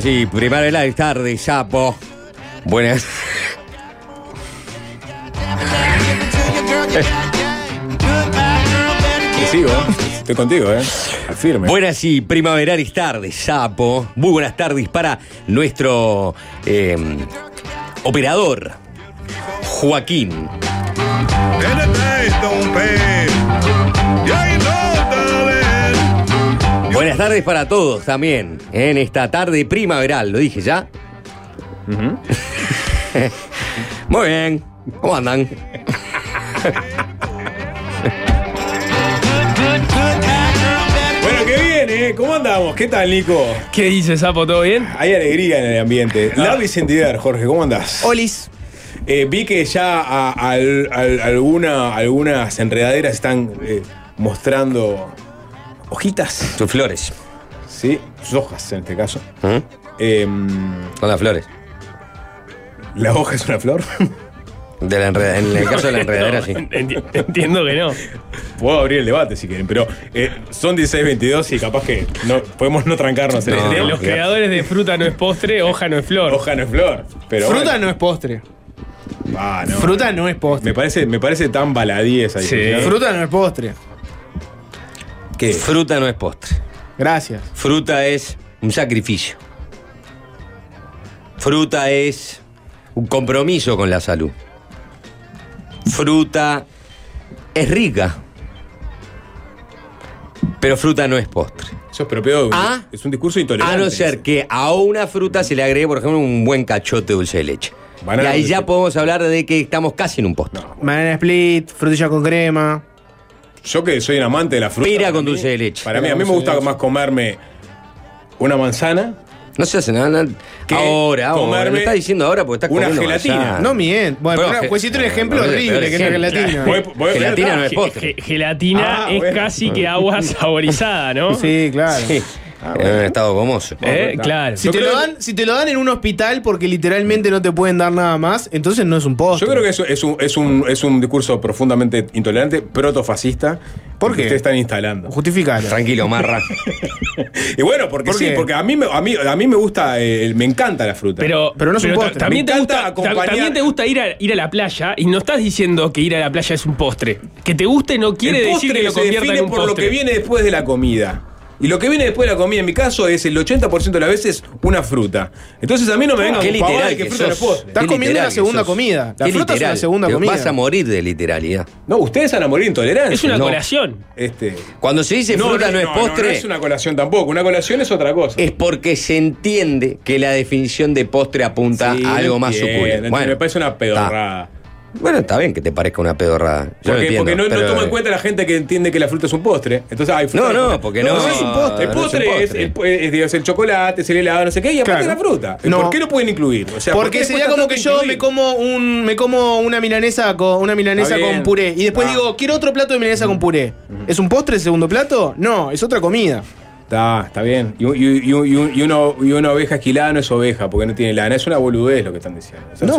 Juni. Buenas y primera tarde, sapo. Buenas. Te sigo, ¿eh? Estoy contigo, ¿eh? Firme. Buenas y primaverales tardes, sapo. Muy buenas tardes para nuestro eh, operador, Joaquín. Buenas tardes para todos también en esta tarde primaveral, lo dije ya. Muy bien, ¿cómo andan? Bueno, qué bien, ¿eh? ¿Cómo andamos? ¿Qué tal, Nico? ¿Qué dice, Sapo? ¿Todo bien? Hay alegría en el ambiente. La Vicentidad, Jorge, ¿cómo andás? Olis. Eh, vi que ya a- al- al- alguna- algunas enredaderas están eh, mostrando hojitas, Sus flores. ¿sí? Sus hojas en este caso. ¿Mm? Em, Son las flores. ¿La hoja es una flor? De la enreda- en el caso de la enredadera, sí. Enti- entiendo que no. Puedo abrir el debate si quieren, pero eh, son 16.22 y capaz que no, podemos no trancarnos en No, De tema. los creadores de fruta no es postre, hoja no es flor. Hoja no es flor. Pero Fruta bueno. no es postre. Ah, no. Fruta no es postre. Me parece, me parece tan baladí esa Sí. Fruta no es postre. ¿Qué? Fruta no es postre. Gracias. Fruta es un sacrificio. Fruta es un compromiso con la salud. Fruta es rica. Pero fruta no es postre. Eso es propio. Ah. es un discurso intolerante. A no ser que a una fruta se le agregue, por ejemplo, un buen cachote de dulce de leche. Banana y ahí dulce. ya podemos hablar de que estamos casi en un postre. Banana split, frutilla con crema. Yo que soy un amante de la fruta. Pera con dulce de leche. Para mí, a mí me gusta más comerme una manzana, No se hace nada. Ahora, ahora. Lo está diciendo ahora porque está una comiendo gelatina. manzana. No mienten. Bueno, pero ge- pues un ejemplo bueno, horrible, pero que es la gelatina. Voy- voy- Gelatina no es postre. ge- gelatina Ah, es bueno. casi que agua saborizada, ¿no? Sí, claro. Sí. En un estado gomoso. Eh, claro. Si te, lo que- dan, si te lo dan en un hospital porque literalmente no te pueden dar nada más, entonces no es un postre. Yo creo que eso es un, es un, es un discurso profundamente intolerante, protofascista. ¿Por que qué? Ustedes están instalando. Justificalo. Tranquilo, marra. Y bueno, porque ¿Por sí, qué? porque a mí, me- a mí, a mí me gusta, eh, me encanta la fruta. Pero, Pero no es un postre. También, Me te gusta, acompañar- también te gusta ir a, ir a la playa y no estás diciendo que ir a la playa es un postre. Que te guste no quiere el decir postre que lo convierta define en un por lo postre. que viene después de la comida. Y lo que viene después de la comida, en mi caso, es el 80% de las veces una fruta. Entonces a mí no me vengan Qué con literal que que fruta no es sos. postre. Estás Qué comiendo literal la que segunda sos. comida. La Qué fruta es literal. una segunda Te comida. Vas a morir de literalidad. No, ustedes van a morir de intolerancia. Es una No. colación. Este, Cuando se dice fruta no, es postre, No, es una colación tampoco. Una colación es otra cosa. es porque se entiende que la definición de postre apunta Sí, a algo más entiendo, suculento. me parece una pedorrada. está. Bueno, está bien que te parezca una pedorrada. Yo Porque, entiendo, porque no, no pero- toma en cuenta la gente que entiende que la fruta es un postre. Entonces, hay fruta No, no, porque no. no es un postre. El no es un postre es, postre. el, es, digamos, el chocolate, es el helado, no sé qué, y aparte Claro. la fruta. No. ¿Por qué no pueden incluir? O sea, ¿por Porque sería como que yo me como un me como una milanesa con una milanesa con puré y después Ah. digo, quiero otro plato de milanesa con puré. ¿Es un postre el segundo plato? No, es otra comida. Está, está bien. Y, y- y- y- y uno- y una oveja esquilada no es oveja porque no tiene lana. Es una boludez lo que están diciendo. No.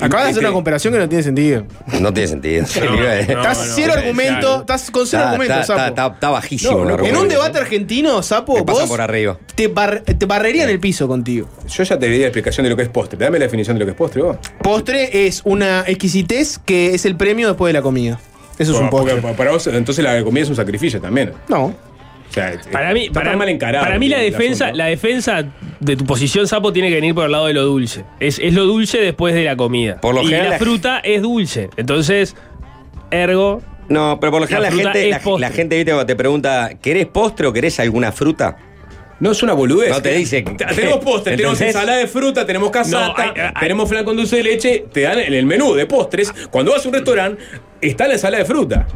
Acabas de hacer una comparación que no tiene sentido. No tiene sentido. estás no, cero no, argumento, estás con cero está- sapo. está- está bajísimo. No, en argumento. un debate argentino, sapo, vos por arriba. te, bar- te barrerían el piso contigo. Yo ya te di la explicación de lo que es postre. Dame la definición de lo que es postre vos. Postre es una exquisitez que es el premio después de la comida. Eso es un postre. para vos, entonces la comida es un sacrificio también. No. O sea, Para mí, para, mal encarado. para mí la defensa, la defensa de tu posición, Sapo, tiene que venir por el lado de lo dulce. Es, es lo dulce después de la comida. Por lo y general, la la- fruta es dulce. Entonces, ergo, No, pero por lo general La la, fruta gente, es la, postre. la gente ¿viste, te pregunta, ¿querés postre o querés alguna fruta? No es una boludez. No te dice- Tenemos postre, tenemos ensalada de fruta, tenemos casata, No, hay- hay- tenemos flan con dulce de leche. Te dan en el menú de postres. Cuando vas a un restaurante, está la ensalada de fruta.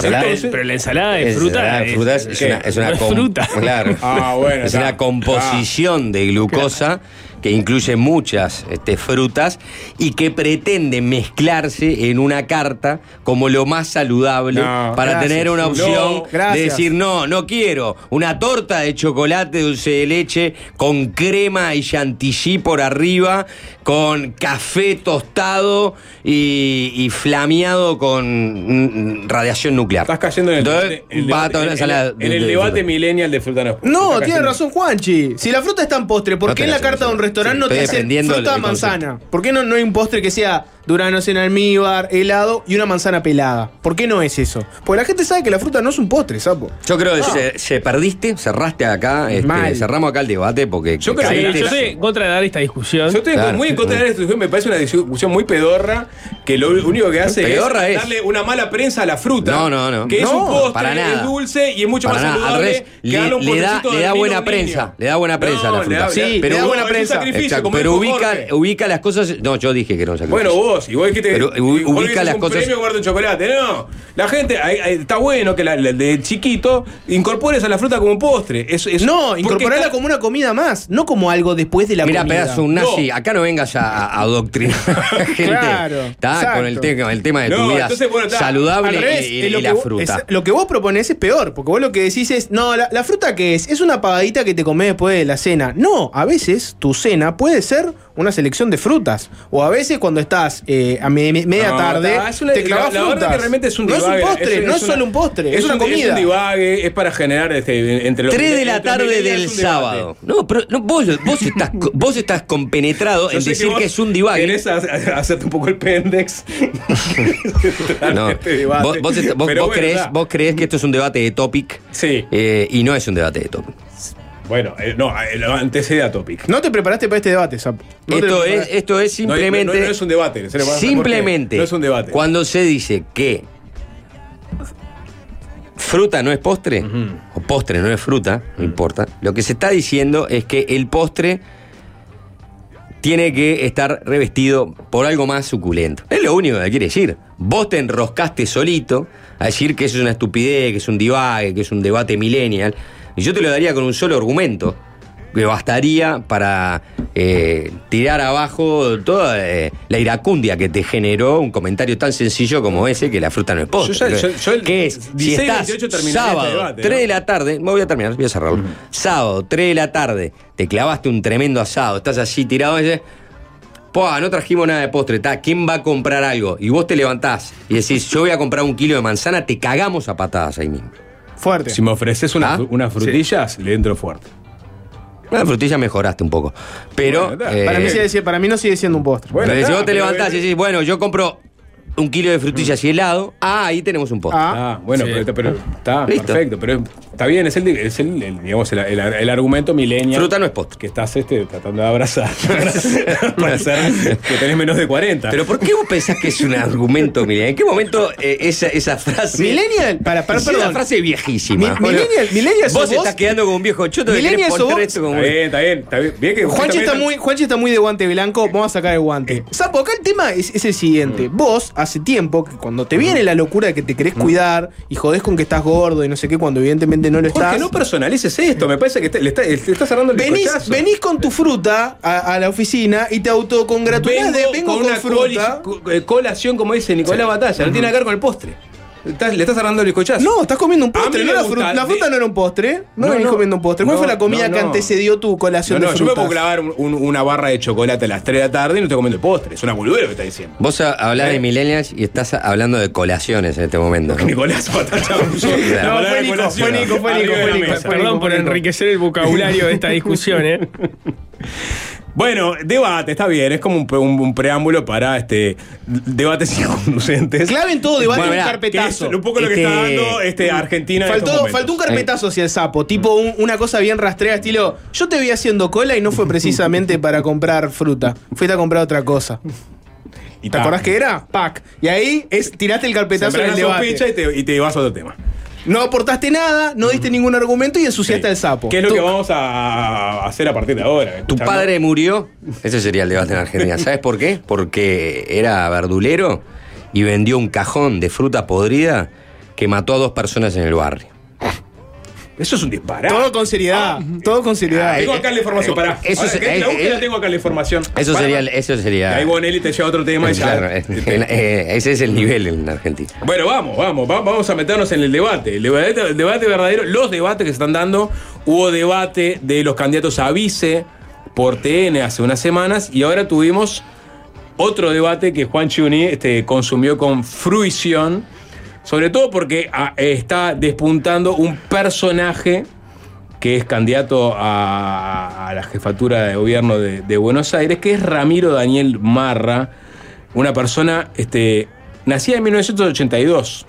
Pero la ensalada de Es- fruta. la es- fruta es, es una, es una No es com- fruta. Claro. Ah, bueno, Es una composición de glucosa que incluye muchas este, frutas y que pretende mezclarse en una carta como lo más saludable No, para gracias. tener una opción No, de decir, no, no quiero una torta de chocolate dulce de leche con crema y chantilly por arriba, con café tostado y, y flameado con mm, radiación nuclear. Estás cayendo en el, Entonces, el debate, en- en- en de- el de debate fruta. millennial de fruta no. No, tiene razón Juanchi. Si la fruta está en postre, ¿por No qué en la carta de un razón. Restaurante Sí, no te defendiendo fruta manzana? ¿Por qué no, no hay un postre que sea duranos en almíbar, helado y una manzana pelada? ¿Por qué no es eso? Porque la gente sabe que la fruta no es un postre, sapo. Yo creo que se, se perdiste, cerraste acá, este, cerramos acá el debate porque Yo creo que yo estoy en contra de dar esta discusión. Yo estoy Claro. muy en contra de esta discusión, me parece una discusión muy pedorra, que lo único que hace Pedorra es es. darle una mala prensa a la fruta. No, no, no. Que es un postre, para nada. es dulce y es mucho Para más nada, al saludable revés, que le- darle un le da- le da buena prensa, le da buena prensa a la fruta. da- Sí, le da buena prensa. Sacrificio, Exacto, como pero ubica, Jorge. ubica las cosas. No, yo dije que no sacrificio. Bueno, vos, igual que te Pero ubica las un cosas- premio chocolate. No, la gente, hay- hay- está bueno que la, la- de chiquito incorpores a la fruta como un postre. Es, es- No, incorporarla está- como una comida más, no como algo después de la Mira, comida. pedazo un nazi, No. acá no vengas a, a adoctrinar a la gente. Claro, Está con el tema, el tema de tu No, vida entonces, bueno, está, saludable revés, y, la vos, fruta. es- lo que vos proponés es peor, porque vos lo que decís es, no, la, la fruta que es, es una pagadita que te comés después de la cena. No, a veces tu cena puede ser una selección de frutas. O a veces cuando estás eh, a me- me- media No, tarde, está, es una- te clavas la, la verdad frutas. que realmente es un no divague. es un postre, no es una- solo un postre, es, una un- comida. Es un divague, es para generar este, entre los 3 de la tarde del sábado. No, pero no, vos, vos, estás, vos estás compenetrado en decir que, es un divague. Querés ha- ha- hacerte un poco el pendex. No, Este vos, vos vos- Pero vos creés que esto es un debate de topic Sí. eh, y no es un debate de topic. Bueno, eh, no, eh, antecede a topic. No te preparaste para este debate. No te esto, es, esto es No, no, simplemente. no es un debate. se le va a hacer Simplemente, No es un debate. cuando se dice que fruta no es postre, o postre no es fruta, no importa, lo que se está diciendo es que el postre tiene que estar revestido por algo más suculento. Es lo único que quiere decir. Vos te enroscaste solito a decir que eso es una estupidez, que es un divague, que es un debate millennial, y yo te lo daría con un solo argumento que bastaría para eh, tirar abajo toda eh, la iracundia que te generó un comentario tan sencillo como ese que la fruta no es postre. Yo yo- yo el que es, si 16, estás 28 terminaría este sábado, debate, 3 ¿no? de la tarde, me voy a terminar, voy a cerrarlo. Sábado, 3 de la tarde, te clavaste un tremendo asado, estás así tirado y dices, "Pua, no trajimos nada de postre, ta, ¿quién va a comprar algo? Y vos te levantás y decís, yo voy a comprar un kilo de manzana, te cagamos a patadas ahí mismo. Fuerte. Si me ofreces una- ¿Ah? unas frutillas, le entro fuerte. La frutilla mejoraste un poco. Pero. Bueno, eh, para, mí sigue si- para mí no sigue siendo un postre. Bueno, pero si vos te levantás y decís, bueno, yo compro un kilo de frutillas y helado, ah, ahí tenemos un postre. Ah. Ah, bueno, Sí. pero, está perfecto. Pero está bien, es el, es el, el, digamos, el, el- el argumento millennial. Fruta no es postre. Que estás este, tratando de abrazar para hacer que tenés menos de 40. Pero ¿por qué vos pensás que es un argumento, Miriam? ¿En qué momento eh, esa, esa frase. Millennial, para, para, es una frase viejísima. Mi- millennial- millennial Vos estás quedando como un viejo choto que querés Millennial sos poner vos. esto como. está bien, está bien, está bien. Bien que Juanchi está, muy, Juanchi está muy de guante blanco, vamos a sacar el guante. Sapo, acá el tema es, es el siguiente. Vos, hace tiempo, que cuando te viene la locura de que te querés cuidar y jodés con que estás gordo y no sé qué, cuando evidentemente no lo Jorge, estás. no personalices esto. Me parece que te- le, está, le estás cerrando el Venís, bizcochazo. venís con tu fruta a, a la oficina y te autocongratulás de vengo con, una fruta. eh, colación, como dice Nicolás Batalla. No tiene nada que ver con el postre. Estás- le estás cerrando el bizcochazo. No, estás comiendo un postre. No la, fruta, la de- fruta no era un postre. No, No, venís no. comiendo un postre. ¿Cuál No, fue la comida no, que no. antecedió tu No, colación no, de yo me frutas? puedo clavar un- un- una barra de chocolate a las 3 de la tarde y no estoy comiendo el postre. Es una boludez lo que está diciendo. Vos hablás ¿Eh? de millennials y estás hablando de colaciones en este momento. ¿no? Nicolás. No, fue Nico, fue Nico, fue Nico, fue Nico. Fue Perdón Nico, por enriquecer el vocabulario de esta discusión, ¿eh? Bueno, debate, está bien. Es como un, pre- un- un preámbulo para este debates inconducentes. Claven todo debate Bueno, un es carpetazo. un poco lo que Este- está dando este, Argentina en estos Faltó, faltó un carpetazo hacia el sapo, tipo un- una cosa bien rastreada, estilo. Yo te vi haciendo cola y no fue precisamente para comprar fruta. Fuiste a comprar otra cosa. Y ¿Te acordás que era? Pac. Y ahí es, tiraste el carpetazo en el debate. y te, y te vas a otro tema. No aportaste nada, no diste ningún argumento y ensuciaste Sí. al sapo. ¿Qué es lo que vamos a a hacer a partir de ahora? Tu Escuchando. padre murió. Ese sería el debate en Argentina. ¿Sabes por qué? Porque era verdulero y vendió un cajón de fruta podrida que mató a dos personas en el barrio. Eso es un disparate. Todo con seriedad, todo con seriedad. Tengo acá la información, pará. Eso Ahora es- que la eh, búsqueda eh, tengo acá la información. Eso Pará, sería, pará. eso Y sería. ahí Bonelli te lleva otro tema y ya. Claro, eh, eh, ese es el nivel en Argentina. Bueno, vamos, vamos, va- vamos a meternos en el debate. El debate, el debate verdadero, los debates que se están dando. Hubo debate de los candidatos a vice por TN hace unas semanas y ahora tuvimos otro debate que Juan Chiuni este, consumió con fruición, sobre todo porque ah, está despuntando un personaje que es candidato a, a la jefatura de gobierno de, de Buenos Aires, que es Ramiro Daniel Marra, una persona este, nacida en 1982.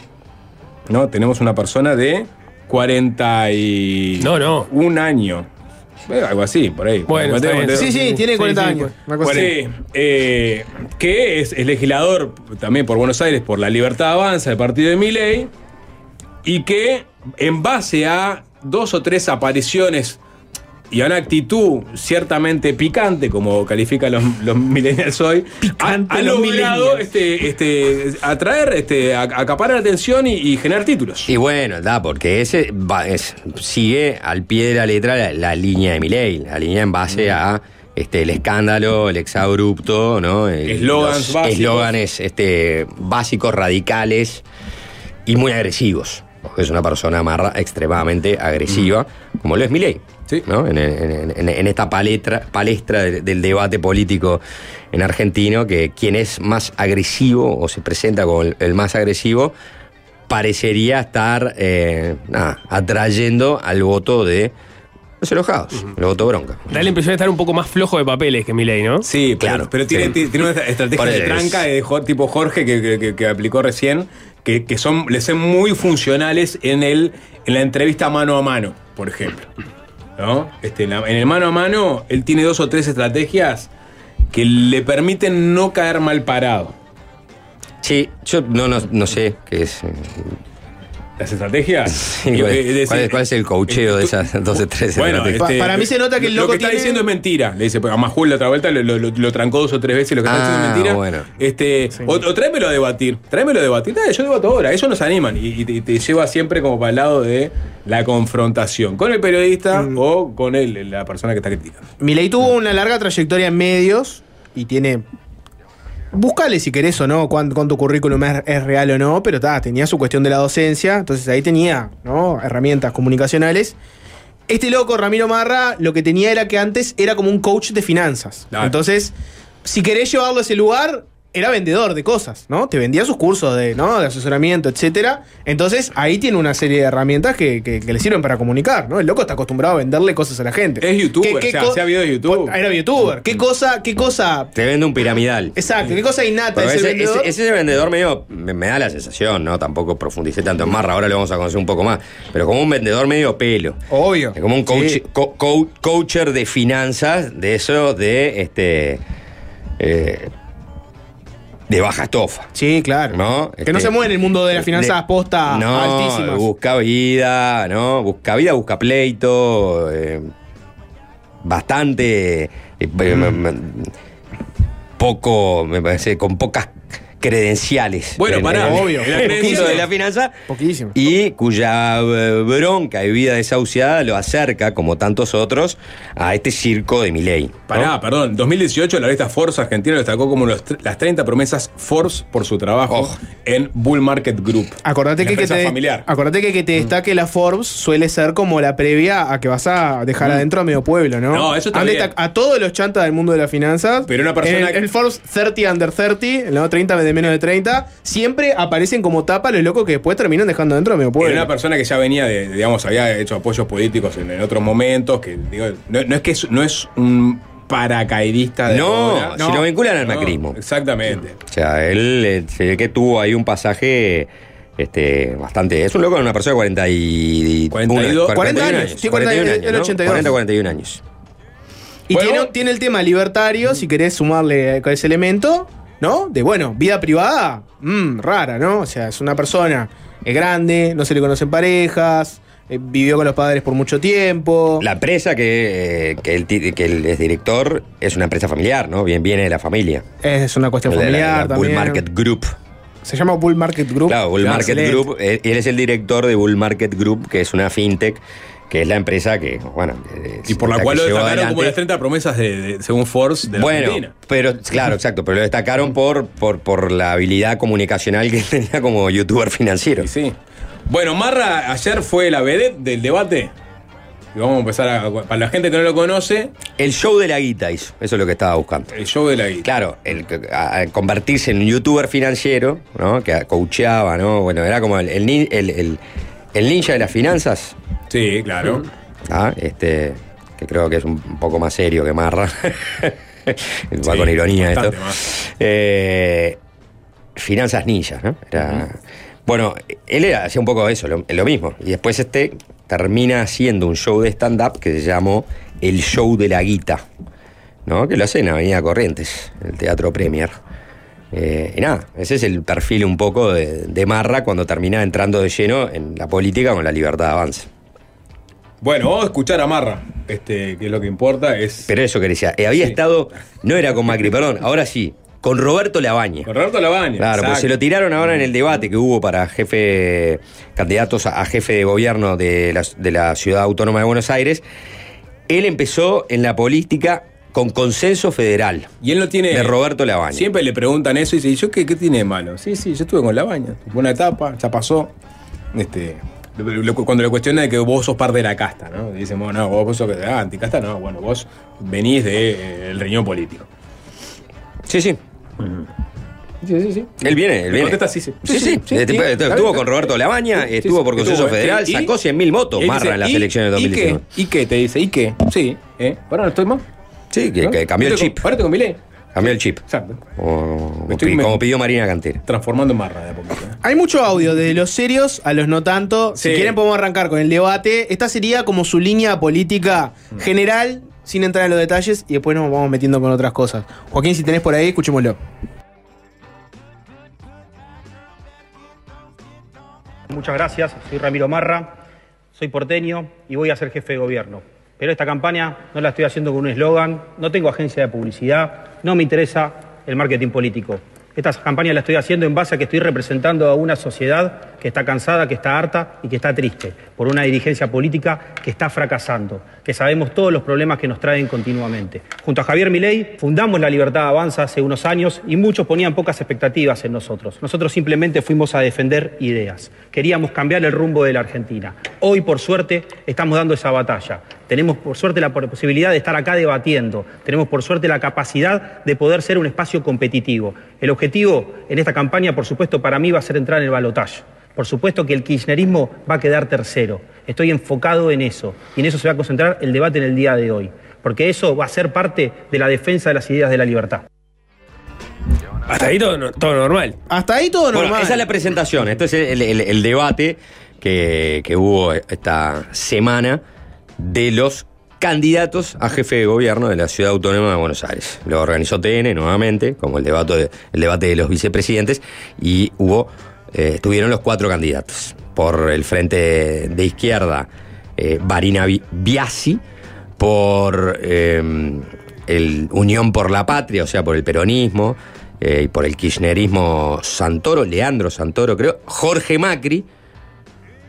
¿no? Tenemos una persona de 40 y No, no. un año. Eh, algo así, por ahí. Bueno. Sí, sí, tiene Sí, 40 sí, años. una cosa. Sí, eh, que es, es legislador también por Buenos Aires por la Libertad Avanza, el partido de Miley, y que en base a dos o tres apariciones y a una actitud ciertamente picante, como califican los, los millennials hoy, Picante, ha, ha los logrado millennials. este, este, atraer, este, acaparar la atención y, y generar títulos. Y bueno, da, porque ese va- es- sigue al pie de la letra la, la línea de Milei, la línea en base a este, el escándalo, el exabrupto, ¿no? Eslogans básicos. Eslóganes este, básicos, radicales y muy agresivos. Porque es una persona marra extremadamente agresiva, como lo es Milei. Sí. ¿no? En, en- en- en esta palestra, palestra del, del debate político en argentino, que quien es más agresivo o se presenta como el, el más agresivo, parecería estar eh, nada, atrayendo al voto de los enojados, el voto bronca. Da la impresión de estar un poco más flojo de papeles que Milei, ¿no? Sí, pero, Claro, pero tiene, sí. tiene- una estrategia Por de tranca de jo- tipo Jorge que, que- que- que aplicó recién, que, que son, le son muy funcionales en, el, en la entrevista mano a mano, por ejemplo. ¿No? Este, en, el mano a mano, él tiene dos o tres estrategias que le permiten no caer mal parado. Sí, yo no, no, no sé qué es. Eh, Las estrategias. sí, eh, cuál, es decir, cuál es, cuál es el cocheo de esas 12, 13 Bueno, estrategias? este, Pa- para mí se nota que el lo loco que está diciendo es mentira. Le dice, a Majul la otra vuelta lo, lo- lo- lo trancó dos o tres veces. Lo que está diciendo Ah, es mentira. bueno. Este, o, o tráemelo a debatir. Tráemelo a debatir. Dale, yo debato ahora. Eso nos animan. Y, y te, y te lleva siempre como para el lado de la confrontación. Con el periodista Mm. o con el, la persona que está criticando. Milei tuvo una larga trayectoria en medios y tiene. Búscale si querés o no cuán- cuánto currículum es, es real o no, pero ta, tenía su cuestión de la docencia, entonces ahí tenía ¿no? herramientas comunicacionales. Este loco, Ramiro Marra, lo que tenía era que antes era como un coach de finanzas. Claro. Entonces, si querés llevarlo a ese lugar, era vendedor de cosas, ¿no? Te vendía sus cursos de, ¿no? de asesoramiento, etcétera. Entonces, ahí tiene una serie de herramientas que, que- que le sirven para comunicar, ¿no? El loco está acostumbrado a venderle cosas a la gente. Es youtuber, ¿Qué- qué o sea, co- hacía videos de YouTube. Era youtuber. ¿Qué cosa, qué cosa Te vende un piramidal. Exacto, qué cosa innata es ese, vendedor. ese- ese vendedor medio me, me da la sensación, ¿no? Tampoco profundicé tanto en Marra, ahora lo vamos a conocer un poco más. Pero como un vendedor medio pelo. Obvio. Es como un coach, Sí. co- co- coacher de finanzas, de eso, de este. eh, de baja estofa. Sí, claro. ¿No? Que no Este, se mueve en el mundo de las finanzas de- posta no, altísimas. Busca vida, ¿no? Busca vida, busca pleito. eh, bastante. eh, eh, Mm. poco, me parece, con pocas credenciales. Bueno, en- obvio. El mundo de la finanza. Poquísimo. Y cuya eh, bronca y vida desahuciada lo acerca, como tantos otros, a este circo de Milei. ¿no? Pará, perdón. 2018 la revista Forbes Argentina lo destacó como los las 30 promesas Forbes por su trabajo en Bull Market Group. Acordate que, que te, familiar. acordate que que te destaque la Forbes suele ser como la previa a que vas a dejar adentro a medio pueblo, ¿no? No, eso destac- A todos los chantas del mundo de las finanzas. Pero una persona el, que- el Forbes 30 under 30, ¿no? 30 de menos de 30, siempre aparecen como tapa los locos que después terminan dejando adentro a medio pueblo. Era una persona que ya venía de, digamos, había hecho apoyos políticos en, en otros momentos, que digo, no, no es que es, no es un paracaidista de No, ahora. si lo vinculan al No, macrismo. Exactamente. O sea, él eh, se ve que tuvo ahí un pasaje este, bastante. Es un loco, una persona de 40 y, 42, 40 años, sí, 40 41 el ¿no? 82. 40, 41 años. Y Bueno. tiene, tiene el tema libertario, si querés sumarle con ese elemento, ¿no? De bueno, vida privada, mm, rara, ¿no? O sea, es una persona es grande, no se le conocen parejas, eh, vivió con los padres por mucho tiempo. La empresa que, eh, que, él, ti- que es director es una empresa familiar, ¿no? Bien, viene de la familia. Es una cuestión la- familiar la Bull también. Market Group. Se llama Bull Market Group. Claro, Bull Market. Group. Él, él es el director de Bull Market Group, que es una fintech, que es la empresa que, bueno. Y por la cual lo destacaron como las 30 promesas de, de- según Forbes de la Bueno, Argentina. pero claro, exacto, pero lo destacaron por, por, por la habilidad comunicacional que tenía como youtuber financiero. Y sí. Bueno, Marra ayer fue la vedette del debate. Y vamos a empezar a. Para la gente que no lo conoce, El show de la guita hizo, eso es lo que estaba buscando. el show de la guita. Claro, el, a- a convertirse en un youtuber financiero, ¿no? Que coacheaba, ¿no? Bueno, era como el- el- el ninja de las finanzas, Sí, claro. ¿ah? Este, que creo que es un poco más serio que Marra. Va Sí, con ironía esto. Eh, finanzas ninjas, ¿no? Era, Bueno, él era, hacía un poco eso, lo, lo mismo. Y después este termina haciendo un show de stand-up que se llamó El Show de la Guita, ¿no? Que lo hace en Avenida Corrientes, el Teatro Premier. Eh, y nada, ese es el perfil un poco de, de Marra cuando termina entrando de lleno en la política con la libertad de avance. Bueno, vamos a escuchar a Marra. Este, que es lo que importa, es. Pero eso que decía, eh, había Sí. estado, no era con Macri, perdón, ahora sí, con Roberto Labaña. Con Roberto Labaña. Claro, pues exacto. se lo tiraron ahora en el debate que hubo para jefe, candidatos a, jefe de gobierno de la, de la ciudad autónoma de Buenos Aires. Él empezó en la política con consenso federal Y él no tiene. de Roberto Labaña. Siempre le preguntan eso y dice, ¿y yo qué, qué tiene de malo? Sí, sí, yo estuve con Labaña. Fue una etapa, ya pasó. Este, cuando le cuestiona de que vos sos parte de la casta, ¿no? Y dicen, bueno, no, vos sos ah, anticasta, no, bueno, vos venís del riñón político. Sí, sí. Sí, sí, sí. Él viene, él viene. contesta sí, sí. Sí, Sí, sí, Estuvo- con Roberto. Labaña, estuvo por estuvo, este, federal, y- sacó 100.000 votos, Y él Marra, dice, en las ¿y- elecciones de ¿Y 2019. qué? ¿Y qué? Te dice, ¿y qué? Sí, ¿eh? Ahora no estoy más. Sí, que, ¿no? que cambió el chip. Ahora te con Milei. Cambió el chip. Exacto. Como, Me estoy- como pidió Marina Cantera. Transformando en Marra de a poquito. Hay mucho audio, desde los serios a los no tanto. Si quieren podemos arrancar con el debate. Esta sería como su línea política Mm. general, sin entrar en los detalles, y después nos vamos metiendo con otras cosas. Joaquín, si tenés por ahí, escuchémoslo. Muchas gracias, soy Ramiro Marra, soy porteño y voy a ser jefe de gobierno. Pero esta campaña no la estoy haciendo con un eslogan, no tengo agencia de publicidad, no me interesa el marketing político. Esta campaña la estoy haciendo en base a que estoy representando a una sociedad que está cansada, que está harta y que está triste por una dirigencia política que está fracasando, que sabemos todos los problemas que nos traen continuamente. Junto a Javier Milei fundamos La Libertad Avanza hace unos años y muchos ponían pocas expectativas en nosotros. Nosotros simplemente fuimos a defender ideas. Queríamos cambiar el rumbo de la Argentina. Hoy, por suerte, estamos dando esa batalla. Tenemos, por suerte, la posibilidad de estar acá debatiendo. Tenemos, por suerte, la capacidad de poder ser un espacio competitivo. El objetivo en esta campaña, por supuesto, para mí va a ser entrar en el balotaje. Por supuesto que el kirchnerismo va a quedar tercero. Estoy enfocado en eso. Y en eso se va a concentrar el debate en el día de hoy. Porque eso va a ser parte de la defensa de las ideas de la libertad. Hasta ahí todo, todo normal. Hasta ahí todo normal. Bueno, esa es la presentación. Esto es el, el- el debate que, que hubo esta semana de los candidatos a jefe de gobierno de la Ciudad Autónoma de Buenos Aires. Lo organizó TN nuevamente, como el debate de, el debate de los vicepresidentes, y hubo, eh, estuvieron los cuatro candidatos. Por el frente de izquierda, eh, Barina Biasi, por eh, el Unión por la Patria, o sea, por el peronismo, eh, y por el kirchnerismo Santoro, Leandro Santoro, creo, Jorge Macri,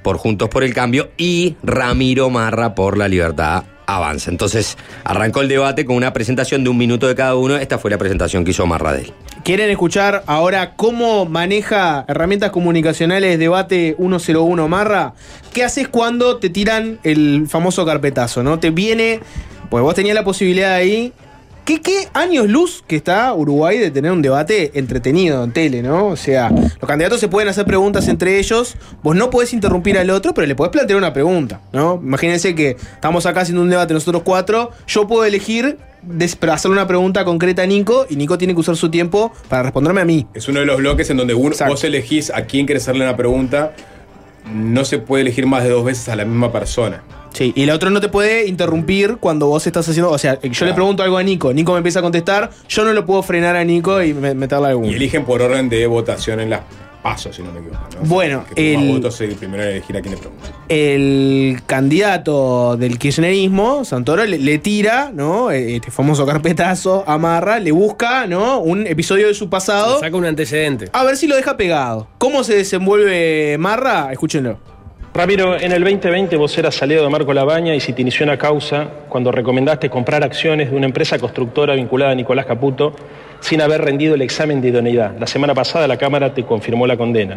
por Juntos por el Cambio, y Ramiro Marra por la Libertad Avanza. Entonces, arrancó el debate con una presentación de un minuto de cada uno. Esta fue la presentación que hizo Marra de él. ¿Quieren escuchar ahora cómo maneja herramientas comunicacionales debate 101 Marra? ¿Qué haces cuando te tiran el famoso carpetazo? ¿No? Te viene, pues vos tenías la posibilidad ahí. ¿Qué, qué años luz que está Uruguay de tener un debate entretenido en tele, ¿no? O sea, los candidatos se pueden hacer preguntas entre ellos, vos no podés interrumpir al otro, pero le podés plantear una pregunta, ¿no? Imagínense que estamos acá haciendo un debate nosotros cuatro, yo puedo elegir para hacerle una pregunta concreta a Nico y Nico tiene que usar su tiempo para responderme a mí. Es uno de los bloques en donde uno, vos elegís a quién querés hacerle una pregunta. No se puede elegir más de dos veces a la misma persona. Sí, y el otro no te puede interrumpir cuando vos estás haciendo. O sea, yo le pregunto algo a Nico, Nico me empieza a contestar, yo no lo puedo frenar a Nico y me- meterle algún. Y eligen por orden de votación en las Paso, si no me equivoco. ¿no? Bueno, tuvo más el- votos, el primero elegir a quién le pregunta. el candidato del kirchnerismo, Santoro, le, le tira, ¿no? Este famoso carpetazo, amarra, le busca, ¿no? Un episodio de su pasado. Saca un antecedente. A ver si lo deja pegado. ¿Cómo se desenvuelve Marra? Escúchenlo. Ramiro, en el 2020 vos eras aliado de Marco Labaña y se te inició una causa cuando recomendaste comprar acciones de una empresa constructora vinculada a Nicolás Caputo sin haber rendido el examen de idoneidad. La semana pasada la Cámara te confirmó la condena.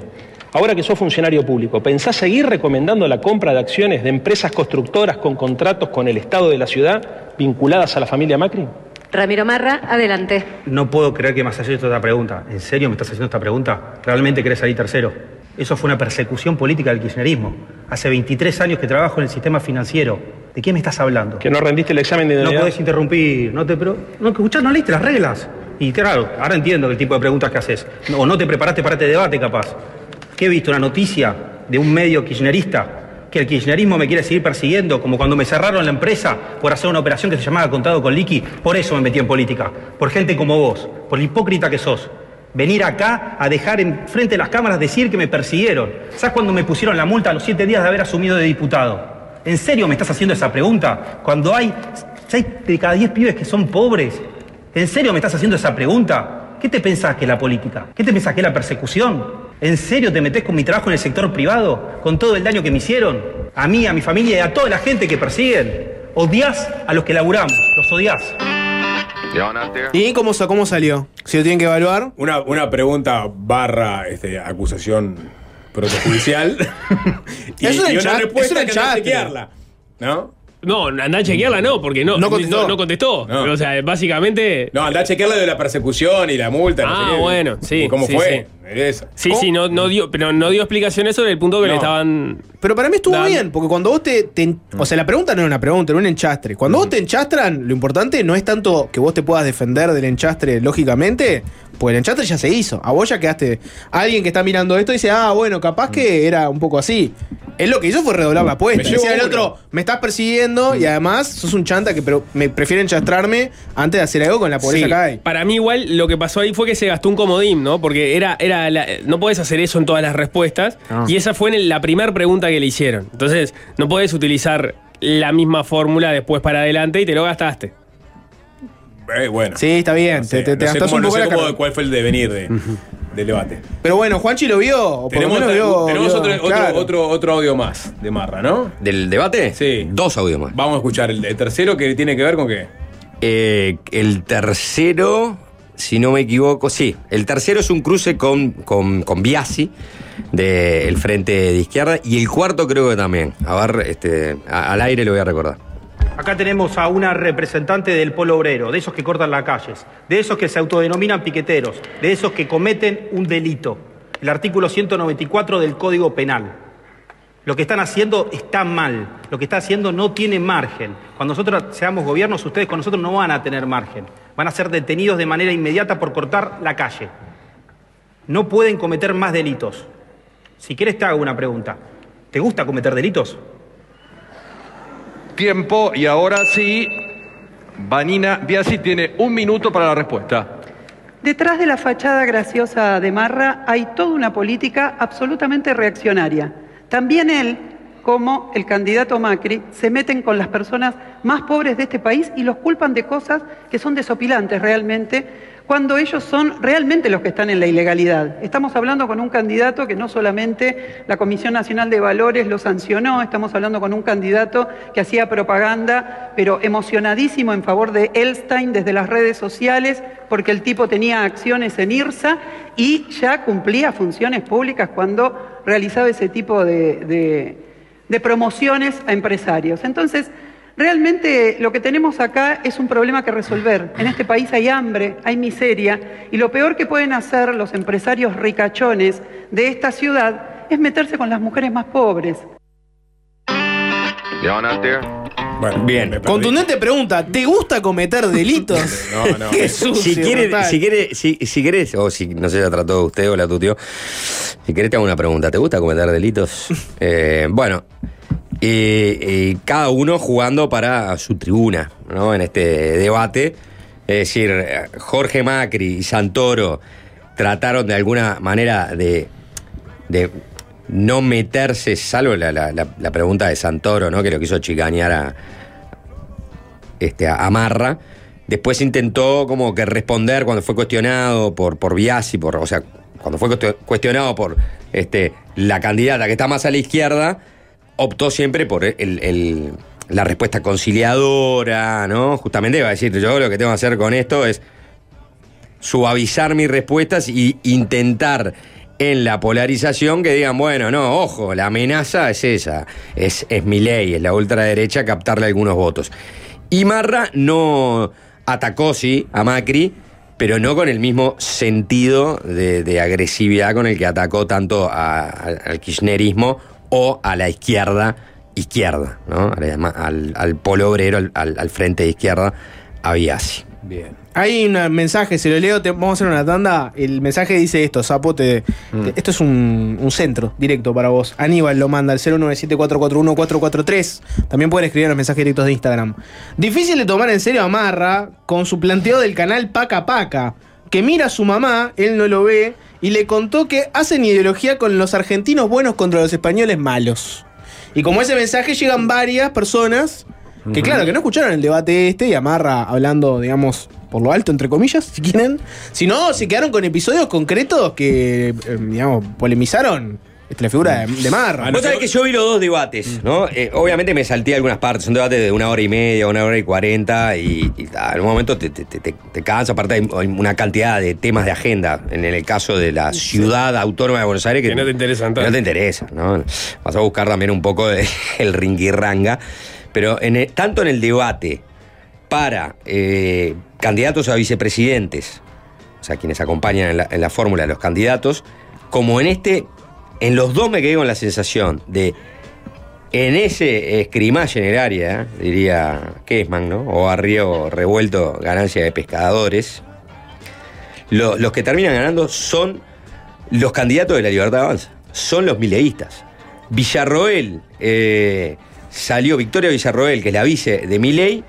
Ahora que sos funcionario público, ¿pensás seguir recomendando la compra de acciones de empresas constructoras con contratos con el Estado de la ciudad vinculadas a la familia Macri? Ramiro Marra, adelante. No puedo creer que me hayas hecho esta pregunta. ¿En serio me estás haciendo esta pregunta? ¿Realmente querés salir tercero? Eso fue una persecución política del kirchnerismo. Hace 23 años que trabajo en el sistema financiero. ¿De qué me estás hablando? Que no rendiste el examen de No podés interrumpir, no te pero no escuchás, no leíste las reglas. Y claro, ahora entiendo el tipo de preguntas que haces. O no te preparaste para este debate, capaz. ¿Qué he visto? Una noticia de un medio kirchnerista que el kirchnerismo me quiere seguir persiguiendo, como cuando me cerraron la empresa por hacer una operación que se llamaba Contado con Liqui. Por eso me metí en política. Por gente como vos, por el hipócrita que sos. Venir acá a dejar en frente de las cámaras decir que me persiguieron. ¿Sabes cuándo me pusieron la multa a los siete días de haber asumido de diputado? ¿En serio me estás haciendo esa pregunta? Cuando hay seis de cada diez pibes que son pobres. ¿En serio me estás haciendo esa pregunta? ¿Qué te pensás que es la política? ¿Qué te pensás que es la persecución? ¿En serio te metés con mi trabajo en el sector privado? ¿Con todo el daño que me hicieron? A mí, a mi familia y a toda la gente que persiguen. Odiás a los que laburamos. Los odiás. ¿Y cómo, sa- cómo salió? Si lo tienen que evaluar. Una, una pregunta barra este, acusación protejudicial. y, Es un y una respuesta es que chequearla. ¿No? No, andá a chequearla, no, porque no, No contestó. No, no contestó. No. O sea, básicamente. No, anda a chequearla de la persecución y la multa. no Ah, sé qué. bueno, sí, ¿Y ¿Cómo sí, fue? Esa. Sí, sí, no, no dio, pero no dio explicaciones sobre el punto que No. le estaban. Pero para mí estuvo bien, porque cuando vos te, te- O sea, la pregunta no era una pregunta, era un enchastre. Cuando vos te enchastran, lo importante no es tanto que vos te puedas defender del enchastre lógicamente, pues el enchastre ya se hizo. A vos ya quedaste. Alguien que está mirando esto dice, ah, bueno, capaz que era un poco así. Él lo que hizo fue redoblar la apuesta. Decía el otro, me estás persiguiendo y además sos un chanta que pero me prefiere enchastrarme antes de hacer algo con la pobreza Sí. que hay. Para mí igual lo que pasó ahí fue que se gastó un comodín, ¿no? Porque era, era la- no podés hacer eso en todas las respuestas. Ah. Y esa fue en la primera pregunta que le hicieron. Entonces, no podés utilizar la misma fórmula después para adelante y te lo gastaste. Eh, bueno. Sí, está bien. No sé, te te, te no sé gastás cómo- un no sé cómo- cuál fue el devenir de, del debate. Pero bueno, Juanchi lo vio. Lo Tenemos, menos vio- tenemos vio- otro, otro- otro, otro audio más de Marra, ¿no? ¿Del debate? Sí. Dos audios más. Vamos a escuchar el, el tercero que tiene que ver con qué. Eh, el tercero, si no me equivoco, sí. El tercero es un cruce con, con, con Biasi del frente de izquierda. Y el cuarto creo que también. A ver, este, al aire lo voy a recordar. Acá tenemos a una representante del polo obrero, de esos que cortan las calles, de esos que se autodenominan piqueteros, de esos que cometen un delito. El artículo 194 del Código Penal. Lo que están haciendo está mal, lo que está haciendo no tiene margen. Cuando nosotros seamos gobiernos, ustedes con nosotros no van a tener margen. Van a ser detenidos de manera inmediata por cortar la calle. No pueden cometer más delitos. Si quieres te hago una pregunta. ¿Te gusta cometer delitos? Tiempo y ahora sí, Vanina Biasi tiene un minuto para la respuesta. Detrás de la fachada graciosa de Marra hay toda una política absolutamente reaccionaria. También él, como el candidato Macri, se meten con las personas más pobres de este país y los culpan de cosas que son desopilantes realmente, cuando ellos son realmente los que están en la ilegalidad. Estamos hablando con un candidato que no solamente la Comisión Nacional de Valores lo sancionó, estamos hablando con un candidato que hacía propaganda, pero emocionadísimo en favor de Elstein desde las redes sociales, porque el tipo tenía acciones en IRSA y ya cumplía funciones públicas cuando realizaba ese tipo de, de- de promociones a empresarios. Entonces, realmente lo que tenemos acá es un problema que resolver. En este país hay hambre, hay miseria, y lo peor que pueden hacer los empresarios ricachones de esta ciudad es meterse con las mujeres más pobres. Bueno, Bien. Contundente pregunta, ¿te gusta cometer delitos? No, no. Qué sucio, Si quiere, total. si quiere, si, si querés, o si no sé, la trató usted o la tuteó, si querés te hago una pregunta. ¿Te gusta cometer delitos? Eh, bueno, eh, eh, cada uno jugando para su tribuna, ¿no? En este debate. Es decir, Jorge Macri y Santoro trataron de alguna manera de de no meterse, salvo la, la- pregunta de Santoro, ¿no? Que lo quiso chicanear a, este, a. Después intentó como que responder cuando fue cuestionado por, por Biasi, por, o sea, cuando fue cuestio- cuestionado por este, la candidata que está más a la izquierda, optó siempre por el- el- la respuesta conciliadora, ¿no? Justamente iba a decir, yo lo que tengo que hacer con esto es suavizar mis respuestas y intentar en la polarización que digan, bueno, no, ojo, la amenaza es esa, es, es mi ley, es la ultraderecha captarle algunos votos. Y Marra no atacó, sí, a Macri, pero no con el mismo sentido de, agresividad con el que atacó tanto a- al, kirchnerismo o a la izquierda, izquierda, ¿no? Al, al- al polo obrero, al, al- frente de izquierda, había así. Bien. Hay un mensaje, se lo leo, te- vamos a hacer una tanda. El mensaje dice esto, Sapo, te- te- esto es un, un centro directo para vos. Aníbal lo manda al 097441443. También pueden escribir los mensajes directos de Instagram. Difícil de tomar en serio a Marra con su planteo del canal Paca Paca, que mira a su mamá, él no lo ve, y le contó que hacen ideología con los argentinos buenos contra los españoles malos. Y como ese mensaje llegan varias personas que claro, que no escucharon el debate este y amarra hablando, digamos, por lo alto, entre comillas, si quieren. Si no, se quedaron con episodios concretos que, eh, digamos, polemizaron la figura de, de Marra. Vos sabés que yo vi los dos debates, ¿no? Eh, obviamente me salté algunas partes, un debate de una hora y media, una hora y cuarenta, y, y, en un momento te, te, te- te- te cansa, aparte hay una cantidad de temas de agenda, en el caso de la ciudad autónoma de Buenos Aires, que, Que no te interesan que tanto. no te interesa, ¿no? Vas a buscar también un poco de el ringirranga, pero tanto en el debate para eh, candidatos a vicepresidentes, o sea, quienes acompañan en la, fórmula de los candidatos, como en este, en los dos me quedé con la sensación de, en ese escrimaje en el área, diría Kesman, ¿no? O a revuelto, ganancia de pescadores, lo- los que terminan ganando son los candidatos de la Libertad Avanza, son los mileístas. Villarroel, eh, salió Victoria Villarroel, que es la vice de Milei,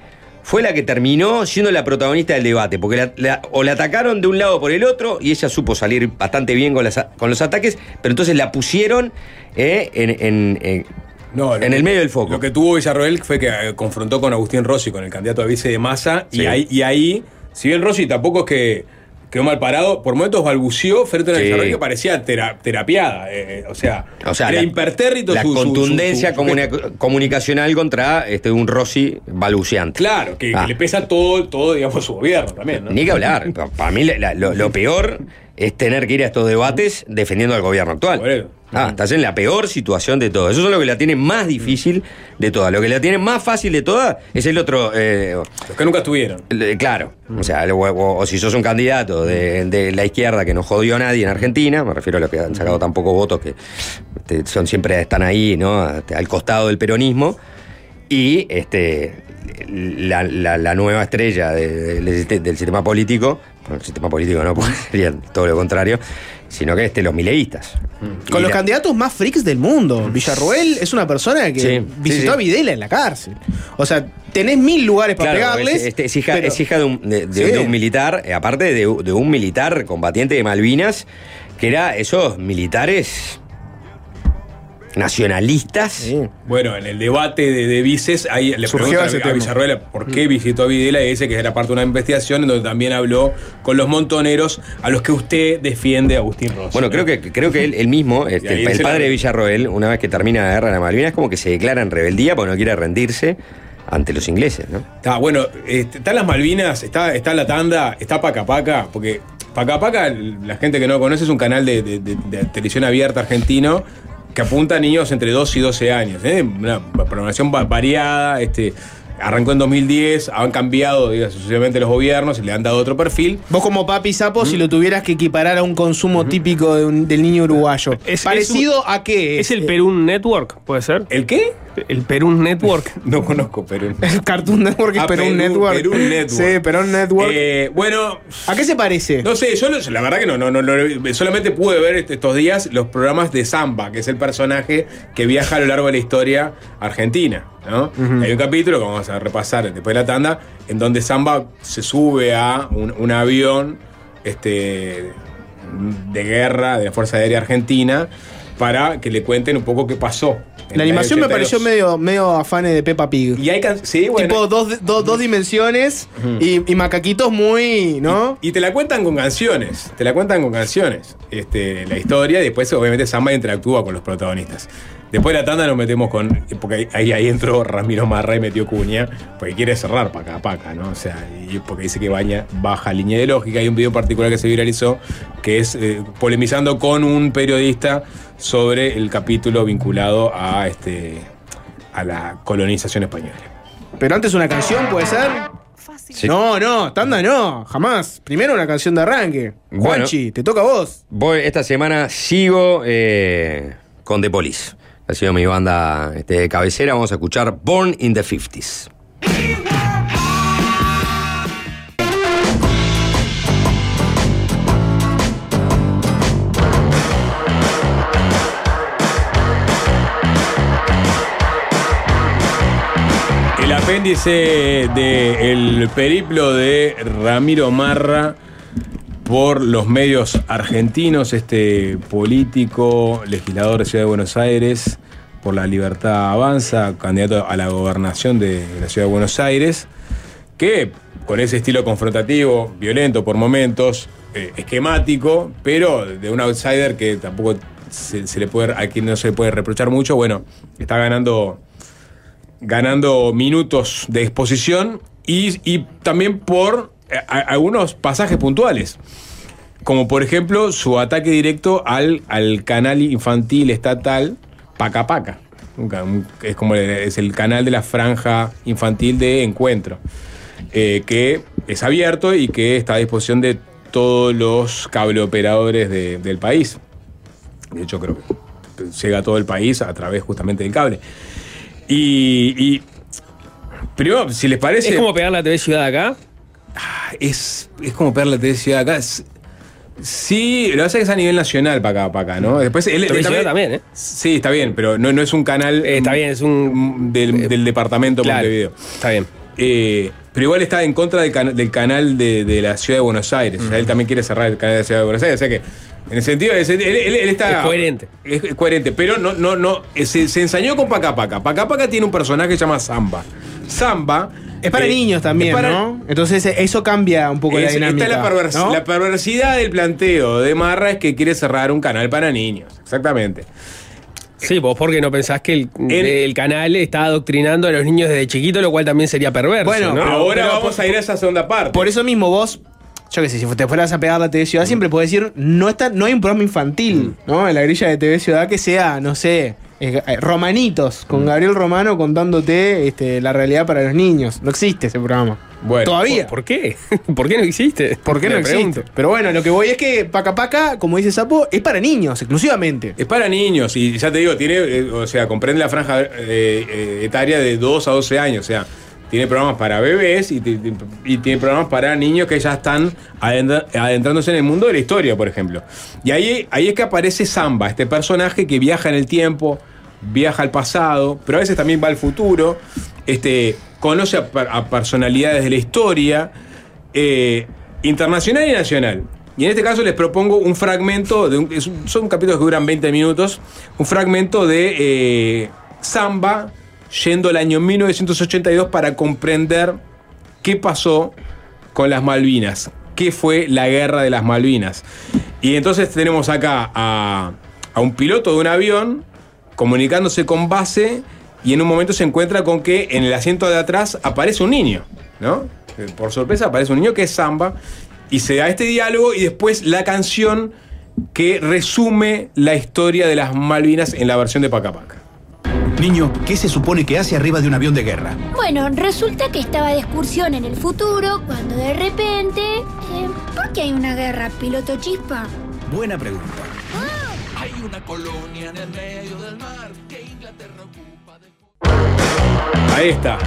fue la que terminó siendo la protagonista del debate, porque la- la- o la atacaron de un lado por el otro y ella supo salir bastante bien con, las con los ataques, pero entonces la pusieron eh, en, en- en- No, lo en que- el medio del foco. Lo que tuvo Villarroel fue que eh, confrontó con Agustín Rossi, con el candidato a vice de Massa, Sí. y, ahí, y ahí, si bien Rossi tampoco es que quedó mal parado, por momentos balbuceó frente a una Sí. Que parecía tera- terapiada. eh, eh, o sea, O sea, era la- impertérrito la su- contundencia su- su- comuni- comunicacional contra este, un Rossi balbuceante. Claro, que, que Ah. le pesa todo, todo, digamos, su gobierno también, ¿no? Ni que hablar. Pa- Para mí la- la- lo, lo peor es tener que ir a estos debates defendiendo al gobierno actual. Ah, estás en la peor situación de todo. Eso es lo que la tiene más difícil de todas. Lo que la tiene más fácil de todas es el otro. eh, Los que nunca estuvieron. claro. O sea, o, o- o si sos un candidato de, de la izquierda que no jodió a nadie en Argentina, me refiero a los que han sacado tan pocos votos que este, son siempre están ahí, ¿no? Este, Al costado del peronismo. Y este la, la- la nueva estrella de- de- del, del sistema político, bueno, el sistema político no, porque sería todo lo contrario, sino que este, los mileístas. Con los candidatos más freaks del mundo. Villarroel es una persona que Sí, visitó sí. a Videla en la cárcel. O sea, tenés mil lugares para Claro, pegarles. es, este, es hija, pero- es hija de, un, de- de- Sí. de un militar, eh, aparte de un militar combatiente de Malvinas, que era esos militares nacionalistas. Bueno, en el debate de, de vices, ahí le Surgió preguntan a, a. Villarroel por qué visitó a Videla y dice que era parte de una investigación en donde también habló con los montoneros a los que usted defiende, Agustín Rossi. Bueno, creo que, creo que él, él mismo, este, el, padre de Villarroel, una vez que termina la guerra de las Malvinas, como que se declara en rebeldía porque no quiere rendirse ante los ingleses, ¿no? Está, bueno, este, están las Malvinas, está, está la tanda, está Paca Paca, porque Paca Paca, la gente que no lo conoce, es un canal de, de- de- de televisión abierta argentino que apunta a niños entre 2 y 12 años. ¿eh? Una programación va- variada, este, arrancó en 2010, han cambiado digamos, sucesivamente los gobiernos y le han dado otro perfil. Vos como papi sapo, Mm. si lo tuvieras que equiparar a un consumo típico de un- del niño uruguayo. Es- ¿Parecido a qué? ¿Es el Perú Network? ¿Puede ser? ¿El qué? El Perú Network. No conozco Perú. El Cartoon Network es Ah, Perú Network. Perú Network. Sí, Perú Network. Eh, bueno, ¿A qué se parece? No sé, yo lo- la verdad que no, no, no, no, solamente pude ver est- estos días los programas de Samba, que es el personaje que viaja a lo largo de la historia argentina. ¿No? Hay un capítulo que vamos a repasar después de la tanda, en donde Samba se sube a un, un avión este, de guerra de la Fuerza Aérea Argentina para que le cuenten un poco qué pasó. La animación me pareció 82. medio, medio afanes de Peppa Pig. Y hay can- sí, bueno. tipo dos, dos, dos dimensiones y, y macaquitos muy, ¿no? Y te la cuentan con canciones, te la cuentan con canciones, este, la historia, y después obviamente Samba interactúa con los protagonistas. Después de la tanda nos metemos con, porque ahí, ahí entró Ramiro Marra y metió cuña, porque quiere cerrar paca a paca, ¿no? O sea, y porque dice que baña baja línea de lógica. Hay un video particular que se viralizó, que es eh, polemizando con un periodista sobre el capítulo vinculado a, este, a la colonización española. Pero antes una canción, ¿puede ser? No, no, tanda no, jamás. Primero una canción de arranque. Bueno. Juanchi, te toca a vos. Voy, esta semana sigo eh, con The Police. Ha sido mi banda este, de cabecera. Vamos a escuchar Born in the 50s. El apéndice del periplo de Ramiro Marra por los medios argentinos, este político, legislador de Ciudad de Buenos Aires, por la libertad avanza, candidato a la gobernación de la Ciudad de Buenos Aires, que con ese estilo confrontativo, violento por momentos, eh, esquemático, pero de un outsider que tampoco se, le puede, a quien no se le puede reprochar mucho, bueno, está ganando ganando minutos de exposición y también por algunos pasajes puntuales. Como por ejemplo su ataque directo al, al canal infantil estatal Paca Paca. Es como es el canal de la franja infantil de encuentro. eh, que es abierto y que está a disposición de todos los cableoperadores de- del país. De hecho, creo que llega a todo el país a través justamente del cable. Y, y primero, si les parece. Es como pegar la TV Ciudad acá. Es, es como pegar la TV Ciudad acá. Es- sí, lo que pasa es que es a nivel nacional para acá, para acá, ¿no? Después él, él Ciudad también, ¿eh? Sí, está bien, pero no, no es un canal. está bien, es un. Del, del departamento claro, Montevideo. Está bien. Eh, pero igual está en contra del, cana- del canal de, de la ciudad de Buenos Aires. O sea, él también quiere cerrar el canal de la ciudad de Buenos Aires. O sea que, en el sentido, él, él- él está. Es coherente. Es, es coherente, pero no, no, no. eh, Se, se ensañó con Paca Paca. Paca Paca tiene un personaje que se llama Samba. Samba. Es para eh, niños también, para- ¿no? Entonces eso cambia un poco la dinámica. está la, pervers- ¿no? la perversidad del planteo de Marra es que quiere cerrar un canal para niños. Exactamente. Sí, vos porque no pensás que el, el canal está adoctrinando a los niños desde chiquito, lo cual también sería perverso. Bueno, ¿no? Ahora pero vamos por- a ir a esa segunda parte. Por eso mismo vos, yo qué sé, si te fueras a pegar la TV Ciudad, siempre puedes decir, no está, no hay un programa infantil, ¿no? En la grilla de TV Ciudad que sea, no sé, eh, Romanitos, con Gabriel Romano contándote este, la realidad para los niños. No existe ese programa. Bueno, Todavía. ¿Por, qué? ¿Por qué no existe? ¿Por qué no existe? Pero bueno, lo que voy es que Paca Paca, como dice Sapo, es para niños, exclusivamente. Es para niños y ya te digo, tiene, eh, o sea, comprende la franja eh, etaria de 2 a 12 años. O sea, tiene programas para bebés y, ti- ti- y tiene programas para niños que ya están adentrándose en el mundo de la historia, por ejemplo. Y ahí, ahí es que aparece Samba, este personaje que viaja en el tiempo, viaja al pasado, pero a veces también va al futuro. Este, conoce a, per- a personalidades de la historia, eh, internacional y nacional. Y en este caso les propongo un fragmento, de un- son capítulos que duran 20 minutos, un fragmento de eh, Samba yendo al año 1982 para comprender qué pasó con las Malvinas, qué fue la guerra de las Malvinas. Y entonces tenemos acá a, a un piloto de un avión comunicándose con base y en un momento se encuentra con que en el asiento de atrás aparece un niño, ¿no? Eh, Por sorpresa aparece un niño que es Samba y se da este diálogo y después la canción que resume la historia de las Malvinas en la versión de Paca Paca. Niño, ¿qué se supone que hace arriba de un avión de guerra? Bueno, resulta que estaba de excursión en el futuro cuando de repente... eh, ¿Por qué hay una guerra, piloto chispa? Buena pregunta. Hay una colonia en el medio del mar que Inglaterra ocupa. Ahí está.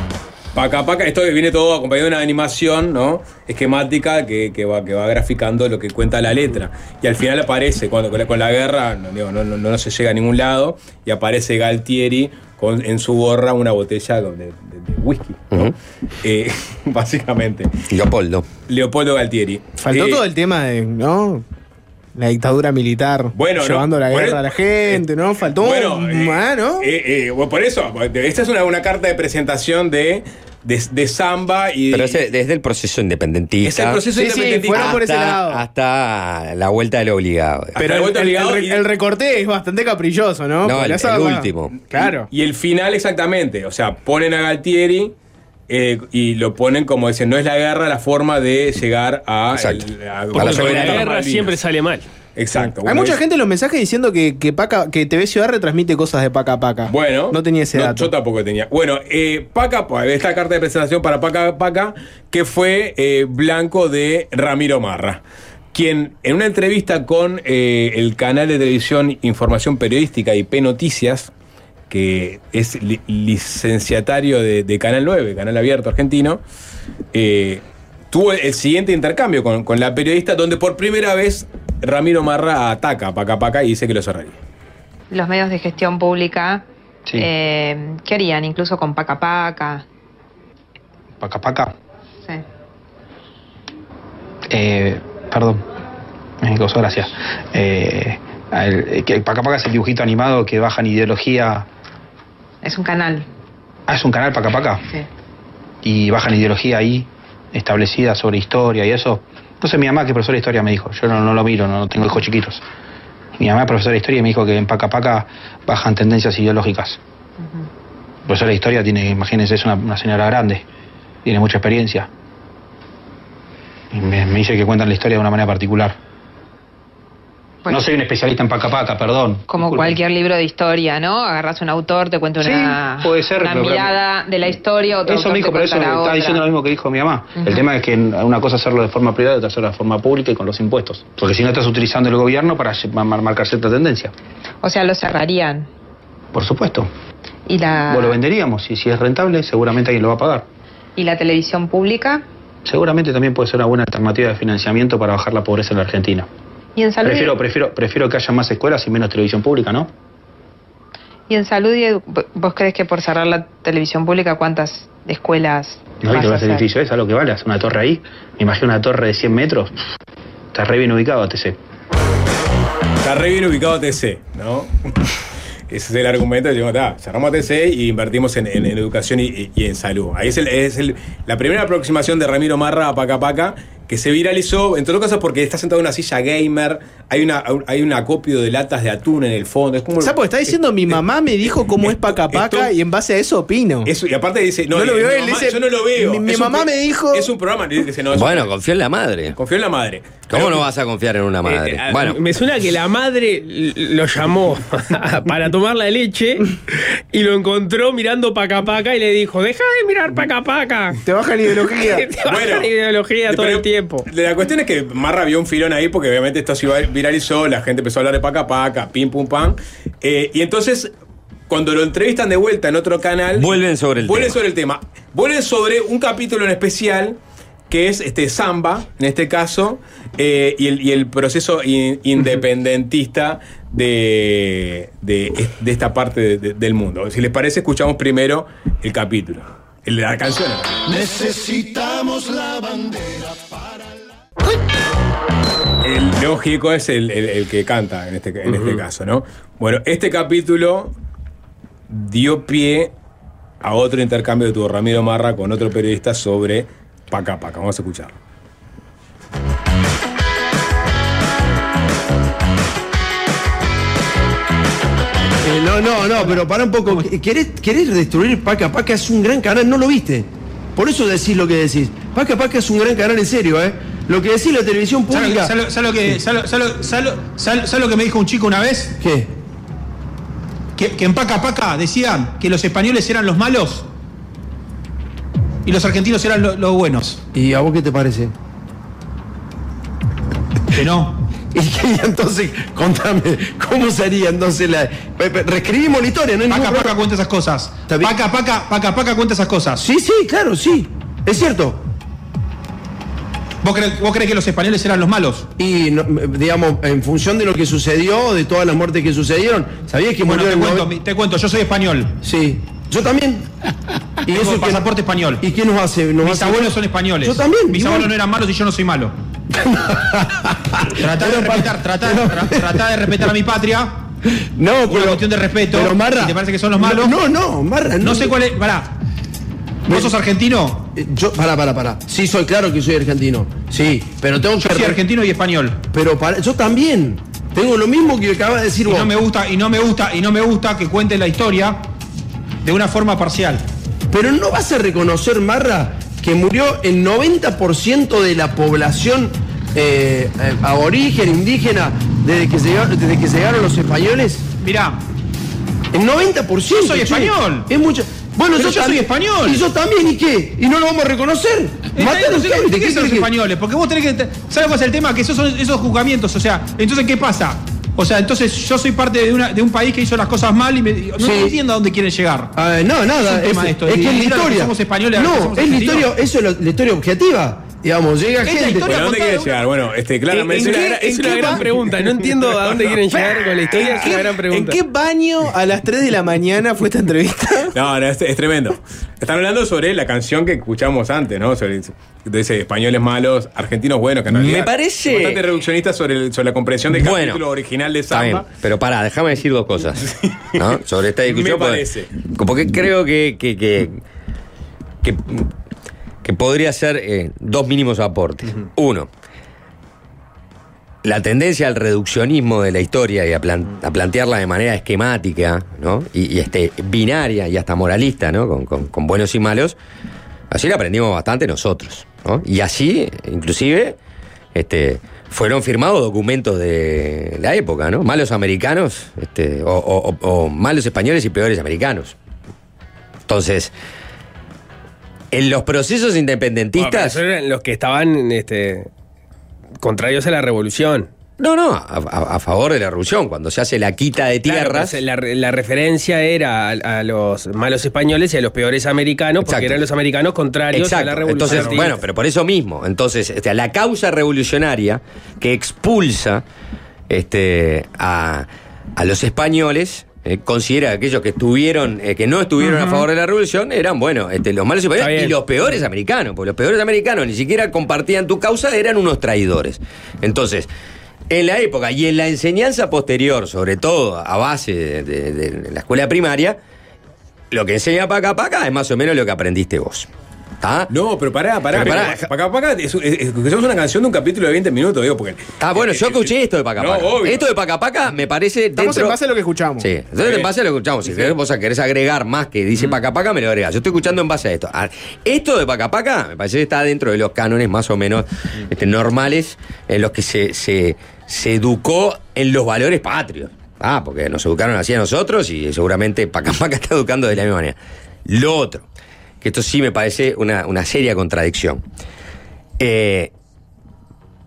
Paca Paca, esto viene todo acompañado de una animación, ¿no? Esquemática que, que va, que va graficando lo que cuenta la letra. Y al final aparece, cuando con la, con la guerra, no, digo, no, no- no se llega a ningún lado, y aparece Galtieri con en su gorra una botella de, de- de whisky, ¿no? Eh, básicamente. Leopoldo. Leopoldo Galtieri. Faltó Eh, todo el tema de, ¿no? La dictadura militar Bueno, no, llevando la guerra el- a la gente, ¿no? Faltó Bueno, un- eh, ah, ¿no? eh, eh, bueno, por eso, esta es una, una carta de presentación de, de, de Samba y. Pero ese- desde el proceso independentista. Es el proceso Sí, sí, independentista. fueron por ese hasta, lado. hasta la vuelta del obligado. Hasta Pero la el, vuelta el- obligado el- y- el recorte es bastante caprichoso, ¿no? No, el- último. Claro. Y el final exactamente, o sea, ponen a Galtieri eh, y lo ponen como dicen, no es la guerra la forma de llegar a... Exacto. el- a- Porque a la soberanía guerra Malvinas. siempre sale mal. Exacto. Hay mucha es- gente en los mensajes diciendo que, que, Paca, que TV Ciudad retransmite cosas de Paca Paca. Bueno. No tenía ese no, dato. Yo tampoco tenía. Bueno, eh, Paca, pues, esta carta de presentación para Paca Paca, que fue eh, blanco de Ramiro Marra, quien en una entrevista con eh, el canal de televisión Información Periodística IP Noticias, que es li- licenciatario de, de Canal 9, Canal Abierto Argentino, eh, tuvo el siguiente intercambio con, con la periodista, donde por primera vez Ramiro Marra ataca a Paca Paca y dice que lo cerraría. Los medios de gestión pública, Sí. eh, ¿qué harían? Incluso con Paca Paca. Paca Paca. Sí. Eh, perdón. Me causó gracia. Eh, el, que Paca Paca es el dibujito animado que bajan ideología. Es un canal. Ah, es un canal Paca Paca. Sí. Y bajan ideología ahí, establecida sobre historia y eso. No sé, mi mamá que es profesora de historia me dijo. Yo no, no lo miro, no tengo hijos chiquitos. Mi mamá es profesora de historia y me dijo que en Paca Paca bajan tendencias ideológicas. Profesora de historia tiene, imagínense, es una, una señora grande. Tiene mucha experiencia. Y me, me dice que cuentan la historia de una manera particular. Bueno. No soy un especialista en Paca Paca, perdón. Como Disculpen. cualquier libro de historia, ¿no? Agarras un autor, te cuenta una, Sí, puede ser, una mirada de la historia, otro Eso me dijo, pero eso está diciendo lo mismo que dijo mi mamá. El tema es que una cosa es hacerlo de forma privada y otra hacerlo de forma pública y con los impuestos. Porque si no estás utilizando el gobierno para marcar cierta tendencia. O sea, lo cerrarían. Por supuesto. Y la, Vos lo venderíamos y si es rentable, seguramente alguien lo va a pagar. y la televisión pública. Seguramente también puede ser una buena alternativa de financiamiento para bajar la pobreza en la Argentina. Y en salud, Prefiero, prefiero, prefiero que haya más escuelas y menos televisión pública, ¿no? y en salud y edu- ¿vos crees que por cerrar la televisión pública cuántas escuelas No vas viste a hacer? edificio es, a lo que vale, hace una torre ahí. Me imagino una torre de 100 metros. Está re bien ubicado, ATC. Está re bien ubicado TC, ¿no? Ese es el argumento. Decimos, "Ta, cerramos TC y invertimos en, en- en educación y, y- y en salud. Ahí es, el- es el- la primera aproximación de Ramiro Marra a Paca Paca que se viralizó, entre otras cosas porque está sentado en una silla gamer, hay, una, hay un acopio de latas de atún en el fondo. Es como, Sapo, está diciendo mi mamá me dijo cómo es Paca Paca y en base a eso opino. Eso, y aparte dice, no, No lo eh, veo, mi él mamá- dice, yo no lo veo. mi- mi Es un mamá me dijo- Es un programa. dice, no, es un- Bueno, confío en la madre. confío en la madre. ¿Cómo Pero- no vas a confiar en una madre? Eh, Bueno, Me suena que la madre lo llamó para tomar la leche y lo encontró mirando paca paca y le dijo, deja de mirar paca paca. Te bajan ideología. Te baja la ideología todo el tiempo. La cuestión es que Marra vio un filón ahí porque obviamente esto se iba- viralizó, la gente empezó a hablar de paca paca, pim pum pam. Eh, y entonces, cuando lo entrevistan de vuelta en otro canal. Vuelven sobre el vuelven tema. sobre el tema. Vuelven sobre un capítulo en especial que es este Samba, en este caso, eh, y, el, y el proceso in- independentista de, de, de esta parte de- de- del mundo. Si les parece, escuchamos primero el capítulo. El de la canción. Necesitamos la bandera El Leo Gieco es el, el- el que canta en, este, en este caso, ¿no? Bueno, este capítulo dio pie a otro intercambio que tuvo Ramiro Marra con otro periodista sobre Paca Paca. Vamos a escucharlo. Eh, no, no, no, pero para un poco. ¿Querés, querés destruir Paca Paca? Es un gran canal, no lo viste. Por eso decís lo que decís. Paca Paca es un gran canal en serio, ¿eh? Lo que decís la televisión ¿Sabes pública. sabes lo que, que me dijo un chico una vez? ¿Qué? Que, que en Paca Paca decían que los españoles eran los malos y los argentinos eran lo- los buenos. ¿Y a vos qué te parece? Que no. Y que- entonces, contame, ¿cómo sería entonces la. Reescribimos la historia, ¿no? hay Paca Paca cuenta esas cosas. Paca Paca, Paca Paca cuenta esas cosas. Sí, sí, claro, sí. Es cierto. ¿Vos crees, vos crees que los españoles eran los malos? Y, no, digamos, en función de lo que sucedió, de todas las muertes que sucedieron, ¿sabías que Bueno, murió te cuento, te cuento, yo soy español. Sí. Yo también. Y Tengo eso que- pasaporte español. ¿Y qué nos hace? Nos Mis hace- abuelos son españoles. Yo también. Mis igual. abuelos no eran malos y yo no soy malo. Tratá de respetar, tratá, tra- tratá de respetar a mi patria. No, Una pero- cuestión de respeto. pero, Marra, Si ¿Te parece que son los malos? No, no, Marra, No no. sé cuál es. Pará. ¿Vos sos argentino? Yo, para, para, para. Sí, soy claro que soy argentino. Sí, pero tengo que. Yo soy argentino y español. Pero para, yo también. Tengo lo mismo que acaba de decir Y vos. no me gusta, y no me gusta, y no me gusta que cuente la historia de una forma parcial. Pero no vas a reconocer, Marra, que murió el 90% de la población eh, eh, aborigen, indígena, desde que, llegaron, desde que llegaron los españoles. Mirá, El 90%. Yo soy español. Es mucho. Bueno, Pero yo, yo soy español. Y yo también, ¿y qué? ¿Y no lo vamos a reconocer? Sé gente, qué- ¿qué ¿qué son los españoles? Porque vos tenés que. ¿Sabes cuál es el tema? Que esos son esos juzgamientos. O sea, entonces, ¿qué pasa? O sea, entonces yo soy parte de, una, de un país que hizo las cosas mal y me, no Sí. entiendo a dónde quieren llegar. Ah, no, nada. Es tema esto, es que es la que historia. somos españoles no, es la historia, eso es la historia objetiva. Digamos, llega Es gente. historia Bueno, ¿a dónde contada quiere de una- llegar? Bueno, este, ¿En, claramente. en es una qué- gran- es una pregunta. No entiendo a dónde quieren llegar con la historia. Es una gran ¿En pregunta. qué baño a las 3 de la mañana fue esta entrevista? No, no, es, es tremendo. Están hablando sobre la canción que escuchamos antes, ¿no? Sobre de ese españoles malos, argentinos buenos, que en realidad Me parece- bastante reduccionista sobre, el- sobre la comprensión del Bueno, capítulo original de Está bien, Samba. pero pará, déjame decir dos cosas. ¿no? Sobre esta discusión. Me porque- parece. Porque creo que, que, que, que- que podría ser eh, dos mínimos aportes. Uno, la tendencia al reduccionismo de la historia y a, plan- a plantearla de manera esquemática, ¿no? Y, y, este, binaria y hasta moralista, ¿no? Con, con- con buenos y malos. Así la aprendimos bastante nosotros, ¿no? Y así, inclusive, este, fueron firmados documentos de la época, ¿no? Malos americanos, este, o- o malos españoles y peores americanos. Entonces, en los procesos Bueno, independentistas. esos eran los que estaban este, contrarios a la revolución. No, no, a, favor de la revolución, cuando se hace la quita de Claro, tierras. pues, la, la referencia era a, a los malos españoles y a los peores americanos, porque eran los americanos contrarios a la revolución. Entonces, bueno, pero por eso mismo. Entonces, este, la causa revolucionaria que expulsa este, a, a los españoles. Eh, considera que aquellos que estuvieron, eh, que no estuvieron a favor de la revolución, eran, bueno, este, los malos españoles y los peores americanos, porque los peores americanos ni siquiera compartían tu causa, eran unos traidores. Entonces, en la época y en la enseñanza posterior, sobre todo a base de, de- de la escuela primaria, lo que enseña Paca Paca es más o menos lo que aprendiste vos. ¿Está? No, pero pará, pará. Pero Pero pará. Es, es- escuchamos una canción de un capítulo de 20 minutos, digo, porque. Ah, bueno, yo escuché esto de Paca No, Paca. obvio. Esto de Paca Paca me parece. Estamos dentro- en base a lo que escuchamos. Sí, entonces en base a lo que escuchamos. Si querés, vos querés agregar más que dice Paca Paca, me lo agregás. Yo estoy escuchando en base a esto. Esto de Paca Paca me parece que está dentro de los cánones más o menos este, normales en los que se, se, se educó en los valores patrios. Ah, porque nos educaron así a nosotros y seguramente Paca Paca está educando de la misma manera. Lo otro, esto sí me parece una, una seria contradicción. Eh,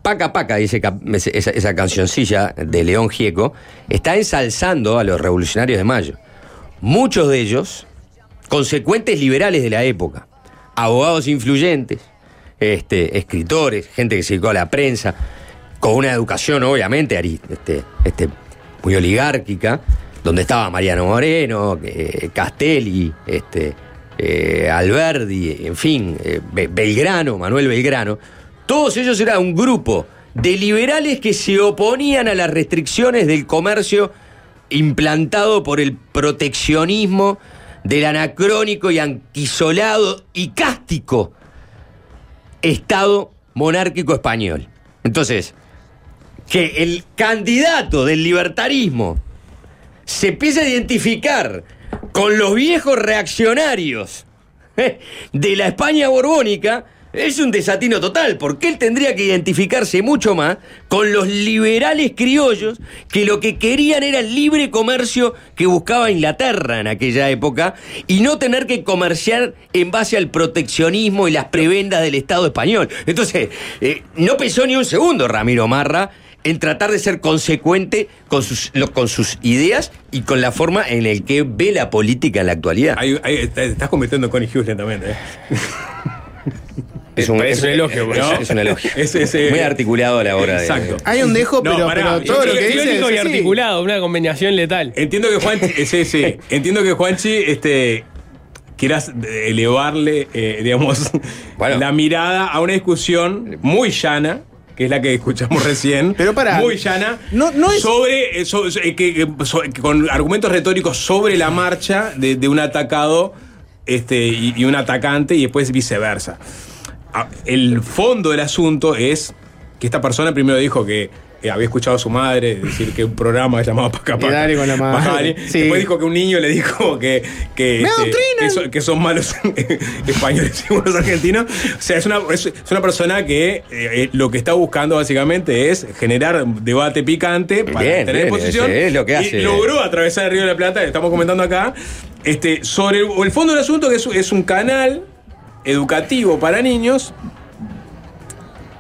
Paca Paca, dice esa, cancioncilla de León Gieco, está ensalzando a los revolucionarios de Mayo. Muchos de ellos, consecuentes liberales de la época, abogados influyentes, este, escritores, gente que se dedicó a la prensa, con una educación obviamente este, este, muy oligárquica, donde estaba Mariano Moreno, eh, Castelli, este, eh, Alberdi, en fin, eh, Be- Belgrano, Manuel Belgrano, todos ellos eran un grupo de liberales que se oponían a las restricciones del comercio implantado por el proteccionismo del anacrónico y anquisolado y cástico Estado monárquico español. Entonces, que el candidato del libertarismo se empiece a identificar con los viejos reaccionarios eh, de la España borbónica es un desatino total, porque él tendría que identificarse mucho más con los liberales criollos que lo que querían era el libre comercio que buscaba Inglaterra en aquella época y no tener que comerciar en base al proteccionismo y las prebendas del Estado español. Entonces, eh, no pensó ni un segundo Ramiro Marra en tratar de ser consecuente con sus, lo- con sus ideas y con la forma en el que ve la política en la actualidad. Ahí, estás convirtiendo en Connie Hughes lentamente, ¿eh? Es un, Es un elogio, es- ¿no? es un elogio. Es- es, eh, Muy articulado a la hora de. Exacto. Hay un dejo, No, pero, pará, pero todo lo que dice es y articulado, una combinación letal. Entiendo que Juanchi, sí, sí. Entiendo que Juanchi, este, quieras elevarle, eh, digamos, Bueno. la mirada a una discusión muy llana que es la que escuchamos recién. Pero para- Muy llana. No, no es. sobre, eh, so- eh, que, so- con argumentos retóricos sobre la marcha de, de un atacado este, y, y un atacante y después viceversa. Ah, El fondo del asunto es que esta persona primero dijo que eh, había escuchado a su madre decir que un programa llamado Paca Paca. dale con la madre. Sí. Después dijo que un niño le dijo que, que, ¡Me este, que son, que son malos españoles y buenos argentinos. O sea, es una, es, una persona que eh, eh, lo que está buscando básicamente es generar debate picante para Bien, tener bien, posición. es- es lo que y logró atravesar el Río de la Plata, estamos comentando acá, este, sobre el, el fondo del asunto que es, es un canal educativo para niños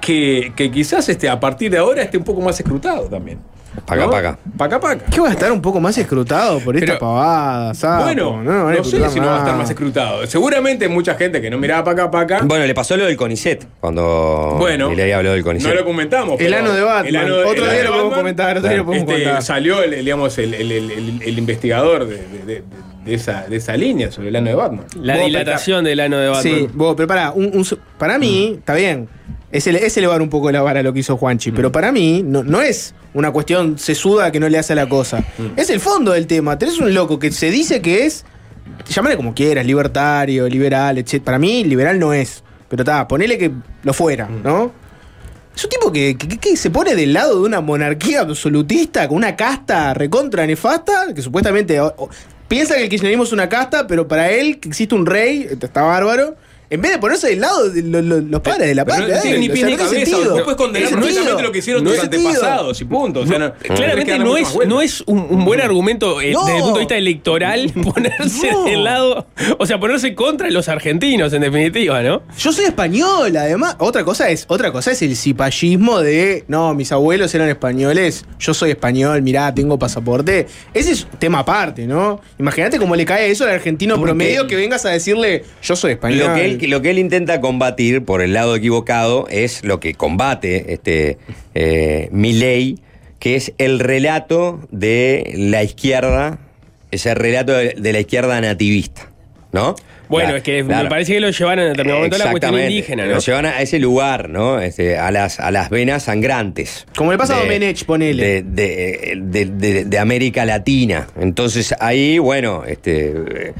que, que quizás este, a partir de ahora esté un poco más escrutado también. Paca, ¿no? paca. Paca, paca. ¿Qué va a estar un poco más escrutado por esta Pero- pavada, sapo? Bueno, no, sé si no va a estar más escrutado. Seguramente mucha gente que no miraba Paca Paca. Bueno, le pasó lo del CONICET, cuando Bueno, Milei habló del CONICET. No lo comentamos. El ano de Batman. el ano- Otro el ano día de lo podemos comentar, otro día lo podemos este, contar. Salió el, el, digamos, el, el- el- el- el investigador de, de- de- de esa, de esa línea sobre el ano de Batman. La dilatación del ano de Batman. Sí, vos, pero para, un, para mí, está bien. Es, es elevar un poco la vara lo que hizo Juanchi, pero para mí no, no es una cuestión sesuda que no le hace a la cosa. Es el fondo del tema. Tenés un loco que se dice que es, llámale como quieras, libertario, liberal, etc. Para mí, liberal no es. Pero está, ponele que lo fuera, ¿no? Es un tipo que, que- que se pone del lado de una monarquía absolutista, con una casta recontra nefasta, que supuestamente o- o- piensa que el kirchnerismo es una casta, pero para él que existe un rey, está bárbaro. En vez de ponerse del lado de lo- lo- los padres de la patria. no tiene eh, ni o pie sea, ni cabeza. sentido. No puedes condenar lo que hicieron No tus antepasados y punto. O sea, no- Claramente no es, no es un, un buen argumento eh, No. desde el punto de vista electoral ponerse No. del lado, o sea, ponerse contra los argentinos en definitiva, ¿no? Yo soy español, además. Otra cosa es, otra cosa es el cipallismo de no, mis abuelos eran españoles, yo soy español, mirá, tengo pasaporte. Ese es tema aparte, ¿no? Imagínate cómo le cae eso al argentino promedio que vengas a decirle, yo soy español. Lo que, él, lo que él intenta combatir por el lado equivocado es lo que combate este eh, Milei, que es el relato de la izquierda, ese relato de la izquierda nativista, ¿no? Bueno, Claro, es que claro. me parece que lo llevaron en determinado momento a la cuestión indígena, ¿no? Lo llevan a ese lugar, ¿no? Este, a, las, a las venas sangrantes. Como le pasa a de- Domenech, ponele. De, de- de- de- de América Latina. Entonces ahí, bueno, este, eh,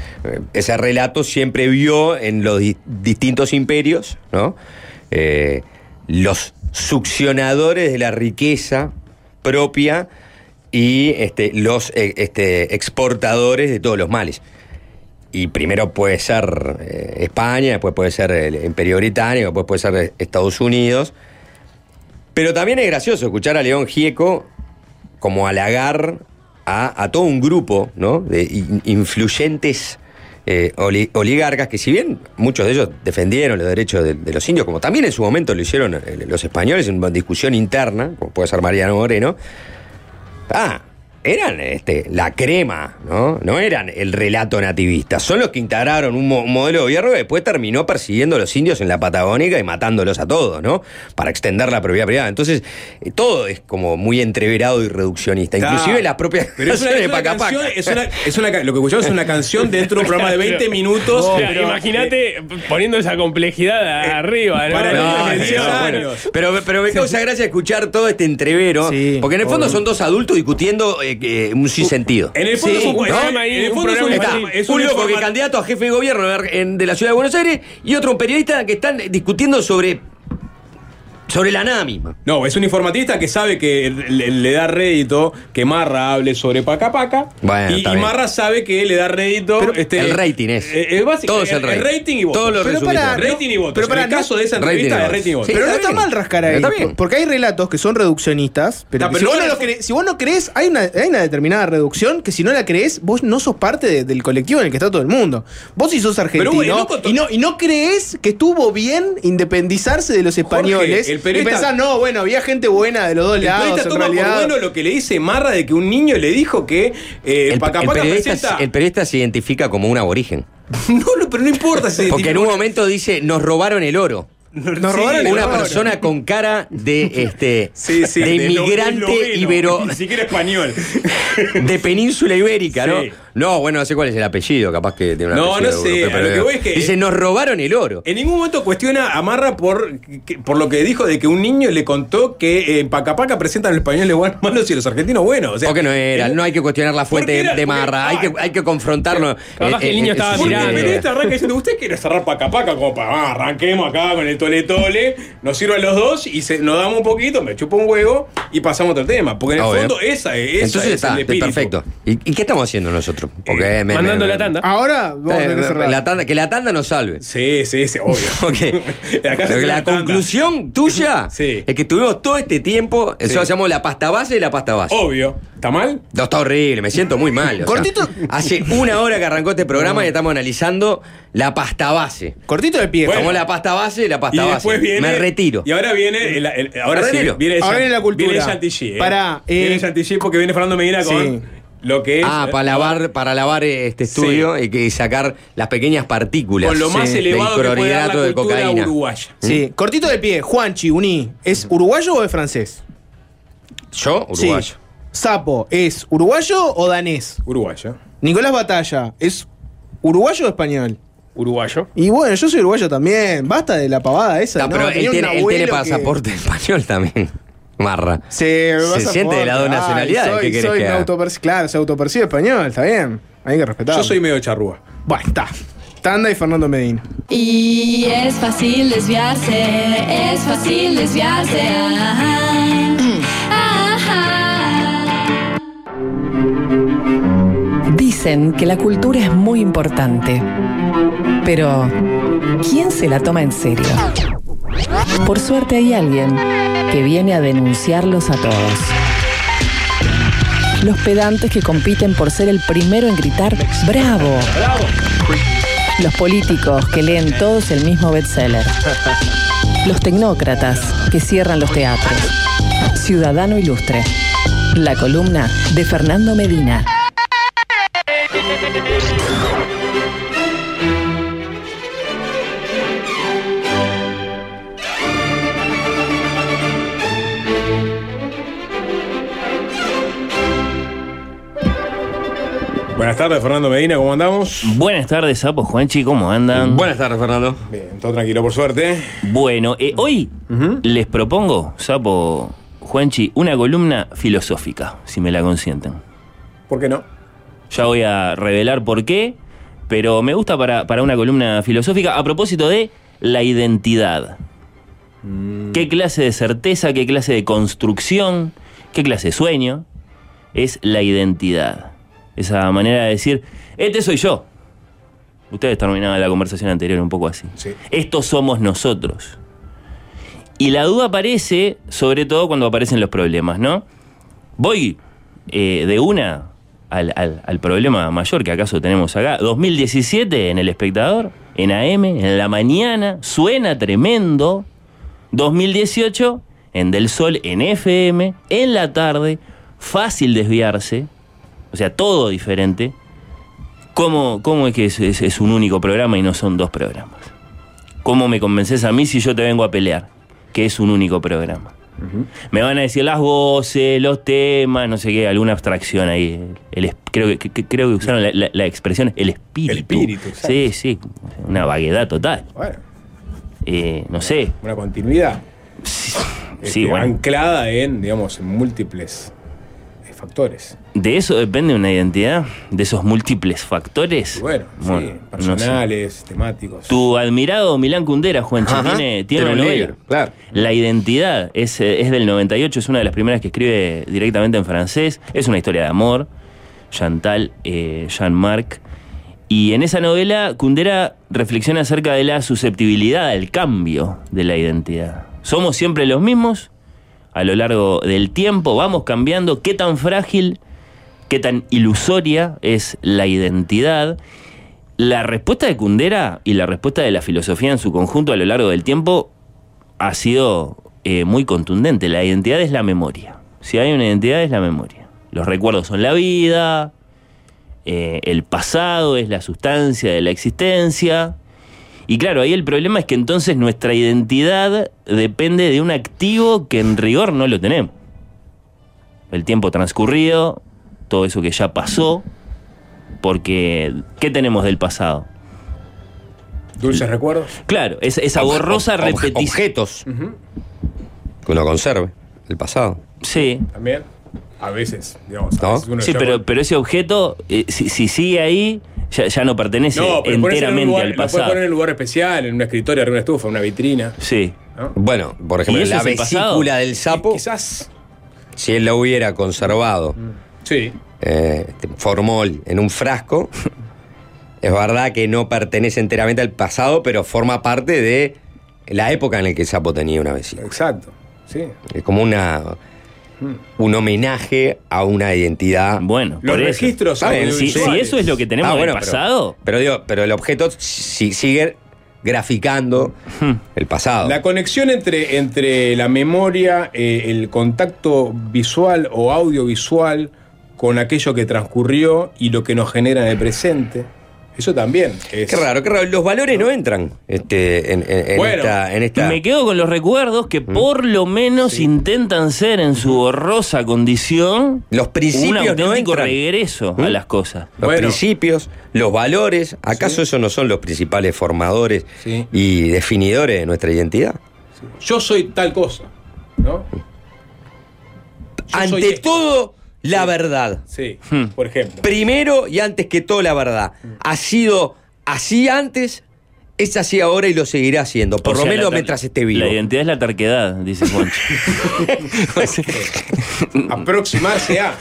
ese relato siempre vio en los di- distintos imperios, ¿no? Eh, los succionadores de la riqueza propia y este, los eh, este, exportadores de todos los males. Y primero puede ser eh, España, después puede ser el Imperio Británico, después puede ser Estados Unidos. Pero también es gracioso escuchar a León Gieco como halagar a, todo un grupo ¿no? de in- influyentes eh, oli- oligarcas que si bien muchos de ellos defendieron los derechos de, de los indios, como también en su momento lo hicieron eh, los españoles en una discusión interna, como puede ser Mariano Moreno, ah, eran este, la crema, ¿no? No eran el relato nativista. Son los que integraron un, mo- un modelo de gobierno que después terminó persiguiendo a los indios en la Patagónica y matándolos a todos, ¿no? Para extender la propiedad privada. Entonces, eh, todo es como muy entreverado y reduccionista. Inclusive las propias Pero es una, canciones es una de Paca Paca. canción, es una, es una ca- lo que escuchamos es una canción dentro de un programa de 20 minutos. O sea, pero- imagínate poniendo esa complejidad arriba, ¿no? para No, no, 10 bueno. años. Pero, pero me causa gracia escuchar todo este entrevero, Sí, porque en el fondo son dos adultos discutiendo eh, un sinsentido. En el fondo Sí, es un, un es- programa ahí, en el un fondo es un, programa Está infantil. es un loco que es candidato a jefe de gobierno en- de la ciudad de Buenos Aires y otro un periodista que están discutiendo sobre sobre la nada misma. No, es un informatista que sabe que le, le da rédito que Marra hable sobre Paca Paca. Bueno, y, y. Marra sabe que le da rédito. Pero este, el rating es. eh, eh, básico- Todo es el rating. y votos. Todos los Pero resultados. para- rating y votos. pero para- en el caso de esa Rating entrevista, de votos. rating y votos. Sí, pero no está bien. mal rascar ahí. Está bien. Porque hay relatos que son reduccionistas. Pero si, vos no no le- lo cre- si vos no crees, hay una, hay una determinada reducción que si no la crees, vos no sos parte de- del colectivo en el que está todo el mundo. Vos si sos argentino Pero, bueno, y, no, y no crees que estuvo bien independizarse de los españoles el periodista- y pensás, no, bueno, había gente buena de los dos El lados. periodista En toma por realidad. bueno lo que le dice Marra de que un niño le dijo que eh, El, Paca el Paca periodista, presenta. el periodista se identifica como un aborigen. No, no, pero no importa ese Porque en un momento dice, nos robaron el oro. Nos Sí, robaron el Una oro. persona con cara de este Sí, sí, de lo- migrante esloveno, ibero Ni siquiera español. de península ibérica, ¿no? No, bueno, no sé cuál es el apellido, capaz que tiene un No, no sé, europeo, a lo que voy es que- dice, nos robaron el oro. En ningún momento cuestiona a Marra por, que- por lo que dijo de que un niño le contó que en Pacapaca presentan los españoles buenos malos y los argentinos buenos. O sea, Porque no era, no hay que cuestionar la fuente era- de porque- Marra, hay que, hay que confrontarlo. Capaz que el niño estaba mirando. el arranca diciendo, usted quiere cerrar Pacapaca como para, ah, arranquemos acá con el tole tole, nos sirven los dos y se, nos damos un poquito, me chupa un huevo y pasamos a otro tema. Porque en el Obvio. fondo esa es, esa Entonces es está, el espíritu. perfecto. ¿Y, y qué estamos haciendo nosotros? Porque me- Mandando me- la tanda. Ahora vamos a Eh, tener que cerrar. la tanda- que la tanda nos salve. Sí, sí, sí, obvio. Se la, conclusión tuya Sí. es que tuvimos todo este tiempo, eso Sí. llamamos la pasta base y la pasta base. Obvio. ¿Está mal? No, está horrible, me siento muy mal. sea, Cortito. hace una hora que arrancó este programa y estamos analizando la pasta base. Cortito de pie. Bueno. La pasta base y la Y pasta base. después viene. me retiro. Y ahora viene. el- el- ahora sí, viene, Ahora la cultura. Viene el Chantilly. ¿eh? Pará, eh, Viene Chantilly porque viene Fernando Medina con Sí. Lo que es. Ah, eh, para lavar, para lavar este estudio y, que, y sacar las pequeñas partículas Con lo más sí, elevado del que puede dar la clorhidrato de cocaína. uruguaya. Sí, cortito de pie. Juanchi, uní. ¿Es uruguayo o es francés? Yo, uruguayo. Sí. Sapo, ¿es uruguayo o danés? Uruguayo. Nicolás Batalla, ¿es uruguayo o español? Uruguayo. Y bueno, yo soy uruguayo también. Basta de la pavada esa. No, ¿no? pero él tiene, él que- pasaporte español también. Marra. Se, Se siente de las dos nacionalidades, Soy, ¿qué querés soy que autoperci- Claro, se autopercibe español, está bien. Hay que respetar. Yo soy medio charrúa. Bueno, está. Tanda y Fernando Medina. Y es fácil desviarse, es fácil desviarse. Ajá, ajá. Dicen que la cultura es muy importante, pero ¿quién se la toma en serio? Por suerte hay alguien que viene a denunciarlos a todos. Los pedantes que compiten por ser el primero en gritar ¡Bravo! Los políticos que leen todos el mismo bestseller. Los tecnócratas que cierran los teatros. Ciudadano Ilustre. La columna de Fernando Medina. Buenas tardes, Fernando Medina, ¿cómo andamos? Buenas tardes, Sapo Juanchi, ¿cómo andan? Buenas tardes, Fernando. Bien, todo tranquilo, por suerte. Bueno, eh, hoy les propongo, Sapo Juanchi, una columna filosófica, si me la consienten. ¿Por qué no? Ya voy a revelar por qué, pero me gusta para, para una columna filosófica a propósito de la identidad. ¿Qué clase de certeza, qué clase de construcción, qué clase de sueño es la identidad? Esa manera de decir, este soy yo. Ustedes terminaban la conversación anterior un poco así. Estos somos nosotros. Y la duda aparece, sobre todo cuando aparecen los problemas, ¿no? Voy eh, de una al, al- al problema mayor que acaso tenemos acá. 2017 en El Espectador, en AM, en la mañana, suena tremendo. 2018 en Del Sol, en FM, en la tarde, fácil desviarse, o sea, todo diferente. ¿Cómo, cómo es que es, es- es un único programa y no son dos programas? ¿Cómo me convences a mí si yo te vengo a pelear que es un único programa? Me van a decir las voces, los temas, no sé qué, alguna abstracción ahí. El, creo, que, que- creo que usaron la, la- la expresión el espíritu. El espíritu, exacto. Sí, sí, una vaguedad total. Bueno, Eh, no sé. una continuidad. Sí, Este, bueno. Anclada en, digamos, en múltiples factores. ¿De eso depende una identidad? ¿De esos múltiples factores? Bueno, Bueno, sí, no sé. personales, temáticos. Tu admirado Milán Kundera, Juanchi, Ajá, tiene, tiene una un novela. claro. La identidad es, eh, es del 98, es una de las primeras que escribe directamente en francés. Es una historia de amor. Chantal, eh, Jean-Marc. Y en esa novela, Kundera reflexiona acerca de la susceptibilidad al cambio de la identidad. ¿Somos siempre los mismos? A lo largo del tiempo vamos cambiando. ¿Qué tan frágil, qué tan ilusoria es la identidad? La respuesta de Kundera y la respuesta de la filosofía en su conjunto a lo largo del tiempo ha sido eh, muy contundente. La identidad es la memoria. Si hay una identidad es la memoria. Los recuerdos son la vida, eh, el pasado es la sustancia de la existencia Y claro, ahí el problema es que entonces nuestra identidad depende de un activo que en rigor no lo tenemos. El tiempo transcurrido, todo eso que ya pasó, porque ¿qué tenemos del pasado? Dulces recuerdos. Claro, es- esa Obje- borrosa obje- repetición. Objetos que uno conserve, el pasado. Sí. También. A veces, digamos. a ¿No? veces uno Sí, pero, pero ese objeto, eh, si, si sigue ahí, ya, ya no pertenece No, pero ponerse en un enteramente lugar, al lo puedes pasado. poner en un lugar especial, en una escritoria, en una estufa, en una vitrina. Sí. Bueno, por ejemplo, ¿Y eso la pasado? vesícula del sapo, Quizás. si él la hubiera conservado, Sí. eh, formol en un frasco, es verdad que no pertenece enteramente al pasado, pero forma parte de la época en la que el sapo tenía una vesícula. Exacto. Sí. Es como una un homenaje a una identidad. Bueno, Los por eso. registros bien, si, si eso es lo que tenemos Ah, del bueno, pero- pasado, Pero, digo, pero el objeto si- sigue graficando el pasado. La conexión entre, entre la memoria, eh, el contacto visual o audiovisual con aquello que transcurrió y lo que nos genera en el presente. Eso también es. Qué raro, qué raro. Los valores no entran este, en, en- en Bueno, esta, en esta- me quedo con los recuerdos que por lo menos intentan ser en su borrosa condición Los principios un auténtico regreso a ¿Mm? las cosas. Los principios, los valores, ¿acaso esos no son los principales formadores Sí. y definidores de nuestra identidad? Yo soy tal cosa. ¿No? Yo soy Ante esto. todo, la verdad. Sí, Hmm. por ejemplo. Primero y antes que todo, la verdad. Ha sido así antes, es así ahora y lo seguirá haciendo. Por O lo sea, menos mientras esté vivo. La identidad es la terquedad, dice Juancho. Aproximarse a.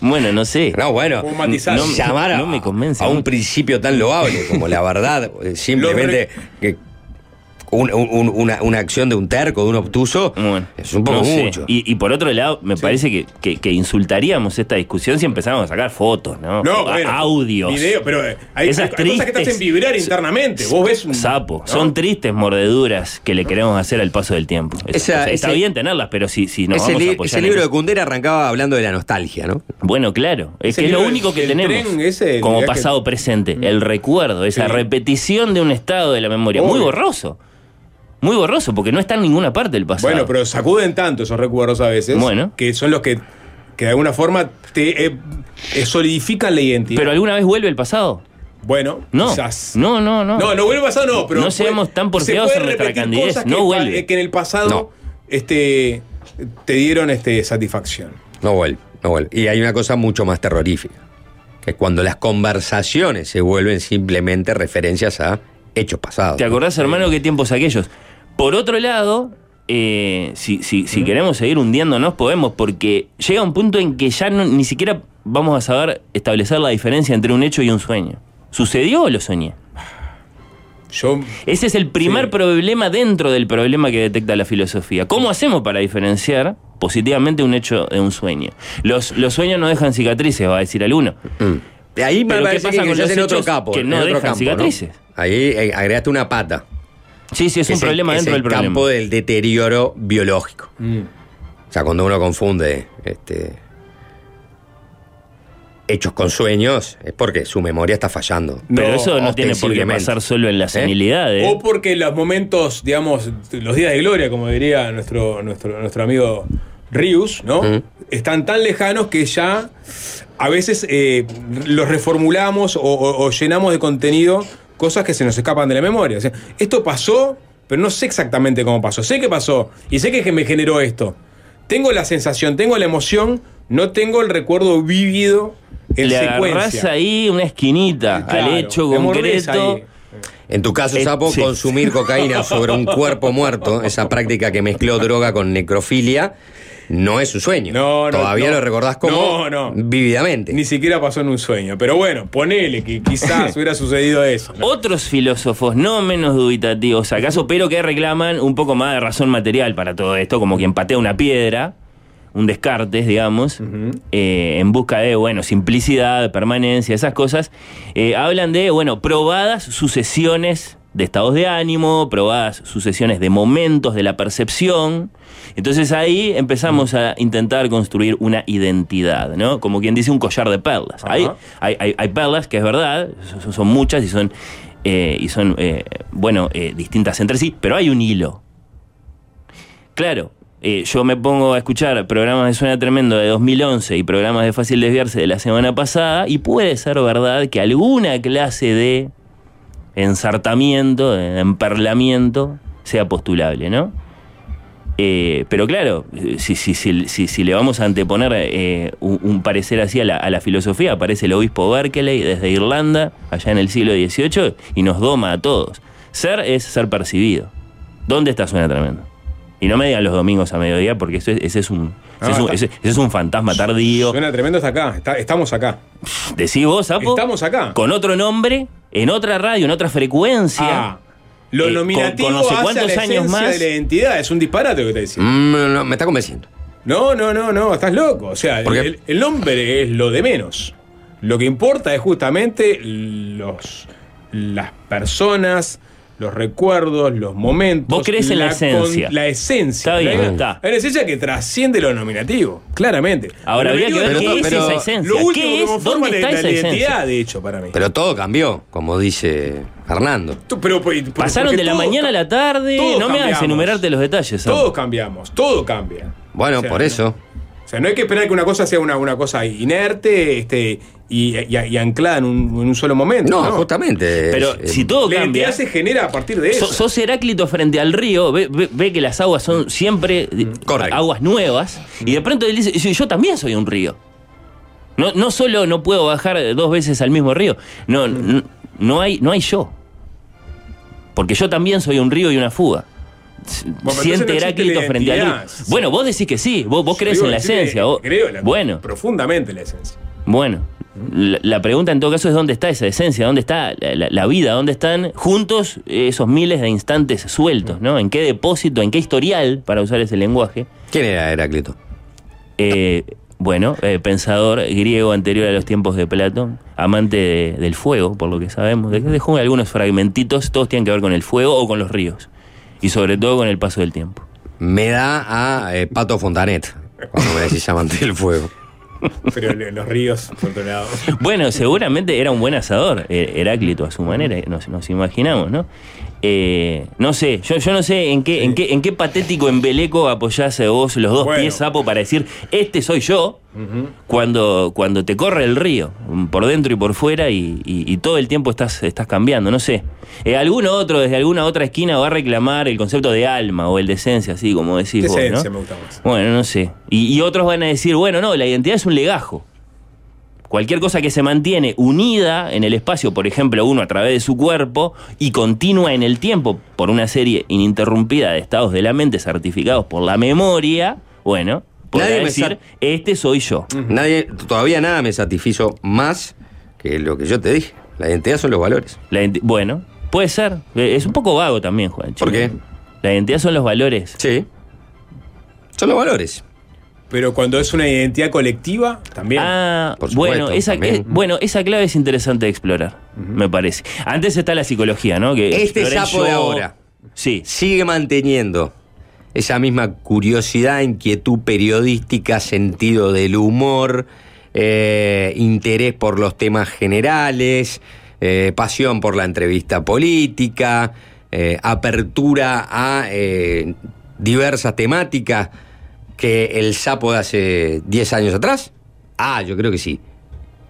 bueno, no sé. No, bueno, O matizar. No, llamar a, no me convence a un principio tan loable como la verdad, eh, simplemente que un- un- una, una acción de un terco, de un obtuso, Bueno, es un poco no sé. mucho. Y, y por otro lado, me parece que, que- que insultaríamos esta discusión si empezamos a sacar fotos, ¿no? No, A- bueno, audios. Video, pero eh, hay, Esas hay cosas que te hacen tristes- vibrar internamente. Vos ves un. Sapo, ¿no? son tristes mordeduras que le queremos hacer al paso del tiempo. Es- Esa- o sea, está ese- bien tenerlas, pero si, si nos ese, vamos a apoyar ese libro eso- de Kundera arrancaba hablando de la nostalgia, ¿no? Bueno, claro, es Ese que es lo único que tenemos ese, como pasado presente, el recuerdo, esa Sí. repetición de un estado de la memoria, muy borroso. Muy borroso, porque no está en ninguna parte del pasado. Bueno, pero sacuden tanto esos recuerdos a veces. Bueno. Que son los que, que de alguna forma te eh, eh, solidifican la identidad. ¿Pero alguna vez vuelve el pasado? bueno, No. quizás. No, no, no. No, no vuelve pasado, no, pero. No puede- seamos tan porfiados en nuestra candidez, no que, vuelve. que en el pasado No. este, te dieron este, satisfacción. No vuelve, no vuelve. Y hay una cosa mucho más terrorífica, que es cuando las conversaciones se vuelven simplemente referencias a hechos pasados. ¿Te acordás, hermano, qué tiempos aquellos? Por otro lado, eh, si, si- si queremos seguir hundiéndonos, podemos, porque llega un punto en que ya no- ni siquiera vamos a saber establecer la diferencia entre un hecho y un sueño. ¿Sucedió o lo soñé? Yo. Ese es el primer Sí. problema dentro del problema que detecta la filosofía. ¿Cómo hacemos para diferenciar positivamente un hecho de un sueño? Los, los sueños no dejan cicatrices, va a decir alguno. De ahí me Pero ¿qué parece pasa que con los en otro capo. que no otro dejan campo, cicatrices? Ahí eh, agregaste una pata. Sí, sí, es un problema el, dentro es el del problema. campo del deterioro biológico. Mm. O sea, cuando uno confunde este, hechos con sueños, es porque su memoria está fallando. Pero No, eso no tiene por qué pasar solo en la senilidad. ¿eh? O porque los momentos, digamos, los días de gloria, como diría nuestro, nuestro, nuestro amigo Rius, ¿no? Mm. Están tan lejanos que ya a veces eh, los reformulamos o, o- o llenamos de contenido cosas que se nos escapan de la memoria. O sea, esto pasó, pero no sé exactamente cómo pasó. Sé que pasó y sé que me generó esto. Tengo la sensación, tengo la emoción, no tengo el recuerdo vívido en Le secuencia. ahí una esquinita Claro, al hecho concreto. ahí. En tu caso, Eh, Sapo, sí. consumir cocaína sobre un cuerpo muerto, esa práctica que mezcló droga con necrofilia, no es un sueño. No, no, Todavía no. lo recordás como No, no. vívidamente. Ni siquiera pasó en un sueño. Pero bueno, ponele que quizás hubiera sucedido eso. ¿no? Otros filósofos no menos dubitativos acaso, pero que reclaman un poco más de razón material para todo esto, como quien patea una piedra, un Descartes, digamos, eh, en busca de, bueno, simplicidad, permanencia, esas cosas, eh, hablan de, bueno, probadas sucesiones de estados de ánimo, probadas sucesiones de momentos de la percepción. Entonces ahí empezamos a intentar construir una identidad, ¿no? Como quien dice un collar de perlas. Hay, hay, hay- hay perlas que es verdad, son, son muchas y son eh, y son, eh, bueno, eh, distintas entre sí, pero hay un hilo. Claro, eh, yo me pongo a escuchar programas de Suena Tremendo de 2011 y programas de Fácil Desviarse de la semana pasada y puede ser verdad que alguna clase de ensartamiento, de emperlamiento, sea postulable, ¿no? Eh, pero claro, si, si, si, si, le vamos a anteponer eh, un, un parecer así a la, a la filosofía, aparece el obispo Berkeley desde Irlanda, allá en el siglo XVIII, y nos doma a todos. Ser es ser percibido. ¿Dónde está Suena Tremendo? Y no me digan los domingos a mediodía, porque ese, ese es un, ese, Ah, es un, está. ese- ese es un fantasma tardío. Suena tremendo está acá. está- estamos acá. Decís vos, Sapo. Estamos acá. Con otro nombre, en otra radio, en otra frecuencia. Ah, Lo Eh, con- nominativo con no sé hace a cuántos la años más. de la identidad. Es un disparate lo que te decía. Mm, no, no, me está convenciendo. No, no, no, no, estás loco. O sea, el, el nombre es lo de menos. Lo que importa es justamente los, las personas, los recuerdos, los momentos. Vos crees en la esencia. con- la esencia. Está bien, La- está. Hay una esencia que trasciende lo nominativo, claramente. Ahora habría que ver qué es esa esencia. Lo último ¿Qué que es? ¿Dónde la, está la esa identidad, esencia? de hecho, para mí. Pero todo cambió, como dice Fernando. Tú- pero- Pasaron de la mañana a la tarde. No me hagas enumerarte los detalles. Sapo. Todos cambiamos, todo cambia. Bueno, O sea, por eso. O sea, no hay que esperar que una cosa sea una, una cosa inerte este, y, y- y anclada en un, en un solo momento. No, No, justamente. Pero es- si todo La cambia. identidad se genera a partir de eso. So- sos Heráclito frente al río, ve, ve- ve que las aguas son siempre eh, Correcto. aguas nuevas, y de pronto él dice, "Sí, yo también soy un río. No, no solo no puedo bajar dos veces al mismo río, no, no, no hay, no hay yo. Porque yo también soy un río y una fuga. Bueno, Siente Heráclito frente río. identidad. Bueno, vos decís que sí, vos, vos crees en la esencia. vos- Creo en la- bueno, profundamente en la esencia. bueno. La, la pregunta en todo caso es dónde está esa esencia, dónde está la, la- la vida, dónde están juntos esos miles de instantes sueltos, ¿no? ¿En qué depósito, en qué historial, para usar ese lenguaje? ¿Quién era Heráclito? Eh, bueno, eh, pensador griego anterior a los tiempos de Platón, amante de- del fuego, por lo que sabemos. Dej- Dejó algunos fragmentitos, todos tienen que ver con el fuego o con los ríos. Y sobre todo con el paso del tiempo. Me da a eh, Pato Fontanet, cuando me decís amante del fuego. Pero los ríos, por otro lado. Bueno, seguramente era un buen asador, eh, Heráclito a su manera, nos, nos imaginamos, ¿no? Eh, no sé, yo, yo no sé en qué, en qué, en qué patético embeleco apoyás vos los dos Bueno. pies sapo para decir, este soy yo, cuando, cuando te corre el río, mm, por dentro y por fuera, y, y- y todo el tiempo estás, estás cambiando, no sé. Eh, alguno otro, desde alguna otra esquina, va a reclamar el concepto de alma o el de esencia, así como decís vos, ¿no? me gusta más. Bueno, no sé. Y, y otros van a decir, bueno, no, la identidad es un legajo. Cualquier cosa que se mantiene unida en el espacio, por ejemplo, uno a través de su cuerpo, y continúa en el tiempo por una serie ininterrumpida de estados de la mente certificados por la memoria, bueno, me decir, este soy yo. Nadie, todavía nada me satisfizo más que lo que yo te dije. La identidad son los valores. La bueno, puede ser. Eh, Es un poco vago también, Juan. ¿Por qué? La identidad son los valores. Sí. Son los valores. Pero cuando es una identidad colectiva, también. Ah, Por supuesto, bueno, esa, también. eh, bueno, esa clave es interesante de explorar, me parece. Antes está la psicología, ¿no? Que Este sapo de ahora Sí. sigue manteniendo esa misma curiosidad, inquietud periodística, sentido del humor, eh, interés por los temas generales, eh, pasión por la entrevista política, eh, apertura a eh, diversas temáticas que el sapo de hace 10 años atrás. Ah, yo creo que sí.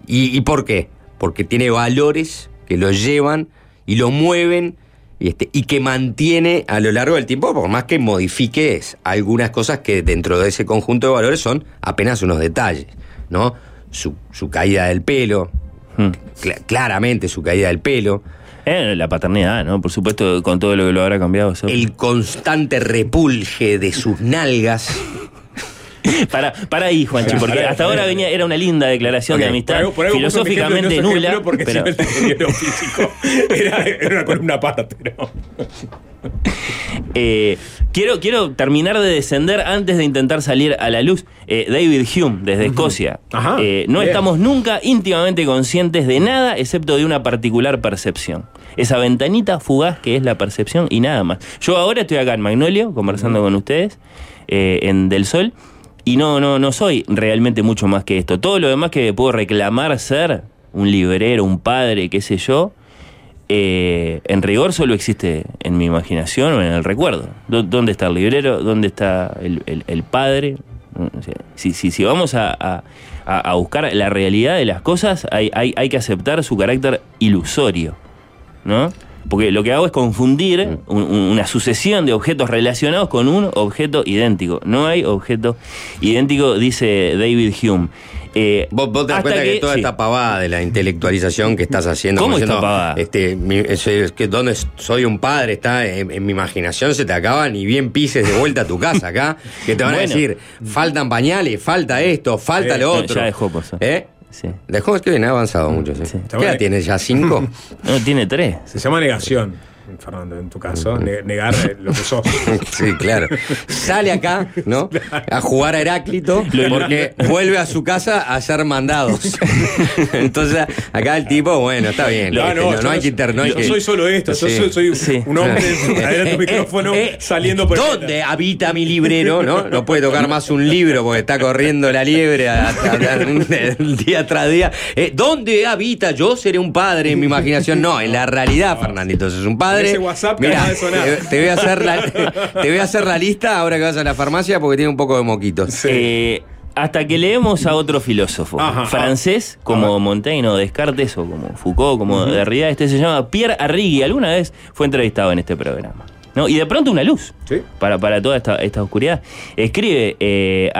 ¿Y, y por qué? Porque tiene valores que lo llevan y lo mueven y, este, y que mantiene a lo largo del tiempo, por más que modifiques algunas cosas que dentro de ese conjunto de valores son apenas unos detalles, ¿no? Su, su caída del pelo, Hmm. cla- claramente su caída del pelo, Eh, la paternidad, ¿no? Por supuesto, con todo lo que lo habrá cambiado. el constante repulge de sus nalgas. Para, para ahí, Juanchi, porque hasta ahora venía, era una linda declaración de amistad, Por algo- por algo puso mi ejemplo y no filosóficamente nula. Porque pero- el físico era, era una columna aparte, ¿no? Eh, quiero, quiero terminar de descender antes de intentar salir a la luz. Eh, David Hume, desde Escocia. Ajá, Eh, no bien. estamos nunca íntimamente conscientes de nada excepto de una particular percepción. Esa ventanita fugaz que es la percepción y nada más. Yo ahora estoy acá en Magnolio conversando con ustedes en Del Sol y no, no, no soy realmente mucho más que esto. Todo lo demás que puedo reclamar ser, un librero, un padre, qué sé yo, eh, en rigor solo existe en mi imaginación o en el recuerdo. Dó- ¿Dónde está el librero? ¿Dónde está el, el- padre? Sea, si, si, si vamos a- a- a buscar la realidad de las cosas, hay, hay, hay que aceptar su carácter ilusorio, ¿no? Porque lo que hago es confundir un- un- una sucesión de objetos relacionados con un objeto idéntico. No hay objeto idéntico, dice David Hume. Eh, Vos, vos te das cuenta que, que- toda sí. esta pavada de la intelectualización que estás haciendo. ¿Cómo diciendo, pavada? Este, mi- es, es que donde soy un padre está en, en mi imaginación, se te acaba ni bien pises de vuelta a tu casa acá. Que te van Bueno. a decir, faltan pañales, falta esto, falta Eh, lo otro. ya dejó pasar. ¿Eh? Sí. Dejó, es que bien, ha avanzado mucho. Sí. ¿Qué edad tienes ya? ¿Cinco? No, tiene tres. Se llama negación, Fernando, en tu caso. ne- negar eh, lo que sos. Sí, claro. Sale acá, ¿no? A jugar a Heráclito porque vuelve a su casa a hacer mandados. Entonces, acá el tipo, bueno, está bien. No, no, no, hay que inter- no hay yo que- soy solo esto, yo soy, un hombre adelante de un micrófono saliendo por ¿Dónde habita mi librero? ¿no? no puede tocar más un libro porque está corriendo la liebre a- a- a- día tras día. Eh, ¿Dónde habita? Yo seré un padre en mi imaginación. No, en la realidad, Fernandito, es un padre. Ese WhatsApp que Mirá, acaba de sonar. te, te voy a hacer la, te voy a hacer la lista ahora que vas a la farmacia porque tiene un poco de moquitos. Eh, hasta que leemos a otro filósofo Ajá. francés como Montaigne o Descartes o como Foucault, como Ujú. Derrida, este se llama Pierre Arrigui, alguna vez fue entrevistado en este programa. ¿No? Y de pronto una luz para, para toda esta, esta oscuridad. Escribe eh,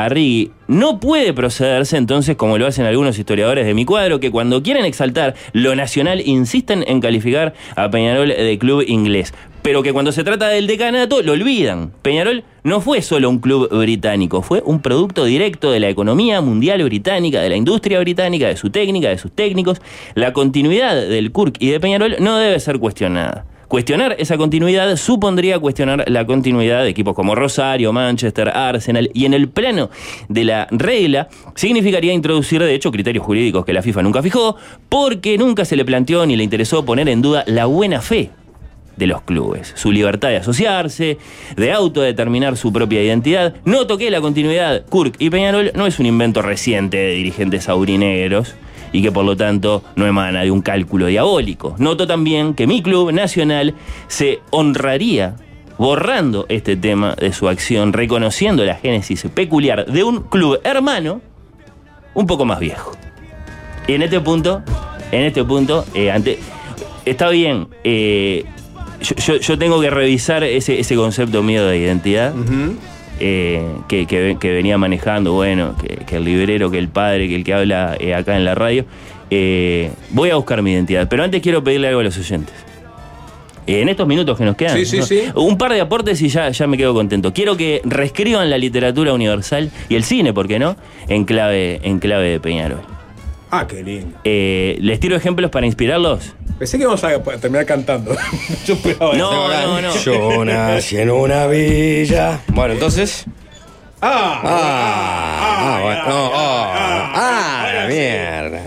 no puede procederse entonces como lo hacen algunos historiadores de mi cuadro, que cuando quieren exaltar lo nacional insisten en calificar a Peñarol de club inglés. Pero que cuando se trata del decanato lo olvidan. Peñarol no fue solo un club británico, fue un producto directo de la economía mundial británica, de la industria británica, de su técnica, de sus técnicos. La continuidad del Kirk y de Peñarol no debe ser cuestionada. Cuestionar esa continuidad supondría cuestionar la continuidad de equipos como Rosario, Manchester, Arsenal y en el plano de la regla significaría introducir de hecho criterios jurídicos que la FIFA nunca fijó porque nunca se le planteó ni le interesó poner en duda la buena fe de los clubes, su libertad de asociarse, de autodeterminar su propia identidad. Noto que la continuidad Kirk y Peñarol no es un invento reciente de dirigentes aurinegros y que por lo tanto no emana de un cálculo diabólico. Noto también que mi club nacional se honraría borrando este tema de su acción, reconociendo la génesis peculiar de un club hermano un poco más viejo. Y en este punto, en este punto, eh, ante, está bien, eh, yo, yo- tengo que revisar ese, ese concepto mío de identidad. Eh, que, que- que venía manejando, bueno, que, que el librero, que el padre, que el que habla eh, acá en la radio. Eh, voy a buscar mi identidad, pero antes quiero pedirle algo a los oyentes. En estos minutos que nos quedan, Sí, sí, ¿no? sí. un par de aportes y ya, ya me quedo contento. Quiero que reescriban la literatura universal y el cine, ¿por qué no? En clave, en clave de Peñarol. Ah, qué lindo. ¿Les tiro ejemplos para inspirarlos? Pensé que íbamos a terminar cantando. Yo esperaba No, no, no. Yo nací en una villa. Bueno, entonces. Ah, Ah, bueno, no, ah, ah, la mierda.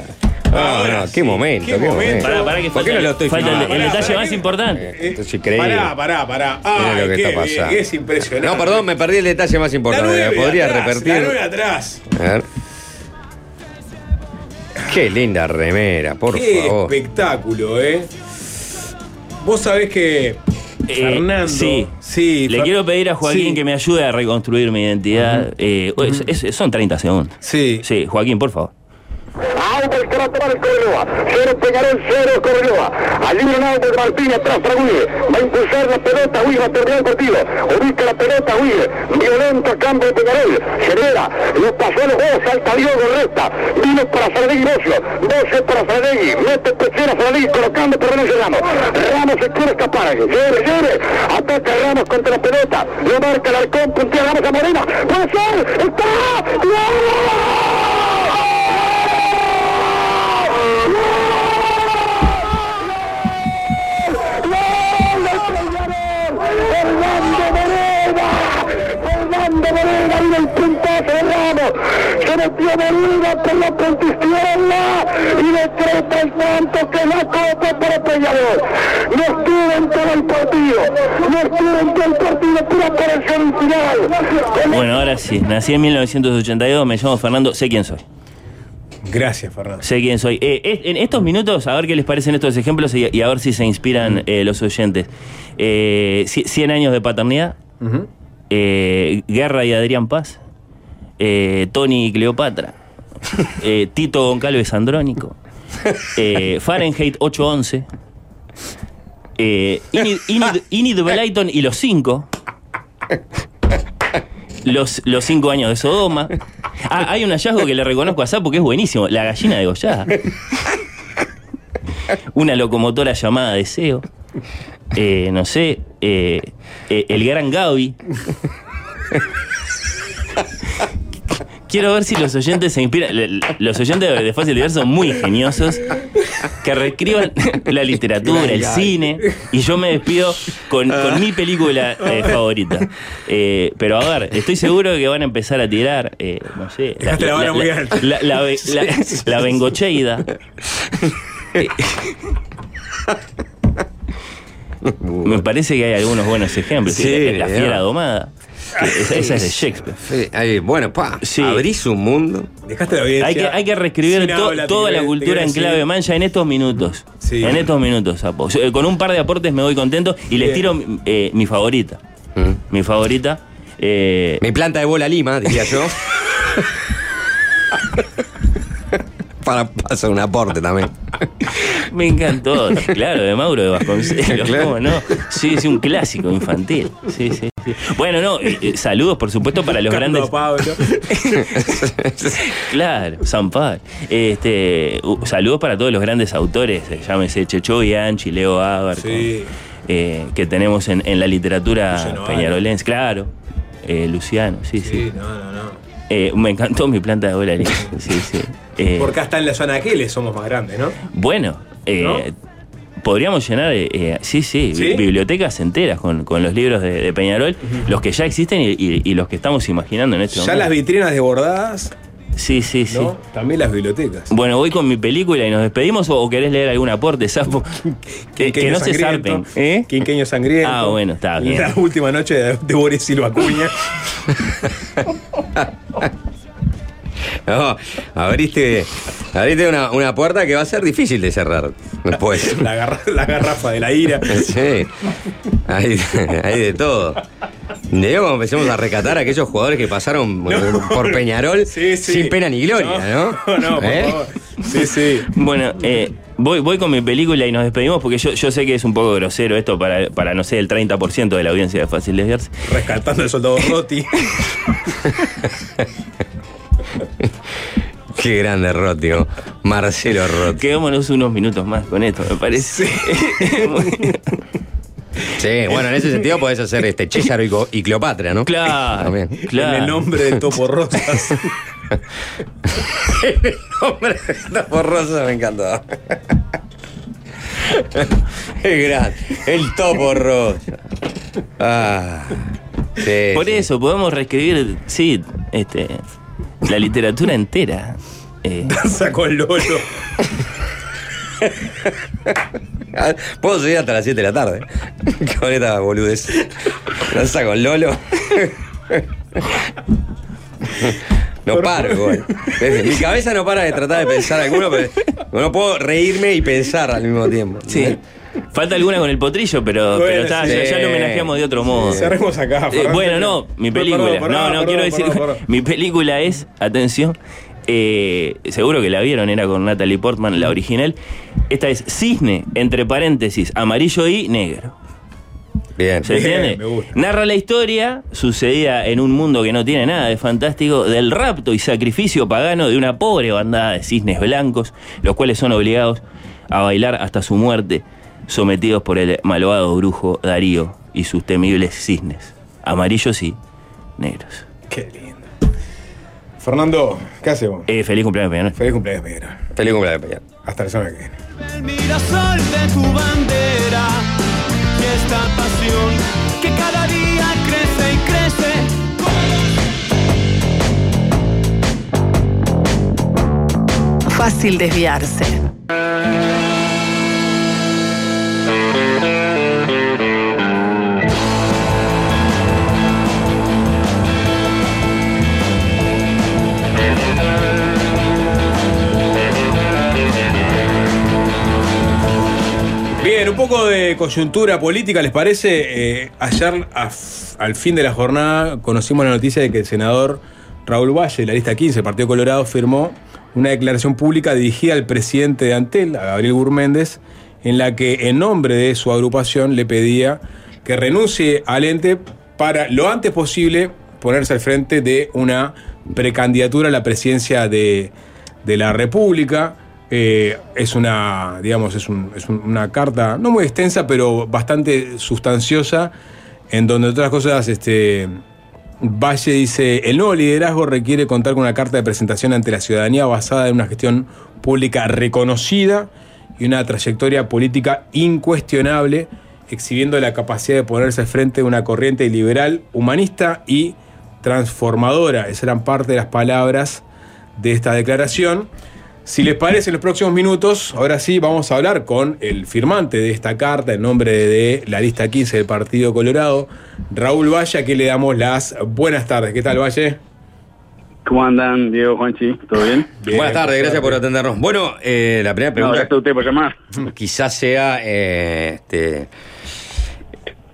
No, no, qué momento, qué, momento. Pará, pará, que ¿Por qué no lo estoy falta el- filmando? el detalle más importante. Esto es increíble. Pará, pará, pará. Mira Ay, lo que qué está bien, pasando. es impresionante. No, perdón, me perdí el detalle más La importante. nueve ¿Podría atrás, repetir? La nueve atrás. A ver. Qué linda remera, por Qué favor. espectáculo, ¿eh? Vos sabés que Eh, Fernando. sí. sí Le Fer- quiero pedir a Joaquín sí. que me ayude a reconstruir mi identidad. Eh, es- es- son 30 segundos. Sí. Sí, Joaquín, por favor. Auber que va a tomar el Cobreloa. Cero Peñarol, cero Cobreloa. Al libro Auber Martín atrás para Huide. Va a impulsar la pelota, Huide va a terminar el partido. Ubica la pelota, Huide. Violento cambio de Peñarol. Genera. Lo pasó los dos. Salta Diogo, resta. Vino para Saladegui Bocio. Bocio para Saladegui. Mete tercera Saladegui colocando por René Ramos. Ramos se quiere escapar. Lleve, lleve. Ataca Ramos contra la pelota. Lo marca el halcón. Puntea Ramos a Morena. ¡Puede ser! ¡Está! Fernando Morena y el puntazo de Ramos, se metió Morena por la punta izquierda y decreta el tanto que la copa para Peñarol. No estuvo en todo el partido, no estuvo en todo el partido, pura aparición final. Bueno, ahora sí. Nací en 1982, me llamo Fernando, sé quién soy. Gracias, Fernando. Sé quién soy. Eh, en estos minutos, a ver qué les parecen estos ejemplos y, y a ver si se inspiran eh, los oyentes. Eh, ci- 100 años de paternidad. Eh, Guerra y Adrián Paz. eh, Tony y Cleopatra. eh, Tito Goncalves Andrónico. eh, Fahrenheit 811. Eh, Enid, Enid- Enid Blyton y los cinco. Los, los cinco años de Sodoma. Ah, hay un hallazgo que le reconozco a Sapo que es buenísimo. La gallina degollada. Una locomotora llamada Deseo. Eh, no sé. eh, eh, el gran Gaby. Quiero ver si los oyentes se inspiran. Los oyentes de Fácil Diverso son muy ingeniosos. Que reescriban la literatura, el cine. Y yo me despido con, con mi película eh, favorita. Eh, pero a ver, estoy seguro de que van a empezar a tirar, eh, no sé. La alta. la, la, la- la- la Bengocheida. Eh, Me parece que hay algunos buenos ejemplos. Sí, la, fiera domada. que esa, esa es de Shakespeare. Sí, ahí, bueno, pa, abrís un mundo. Dejaste la audiencia. Hay que, hay que reescribir sin to- habla, toda la cultura en clave mancha en estos minutos. Sí. En estos minutos, Con un par de aportes me voy contento y les tiro eh, mi favorita. Mi favorita. eh, Mi planta de bola lima, diría yo. para pasar un aporte también. me encantó. Claro, de Mauro de Vasconcelos. Claro. ¿Cómo no? Sí, sí, un clásico infantil. Sí, sí. sí. Bueno, no, eh, saludos por supuesto para los Buscando grandes. Pablo. Claro, San Pablo. Este, uh, saludos para todos los grandes autores, eh, llámese Checho Bianchi, Leo Abar, Sí. eh, que tenemos en, en la literatura peñarolense. Claro, eh, Luciano, sí, sí. Sí, no, no, no. Eh, me encantó mi planta de lima. Sí, sí. Eh, Porque hasta en la zona Aquiles somos más grandes, ¿no? bueno, eh, podríamos llenar, eh, eh, sí, sí, ¿Sí? bi- bibliotecas enteras con, con los libros de, de Peñarol, los que ya existen y, y- y los que estamos imaginando en este Ya momento. las vitrinas desbordadas, Sí, sí, sí. ¿no? También las bibliotecas. Bueno, voy con mi película y nos despedimos o, querés leer algún aporte, Sapo. Que, no se zarpen. ¿Eh? Quinqueño sangriento. Ah, bueno, está bien. La última noche de, de Boris Silva Acuña. No, abriste, abriste una, una puerta que va a ser difícil de cerrar después. la, garra- la garrafa de la ira. Sí, hay, hay de todo. De cuando empecemos a recatar a aquellos jugadores que pasaron por Peñarol Sí, sí. sin pena ni gloria, ¿no? No, no, por ¿Eh? favor. Sí, sí. Bueno, eh, voy, voy con mi película y nos despedimos porque yo, yo sé que es un poco grosero esto para, para no sé, el 30% de la audiencia de Fácil Desviarse. Rescatando al soldado Rotti. Qué grande Rotio. Marcelo Rotti. Quedémonos unos minutos más con esto, me parece. Sí, bueno, en ese sentido podés hacer este César y, Cleopatra, ¿no? Claro, También. claro. En el nombre de Topo Rosas. Hombre, Topo Rosa me encantó. Es grande. El Topo Rosa. Ah. Sí, Por sí. eso podemos reescribir, sí, este, la literatura entera. Eh, Danza con Lolo. Puedo seguir hasta las 7 de la tarde. Con esta boludez. Danza con Lolo. No paro, igual. Mi cabeza no para de tratar de pensar alguno, pero no puedo reírme y pensar al mismo tiempo. sí. Falta alguna con el potrillo, pero, Bueno, pero está, ya, sí. ya lo homenajeamos de otro modo. Cerremos acá. Eh, bueno, no, mi película. perdón, no, no, perdón, quiero decir. Mi película es, atención, eh, seguro que la vieron, era con Natalie Portman, la original. Esta es Cisne, entre paréntesis, amarillo y negro. Bien. ¿Se Bien, entiende? me gusta. Narra la historia, sucedida en un mundo que no tiene nada de fantástico, del rapto y sacrificio pagano de una pobre bandada de cisnes blancos, los cuales son obligados a bailar hasta su muerte, sometidos por el malvado brujo Darío y sus temibles cisnes, amarillos y negros. Qué lindo. Fernando, ¿qué hacemos? Eh, feliz cumpleaños, Peñarol. Feliz cumpleaños, Pedro. Feliz cumpleaños, Peña. Hasta la semana que viene. El mirasol de tu bandera y esta pasión que cada día crece y crece. Fácil desviarse. Bien, un poco de coyuntura política, ¿les parece? Eh, ayer, al fin de la jornada, conocimos la noticia de que el senador Raúl Valle, de la lista 15, Partido Colorado, firmó una declaración pública dirigida al presidente de Antel, a Gabriel Gurméndez, en la que en nombre de su agrupación le pedía que renuncie al ente para lo antes posible ponerse al frente de una precandidatura a la presidencia de, de la República. Eh, es una, digamos, es, un- es un- una carta no muy extensa, pero bastante sustanciosa, en donde otras cosas, este, Valle dice, el nuevo liderazgo requiere contar con una carta de presentación ante la ciudadanía basada en una gestión pública reconocida y una trayectoria política incuestionable, exhibiendo la capacidad de ponerse frente de una corriente liberal, humanista y transformadora. Esas eran parte de las palabras de esta declaración. Si les parece, en los próximos minutos, ahora sí, vamos a hablar con el firmante de esta carta en nombre de la lista 15 del Partido Colorado, Raúl Valle, a quien le damos las buenas tardes. ¿Qué tal, Valle? ¿Cómo andan, Diego, Juanchi? ¿Todo bien? Buenas tardes, gracias por atendernos. Bueno, eh, la primera No, pregunta. gracias a usted por llamar. Quizás sea. eh, este,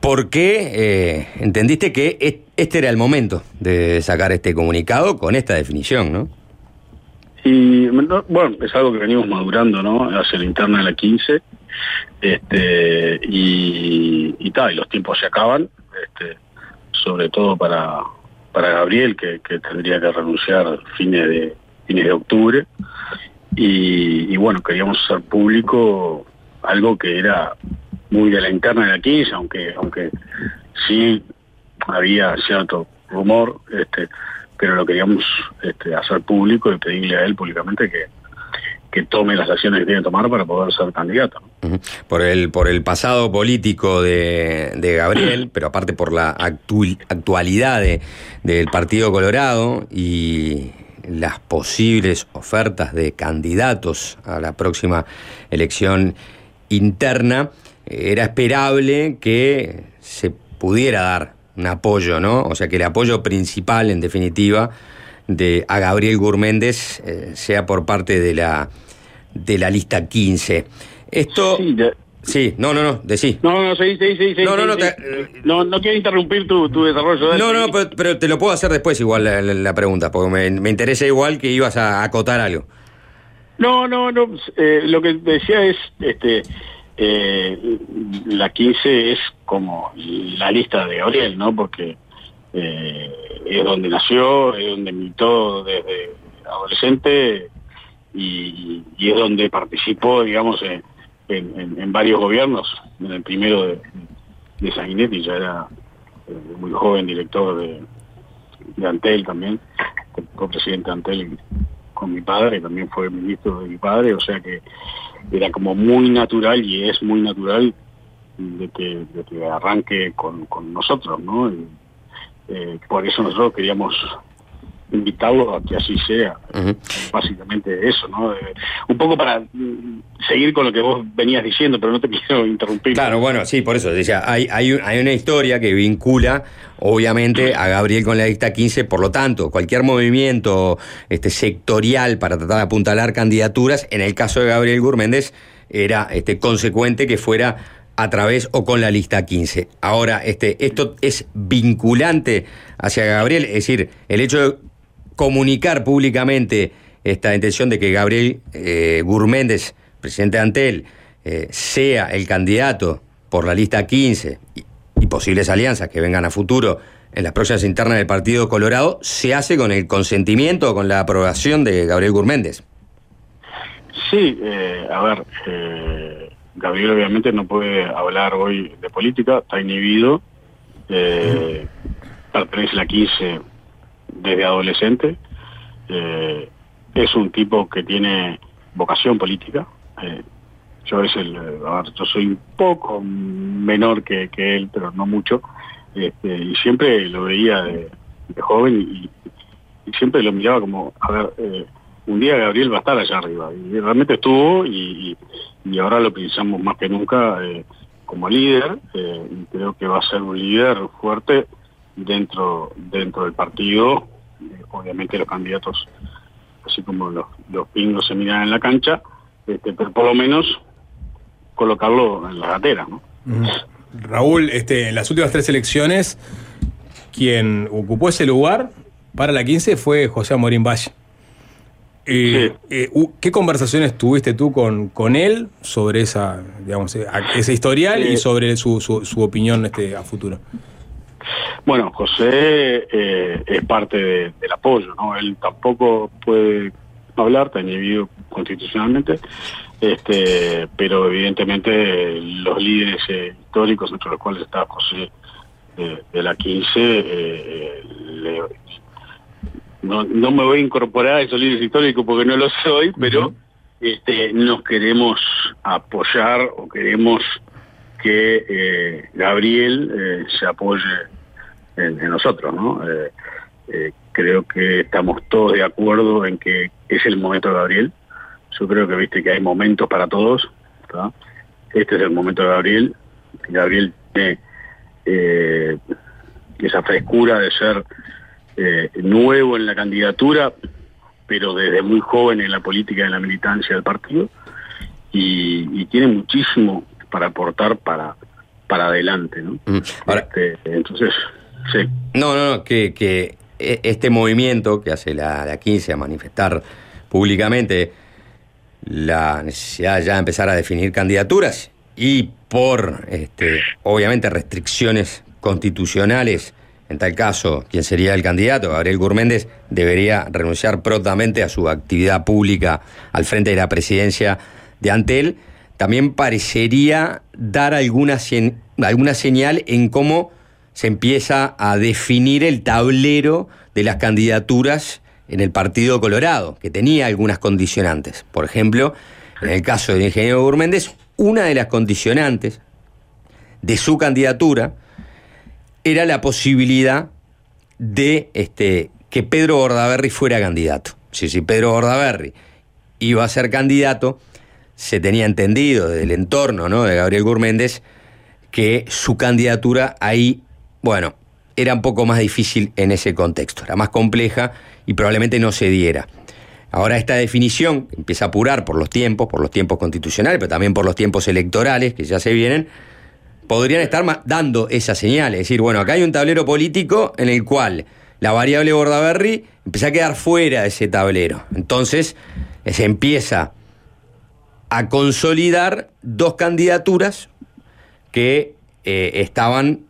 ¿Por qué eh, entendiste que es- este era el momento de sacar este comunicado con esta definición, no? Y no, bueno, es algo que venimos madurando, ¿no? Hacia la interna de la 15. Este, y, y tal, y los tiempos se acaban, este, sobre todo para, para Gabriel, que, tendría que renunciar fines de, fines de octubre. Y, y bueno, queríamos hacer público algo que era muy de la interna de la 15, aunque, aunque sí había cierto rumor, este, pero lo queríamos este, hacer público y pedirle a él públicamente que, que tome las acciones que tiene que tomar para poder ser candidato. Por el, por el pasado político de, de Gabriel, pero aparte por la actu- actualidad de- del Partido Colorado y las posibles ofertas de candidatos a la próxima elección interna, era esperable que se pudiera dar un apoyo, ¿no? O sea, que el apoyo principal, en definitiva, de a Gabriel Gurméndez eh, sea por parte de la de la lista 15. Esto Sí, no, no, no, decí. No, no, sí, sí, sí. No, no, no, te- no, no quiero interrumpir tu, tu desarrollo. No, no, pero, pero te lo puedo hacer después igual la, la- la pregunta, porque me, me interesa igual que ibas a acotar algo. No, no, no. eh, lo que decía es, este, eh, la 15 es como la lista de Gabriel, ¿no? Porque eh, es donde nació, es donde militó desde adolescente y, es donde participó, digamos, en, varios gobiernos. En el primero de, de Sanguinetti ya era eh, muy joven director de, Antel también, fue presidente de Antel con mi padre, también fue ministro de mi padre, o sea que era como muy natural y es muy natural de que, arranque con, nosotros, ¿no? Eh, por eso nosotros queríamos invitarlo a que así sea. Básicamente eso, ¿no? Eh, un poco para mm, seguir con lo que vos venías diciendo, pero no te quiero interrumpir. Claro, bueno, sí, por eso decía, hay, hay, un- hay una historia que vincula, obviamente, a Gabriel con la lista 15, por lo tanto, cualquier movimiento este, sectorial para tratar de apuntalar candidaturas, en el caso de Gabriel Gurméndez, era este, consecuente que fuera a través o con la lista 15. Ahora, este, esto es vinculante hacia Gabriel, es decir, el hecho de comunicar públicamente esta intención de que Gabriel eh, Gurméndez, presidente de Antel, eh, sea el candidato por la lista 15 y, posibles alianzas que vengan a futuro en las próximas internas del Partido Colorado, se hace con el consentimiento o con la aprobación de Gabriel Gurméndez. Sí, eh, a ver, eh, Gabriel obviamente no puede hablar hoy de política, está inhibido, eh, pertenece a la 15 desde adolescente, eh, es un tipo que tiene vocación política, eh, yo es el, yo soy un poco menor que, él, pero no mucho, este, y siempre lo veía de, joven y, siempre lo miraba como, a ver, un día Gabriel va a estar allá arriba. Y realmente estuvo y- y ahora lo pensamos más que nunca eh, como líder. eh, y creo que va a ser un líder fuerte dentro dentro del partido. Eh, obviamente los candidatos, así como los, los pingos se miran en la cancha, este, pero por lo menos colocarlo en la gatera, ¿no? Raúl, este, en las últimas tres elecciones, quien ocupó ese lugar para la 15 fue José Amorín Valle. Eh, eh, ¿Qué conversaciones tuviste tú con, con él sobre esa, digamos, eh, ese historial y sobre su, su, su opinión este, a futuro? Bueno, José eh, es parte de- del apoyo, ¿no? Él tampoco puede hablar, está inhibido constitucionalmente, este, pero evidentemente los líderes eh, históricos, entre los cuales está José de la 15, eh, eh, le- no, no me voy a incorporar a esos líderes históricos porque no lo soy, pero este, nos queremos apoyar o queremos que eh, Gabriel eh, se apoye en, en nosotros, ¿no? Eh, creo que estamos todos de acuerdo en que es el momento de Gabriel. Yo creo que viste que hay momentos para todos. ¿tá? Este es el momento de Gabriel. Gabriel tiene esa frescura de ser eh, nuevo en la candidatura, pero desde muy joven en la política en la militancia del partido. Y, y tiene muchísimo para aportar para, para adelante, ¿no? Este, entonces, sí. No, no, no, que, que e- este movimiento que hace la, la 15 a manifestar públicamente la necesidad ya de empezar a definir candidaturas y por, este, obviamente, restricciones constitucionales, en tal caso, quien sería el candidato, Gabriel Gurméndez, debería renunciar prontamente a su actividad pública al frente de la presidencia de Antel, también parecería dar alguna, alguna señal en cómo se empieza a definir el tablero de las candidaturas en el Partido Colorado, que tenía algunas condicionantes. Por ejemplo, en el caso del ingeniero Gurméndez, una de las condicionantes de su candidatura era la posibilidad de este, que Pedro Bordaberry fuera candidato. Si, si Pedro Bordaberry iba a ser candidato, se tenía entendido desde el entorno ¿no? de Gabriel Gurméndez que su candidatura ahí, bueno, era un poco más difícil en ese contexto, era más compleja y probablemente no se diera. Ahora esta definición empieza a apurar por los tiempos, por los tiempos constitucionales, pero también por los tiempos electorales que ya se vienen, podrían estar dando esa señal. Es decir, bueno, acá hay un tablero político en el cual la variable Bordaberry empieza a quedar fuera de ese tablero. Entonces eh, se empieza a consolidar dos candidaturas que eh, estaban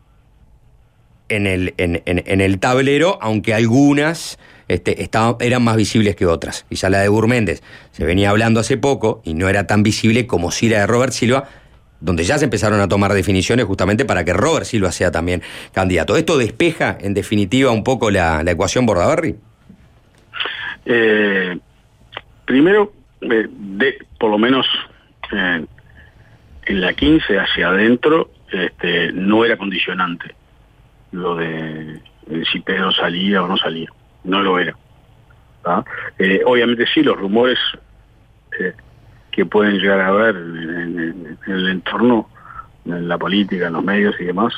en el, en, en- el tablero, aunque algunas este, estaban, eran más visibles que otras. Quizá la de Gurméndez se venía hablando hace poco y no era tan visible como si la de Robert Silva, donde ya se empezaron a tomar definiciones justamente para que Robert Silva sea también candidato. ¿Esto despeja, en definitiva, un poco la, ecuación Bordaberry? Eh, primero, eh, de, por lo menos eh, en la 15 hacia adentro, este, no era condicionante lo de, de si Pedro salía o no salía. No lo era. ¿tá? Eh, obviamente sí, los rumores que pueden llegar a haber en, el entorno, en la política, en los medios y demás,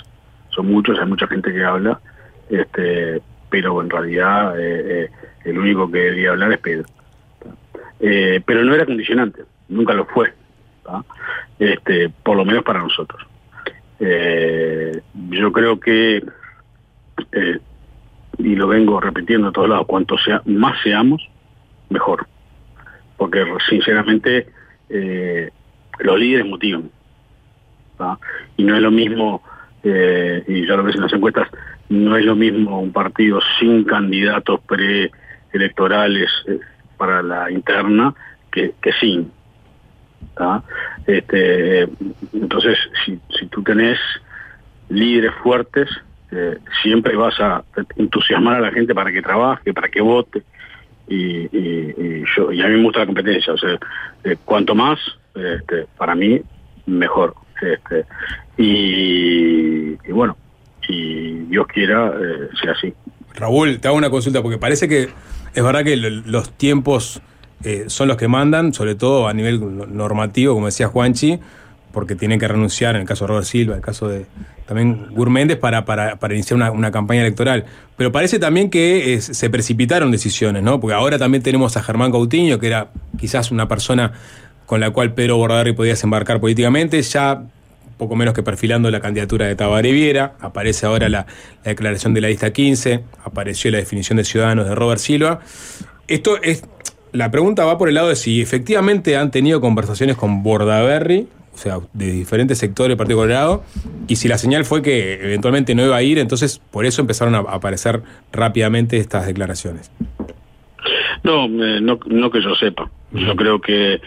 son muchos, hay mucha gente que habla, este, pero en realidad eh, eh, el único que debería hablar es Pedro. Eh, pero no era condicionante, nunca lo fue, ¿tá? este, por lo menos para nosotros. Yo creo que, y lo vengo repitiendo a todos lados, cuanto sea, más seamos, mejor. Porque sinceramente eh, los líderes motivan. Y no es lo mismo, eh, y ya lo ves en las encuestas, no es lo mismo un partido sin candidatos preelectorales eh, para la interna que, que sin. Este, entonces, si, si tú tenés líderes fuertes, siempre vas a entusiasmar a la gente para que trabaje, para que vote. Y, y- y yo, y a mí me gusta la competencia, o sea, eh, cuanto más, este, para mí, mejor. Este, y, bueno, y Dios quiera, eh, sea así. Raúl, te hago una consulta porque parece que es verdad que lo- los tiempos eh, son los que mandan, sobre todo a nivel no- normativo, como decía Juanchi, porque tienen que renunciar, en el caso de Robert Silva, en el caso de también Gurméndez, para, para, para iniciar una, una campaña electoral. Pero parece también que eh, se precipitaron decisiones, ¿no? Porque ahora también tenemos a Germán Coutinho, que era quizás una persona con la cual Pedro Bordaberry podía desembarcar políticamente, ya poco menos que perfilando la candidatura de Tabaré Viera, aparece ahora la, la declaración de la lista 15, apareció la definición de ciudadanos de Robert Silva. Esto es, la pregunta va por el lado de si efectivamente han tenido conversaciones con Bordaberry, o sea, de diferentes sectores del Partido Colorado, y si la señal fue que eventualmente no iba a ir, entonces por eso empezaron a aparecer rápidamente estas declaraciones. No, no, no que yo sepa. Yo creo que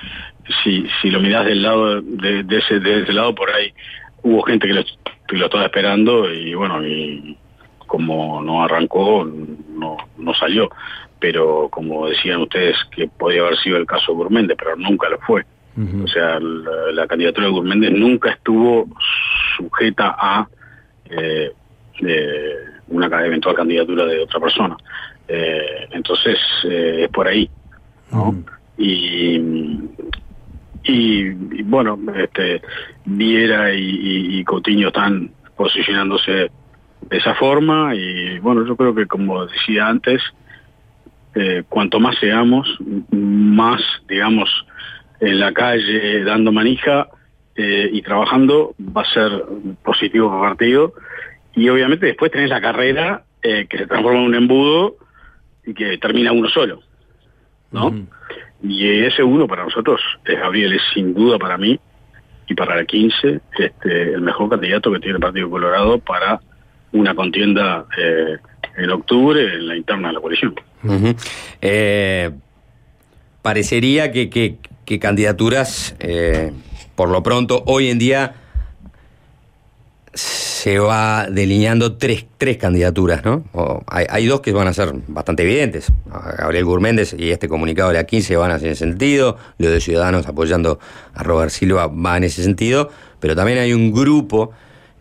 si, si lo mirás del lado de, de ese, de ese lado por ahí, hubo gente que lo, que lo estaba esperando y bueno, y como no arrancó, no, no salió. Pero como decían ustedes que podía haber sido el caso de Gurméndez, pero nunca lo fue. O sea, la, la candidatura de Gurméndez nunca estuvo sujeta a eh, eh, una eventual candidatura de otra persona. Eh, entonces, es por ahí. ¿no? Y, y, y, bueno, este, Viera y, y, Coutinho están posicionándose de esa forma y bueno, yo creo que como decía antes, cuanto más seamos, más, digamos, en la calle dando manija eh, y trabajando, va a ser positivo para el partido. Y obviamente después tenés la carrera eh, que se transforma en un embudo y que termina uno solo. ¿no? Y ese uno para nosotros, es Gabriel, es sin duda para mí y para la 15 este, el mejor candidato que tiene el Partido Colorado para una contienda eh, en octubre en la interna de la coalición. Eh, parecería que, que- que candidaturas, eh, por lo pronto, hoy en día se va delineando tres, tres candidaturas, ¿no? Hay, hay dos que van a ser bastante evidentes. Gabriel Gurméndez y este comunicado de la 15 van hacia ese sentido. Lo de Ciudadanos apoyando a Robert Silva va en ese sentido. Pero también hay un grupo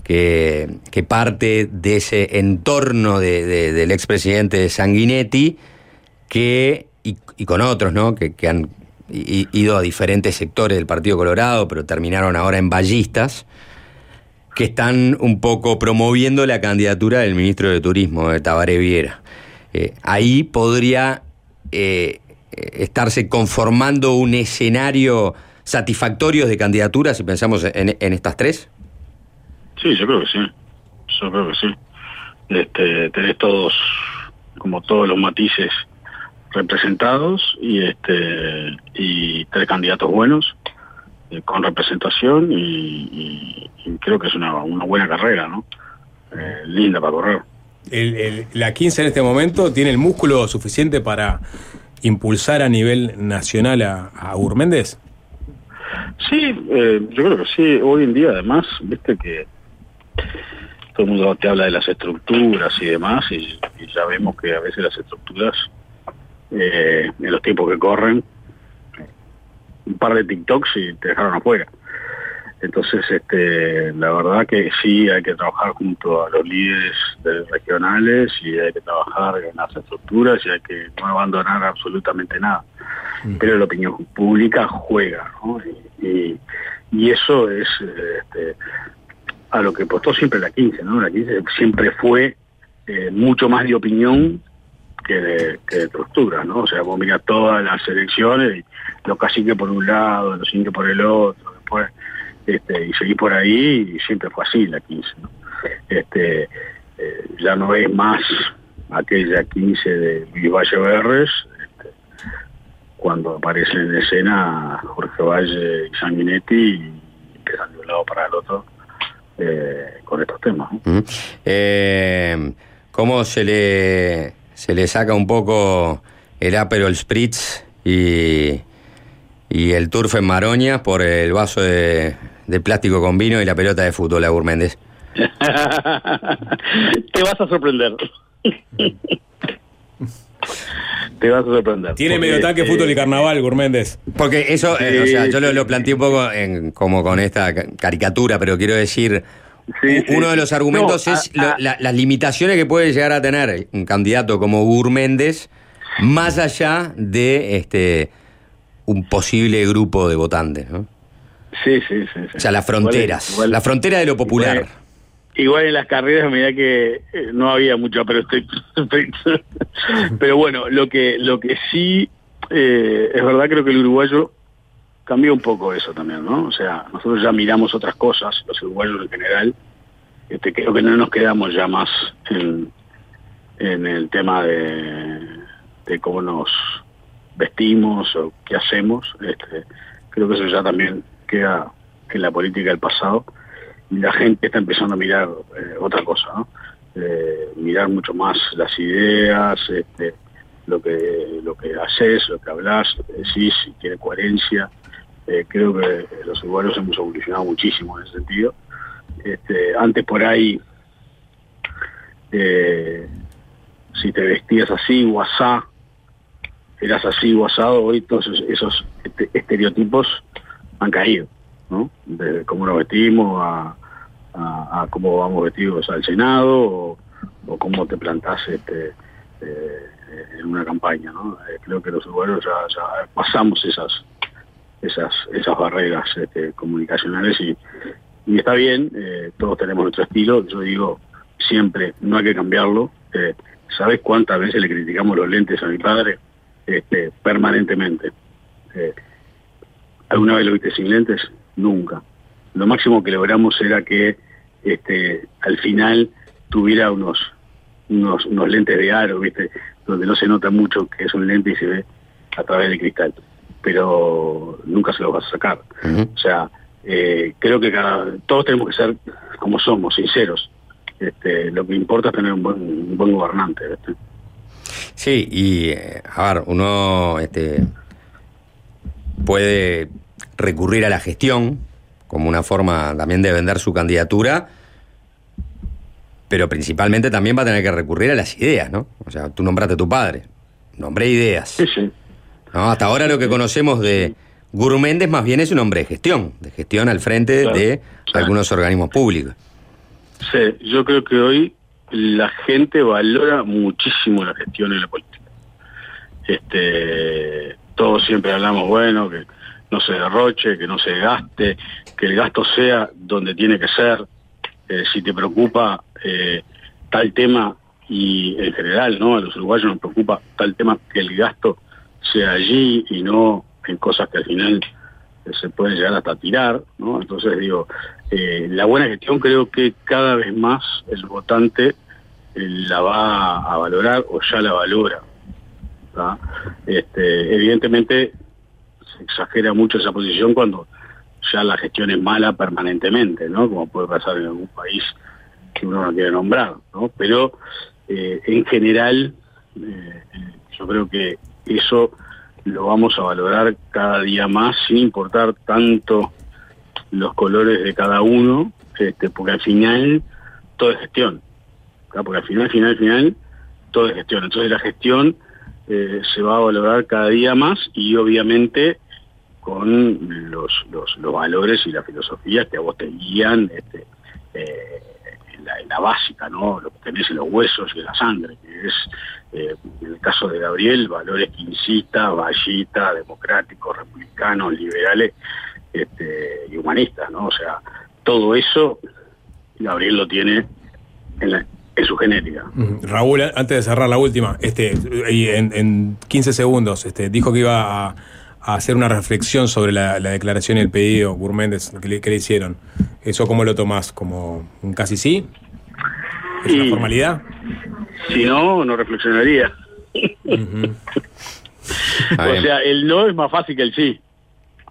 que, que parte de ese entorno de- de- del expresidente Sanguinetti que, y, con otros, ¿no? Que, que han ido a diferentes sectores del Partido Colorado, pero terminaron ahora en ballistas, que están un poco promoviendo la candidatura del ministro de Turismo, de Tabaré Viera. Eh, ahí podría eh, estarse conformando un escenario satisfactorio de candidaturas, si pensamos en, en estas tres. Sí, yo creo que sí. Yo creo que sí. Este, tenés todos, como todos los matices representados y este y tres candidatos buenos eh, con representación y, y- y creo que es una, una buena carrera, ¿no? Eh, linda para correr. El- el- la 15 en este momento tiene el músculo suficiente para impulsar a nivel nacional a, a. Sí, eh, yo creo que sí. Hoy en día, además, viste que todo el mundo te habla de las estructuras y demás, y, y ya vemos que a veces las estructuras, eh, en los tiempos que corren, un par de TikToks y te dejaron afuera. Entonces, este, la verdad que sí hay que trabajar junto a los líderes de- regionales y hay que trabajar en las estructuras y hay que no abandonar absolutamente nada. Pero la opinión pública juega, ¿no? Y, y- y eso es este, a lo que apostó siempre la 15, ¿no? La 15 siempre fue eh, mucho más de opinión que de, estructura, ¿no? O sea, vos mirás todas las elecciones y los caciques por un lado, los indios por el otro, después, este, y seguís por ahí y siempre fue así la 15, ¿no? Este, eh, ya no es más aquella 15 de Luis Valle Berres, este, cuando aparecen en escena Jorge Valle y Sanguinetti y empiezan de un lado para el otro eh, con estos temas. Eh, ¿Cómo se le, se le saca un poco el Aperol Spritz y, y el Turf en Maroña por el vaso de, de plástico con vino y la pelota de fútbol a Gurméndez? Te vas a sorprender. Te vas a sorprender. Tiene Porque, medio tanque eh, fútbol y carnaval, Gurméndez. Porque eso, eh, o sea, yo lo, lo planteé un poco en- como con esta ca- caricatura, pero quiero decir, u- uno de los argumentos No, es a- lo- la- las limitaciones que puede llegar a tener un candidato como Gurméndez, más allá de este un posible grupo de votantes, ¿no? Sí, sí, sí. sí. O sea, las fronteras, Igual- igual- la frontera de lo popular. Igual, igual en las carreras, mira que eh, no había mucho, pero estoy, pero bueno, lo que lo que sí eh, es verdad, creo que el uruguayo cambió un poco eso también, ¿no? O sea, nosotros ya miramos otras cosas, los uruguayos en general, este, creo que no nos quedamos ya más en, en el tema de, de cómo nos vestimos o qué hacemos. Este, creo que eso ya también queda en la política del pasado y la gente está empezando a mirar eh, otra cosa, ¿no? Eh, mirar mucho más las ideas, este, lo que lo que haces, lo que hablas, lo que decís, si tiene coherencia. Eh, creo que los uruguayos hemos evolucionado muchísimo en ese sentido. Este, antes por ahí, eh, si te vestías así, guasá, eras así guasado, hoy todos esos, este- estereotipos han caído, ¿no? De cómo nos vestimos a, cómo vamos vestidos al Senado o, cómo te plantás este, eh, en una campaña, creo que los uruguayos ya pasamos esas esas esas barreras este, comunicacionales y, y está bien, eh, todos tenemos nuestro estilo, yo digo siempre, no hay que cambiarlo. Eh, ¿Sabes cuántas veces le criticamos los lentes a mi padre? Este, permanentemente. Eh, ¿Alguna vez lo viste sin lentes? Nunca. Lo máximo que logramos era que este, al final tuviera unos, unos, unos lentes de aro, ¿viste? Donde no se nota mucho que es un lente y se ve a través del cristal. Pero nunca se lo vas a sacar. O sea, eh, creo que cada, todos tenemos que ser como somos, sinceros. Este, lo que importa es tener un buen, un buen gobernante. ¿viste? Sí, y eh, a ver, uno este, puede recurrir a la gestión como una forma también de vender su candidatura, pero principalmente también va a tener que recurrir a las ideas, ¿no? O sea, tú nombraste a tu padre, nombré ideas. Sí, sí. ¿No? Hasta ahora lo que conocemos de Gurméndez más bien es un hombre de gestión, de gestión al frente Claro, de algunos organismos públicos. Sí, yo creo que hoy la gente valora muchísimo la gestión en la política. Este, todos siempre hablamos, bueno, que no se derroche, que no se gaste, que el gasto sea donde tiene que ser. Eh, si te preocupa eh, tal tema, y en general, ¿no? A los uruguayos nos preocupa tal tema, que el gasto sea allí y no en cosas que al final eh, se pueden llegar hasta tirar, ¿no? Entonces digo, eh, la buena gestión creo que cada vez más el votante eh, la va a valorar o ya la valora. Este, evidentemente se exagera mucho esa posición cuando ya la gestión es mala permanentemente, ¿no? Como puede pasar en algún país que uno no quiere nombrar, ¿no? Pero en general yo creo que eso lo vamos a valorar cada día más sin importar tanto los colores de cada uno, este, porque al final todo es gestión. Porque al final, final, final, todo es gestión. Entonces la gestión eh, se va a valorar cada día más y obviamente con los, los, los valores y la filosofía que a vos te guían este, eh, la, básica, ¿no? Lo que tenés en los huesos y en la sangre, que es, eh, en el caso de Gabriel, valores quincistas, vallistas, democráticos, republicanos, liberales este, y humanistas, ¿no? O sea, todo eso Gabriel lo tiene en, la- en su genética. Raúl, antes de cerrar la última, este, en, en 15 segundos, este, dijo que iba a, a hacer una reflexión sobre la, la declaración y el pedido Gurméndez que le, que le hicieron. ¿Eso cómo lo tomás? ¿Como un casi sí? ¿Es una formalidad? Si no, no reflexionaría. O sea, el no es más fácil que el sí.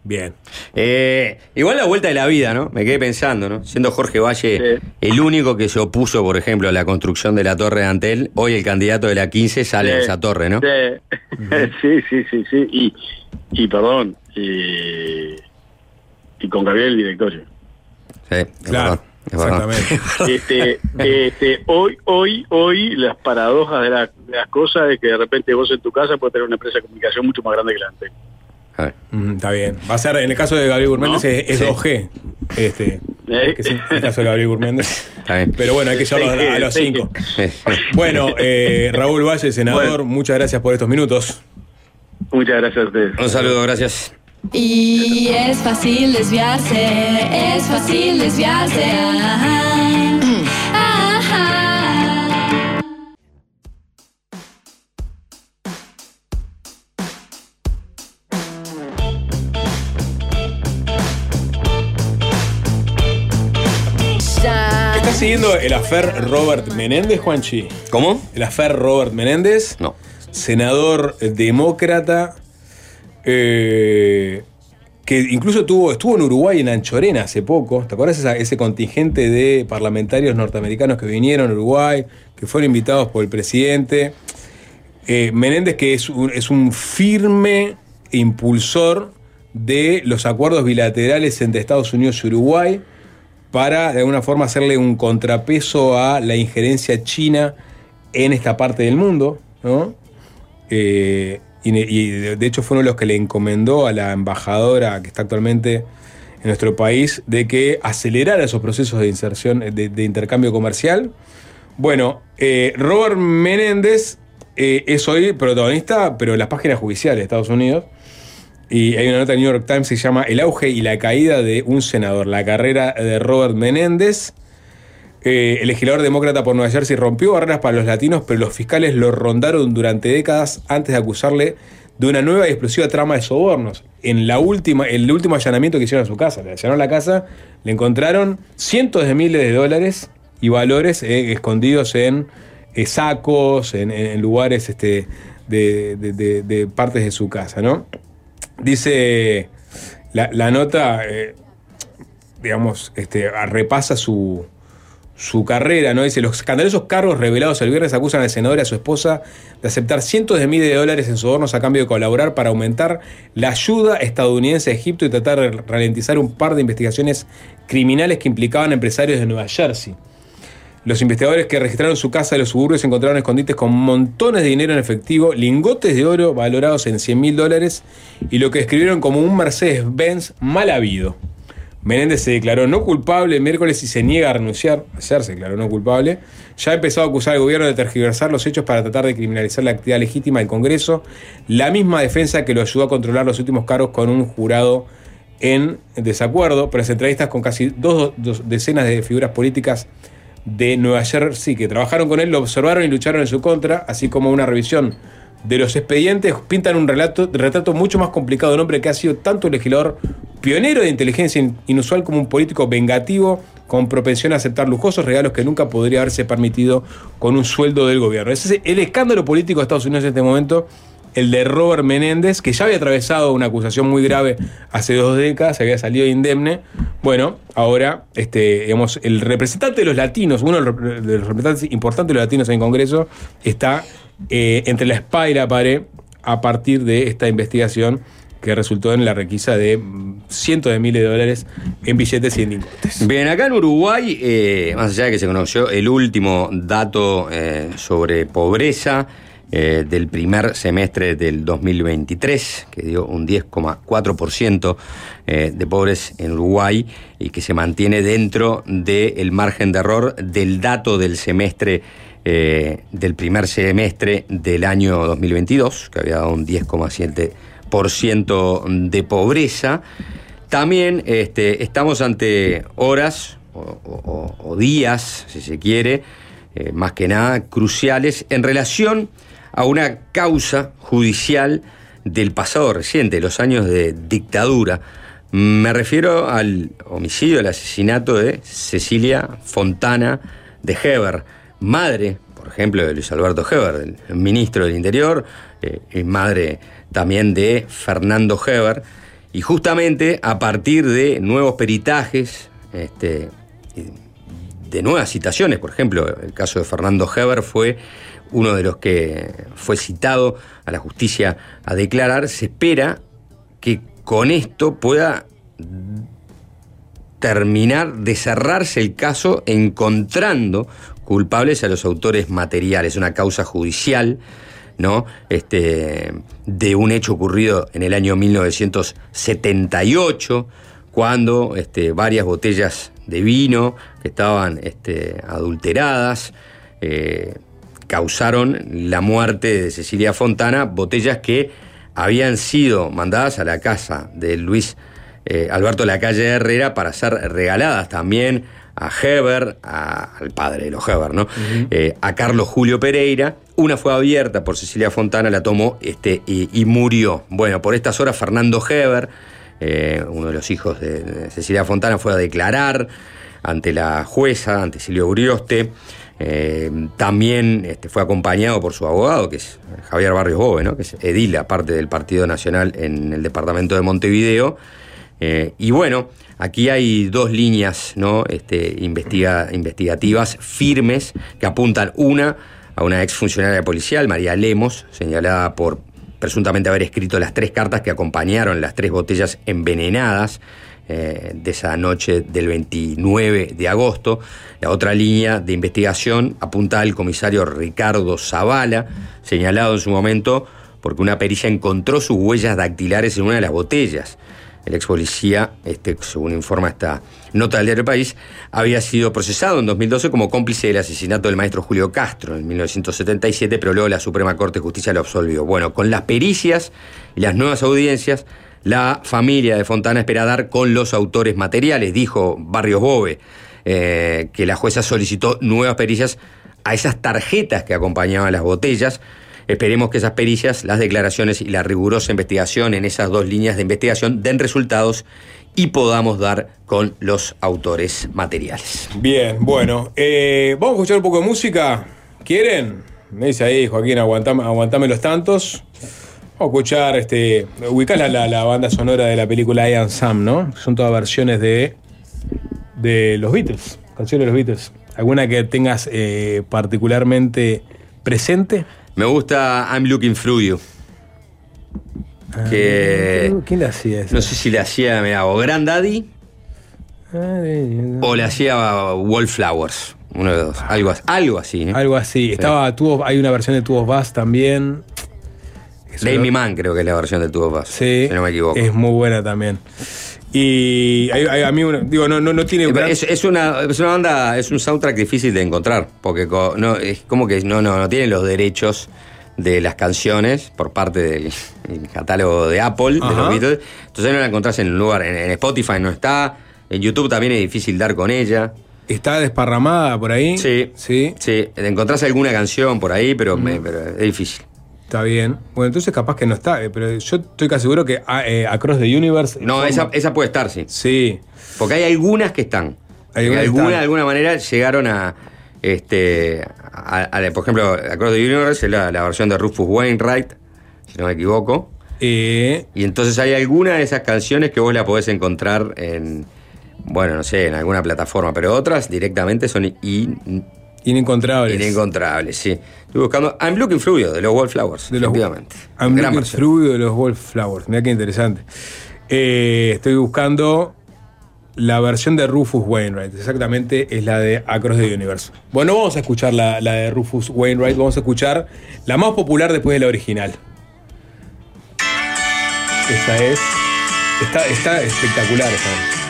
Bien. Eh, igual la vuelta de la vida, ¿no? Me quedé pensando, ¿no? Siendo Jorge Valle el único que se opuso, por ejemplo, a la construcción de la torre de Antel, hoy el candidato de la 15 sale de Sí, esa torre, ¿no? Sí, sí, sí, sí, sí. Y, y perdón, y, y con Gabriel el directorio. Sí, es verdad, es verdad. Este, este, hoy, hoy, hoy, las paradojas de, la- de las cosas es que de repente vos en tu casa puedes tener una empresa de comunicación mucho más grande que la Antel. Mm, está bien. Va a ser, en el caso de Gabriel Gurméndez, ¿No? es, es Sí. 2G. Este, ¿Eh? que es el caso de Gabriel Gurméndez. Pero bueno, hay que llevarlo a, los Sí, 5. Bueno, eh, Raúl Valle, senador, muchas gracias por estos minutos. Muchas gracias a ustedes. Un saludo, gracias. Y es fácil desviarse, es fácil desviarse. Ajá, ajá. ¿Estás siguiendo el afer Robert Menéndez, Juanchi? ¿Cómo? ¿El afer Robert Menéndez? No. Senador demócrata. eh, que incluso tuvo, estuvo en Uruguay en Anchorena hace poco. ¿Te acuerdas ese contingente de parlamentarios norteamericanos que vinieron a Uruguay, que fueron invitados por el presidente? Eh, Menéndez, que es un, es un firme impulsor de los acuerdos bilaterales entre Estados Unidos y Uruguay para de alguna forma hacerle un contrapeso a la injerencia china en esta parte del mundo, ¿no? Eh, y, de hecho fue uno de los que le encomendó a la embajadora que está actualmente en nuestro país de que acelerara esos procesos de inserción, de, de intercambio comercial. Bueno, eh, Robert Menéndez eh, es hoy protagonista, pero en las páginas judiciales de Estados Unidos. Y hay una nota en New York Times que se llama El auge y la caída de un senador. La carrera de Robert Menéndez. Eh, el legislador demócrata por Nueva Jersey rompió barreras para los latinos, pero los fiscales lo rondaron durante décadas antes de acusarle de una nueva y explosiva trama de sobornos. En la última, el último allanamiento que hicieron a su casa, le allanaron la casa, le encontraron cientos de miles de dólares y valores eh, escondidos en eh, sacos, en, lugares este, de, de- partes de su casa, ¿no? Dice la, la nota, digamos, este, repasa su, su carrera, ¿no? Dice, los escandalosos cargos revelados el viernes acusan al senador y a su esposa de aceptar cientos de miles de dólares en sobornos a cambio de colaborar para aumentar la ayuda estadounidense a Egipto y tratar de ralentizar un par de investigaciones criminales que implicaban empresarios de Nueva Jersey. Los investigadores que registraron su casa de los suburbios encontraron escondites con montones de dinero en efectivo, lingotes de oro valorados en 100 mil dólares y lo que describieron como un Mercedes-Benz mal habido. Menéndez se declaró no culpable el miércoles y se niega a renunciar. Ayer se declaró no culpable. Ya ha empezado a acusar al gobierno de tergiversar los hechos para tratar de criminalizar la actividad legítima del Congreso. La misma defensa que lo ayudó a controlar los últimos cargos con un jurado en desacuerdo. Pero las entrevistas con casi dos, dos decenas de figuras políticas de Nueva Jersey que trabajaron con él, lo observaron y lucharon en su contra, así como una revisión de los expedientes, pintan un retrato mucho más complicado de un hombre que ha sido tanto legislador pionero de inteligencia in- inusual como un político vengativo con propensión a aceptar lujosos regalos que nunca podría haberse permitido con un sueldo del gobierno. Ese es el escándalo político de Estados Unidos en este momento, el de Robert Menéndez, que ya había atravesado una acusación muy grave hace dos décadas, había salido indemne. Bueno, ahora, este, digamos, el representante de los latinos, uno de los representantes importantes de los latinos en Congreso, está eh, entre la espada y la pared a partir de esta investigación que resultó en la requisa de mm, cientos de miles de dólares en billetes y en lingotes. Bien, acá en Uruguay, eh, más allá de que se conoció el último dato eh, sobre pobreza eh, del primer semestre del 2023, que dio un 10,4% eh, de pobres en Uruguay y que se mantiene dentro del margen de error del dato del semestre eh, del primer semestre del año 2022, que había dado un 10,7% de pobreza. También este, estamos ante horas o, días, si se quiere, más que nada cruciales en relación a una causa judicial del pasado reciente, los años de dictadura. Me refiero al homicidio, al asesinato de Cecilia Fontana de Heber, madre, por ejemplo, de Luis Alberto Heber, el ministro del Interior, eh, y madre también de Fernando Heber, y justamente a partir de nuevos peritajes, este, de nuevas citaciones, por ejemplo, el caso de Fernando Heber fue uno de los que fue citado a la justicia a declarar, se espera que con esto pueda terminar de cerrarse el caso encontrando culpables a los autores materiales, una causa judicial, ¿no? Este, de un hecho ocurrido en el año 1978, cuando este, varias botellas de vino que estaban este, adulteradas eh, causaron la muerte de Cecilia Fontana, botellas que habían sido mandadas a la casa de Luis eh, Alberto Lacalle Herrera para ser regaladas también a Heber, a- al padre de los Heber, ¿no? Eh, a Carlos Julio Pereira. Una fue abierta por Cecilia Fontana, la tomó este, y, y murió. Bueno, por estas horas Fernando Heber, eh, uno de los hijos de, de Cecilia Fontana, fue a declarar ante la jueza, ante Silvio Urioste. Eh, también este, fue acompañado por su abogado, que es Javier Barrios Bove, que es edil, aparte del Partido Nacional en el departamento de Montevideo. Eh, y bueno, aquí hay dos líneas ¿no? este, investiga- investigativas firmes que apuntan una a una exfuncionaria policial, María Lemos, señalada por presuntamente haber escrito las tres cartas que acompañaron las tres botellas envenenadas eh, de esa noche del 29 de agosto. La otra línea de investigación apunta al comisario Ricardo Zavala, señalado en su momento porque una pericia encontró sus huellas dactilares en una de las botellas. El ex policía, este, según informa esta nota del diario País, había sido procesado en 2012 como cómplice del asesinato del maestro Julio Castro en 1977, pero luego la Suprema Corte de Justicia lo absolvió. Bueno, con las pericias y las nuevas audiencias, la familia de Fontana espera dar con los autores materiales, dijo Barrios Bove, eh, que la jueza solicitó nuevas pericias a esas tarjetas que acompañaban las botellas. Esperemos que esas pericias, las declaraciones y la rigurosa investigación en esas dos líneas de investigación den resultados y podamos dar con los autores materiales. Bien, bueno. eh, Vamos a escuchar un poco de música. ¿Quieren? Me dice ahí, Joaquín, aguantame, aguantame los tantos. Vamos a escuchar, este. Ubicás la, la, la banda sonora de la película I Am Sam, ¿no? Son todas versiones de. de los Beatles, canciones de los Beatles. ¿Alguna que tengas eh, particularmente presente? Me gusta I'm Looking Through You. Que. ¿Quién le hacía eso? No sé si le hacía, mira, o Granddaddy o le hacía Wallflowers. Uno de dos. Algo, algo así. ¿eh? Algo así. Estaba tubos, hay una versión de Tubos Bass también. Me Man, creo que es la versión de Tubo Bass. Sí. Si no me equivoco. Es muy buena también. Y hay- hay- a mí, una- digo, no, no, no tiene. gran- Es, es una, es una banda, es un soundtrack difícil de encontrar, porque co- no, es como que no, no, no tienen los derechos de las canciones por parte del el catálogo de Apple, de los Beatles. Entonces no la encontrás en un lugar, en, en Spotify no está, en YouTube también es difícil dar con ella. ¿Está desparramada por ahí? Sí. Sí. Sí, encontrás alguna canción por ahí, pero, me- pero es difícil. Está bien. Bueno, entonces capaz que no está, eh, pero yo estoy casi seguro que ah, eh, Across the Universe. No, esa, esa puede estar, sí. Sí. Porque hay algunas que están. Hay algunas que alguna, están. de alguna manera llegaron a. Este, a- a- por ejemplo, Across the Universe es la, la versión de Rufus Wainwright, si no me equivoco. Eh, Y entonces hay alguna de esas canciones que vos la podés encontrar en. Bueno, no sé, en alguna plataforma, pero otras directamente son in- inencontrables. inencontrables, sí. Estoy buscando I'm Looking You, de los Wallflowers, De los-. I'm Gran looking through de los Wallflowers. Mira qué interesante. Eh, estoy buscando la versión de Rufus Wainwright. Exactamente es la de Across the Universe. Bueno, vamos a escuchar la, la de Rufus Wainwright. Vamos a escuchar la más popular después de la original. Esa es. Está, está espectacular esa.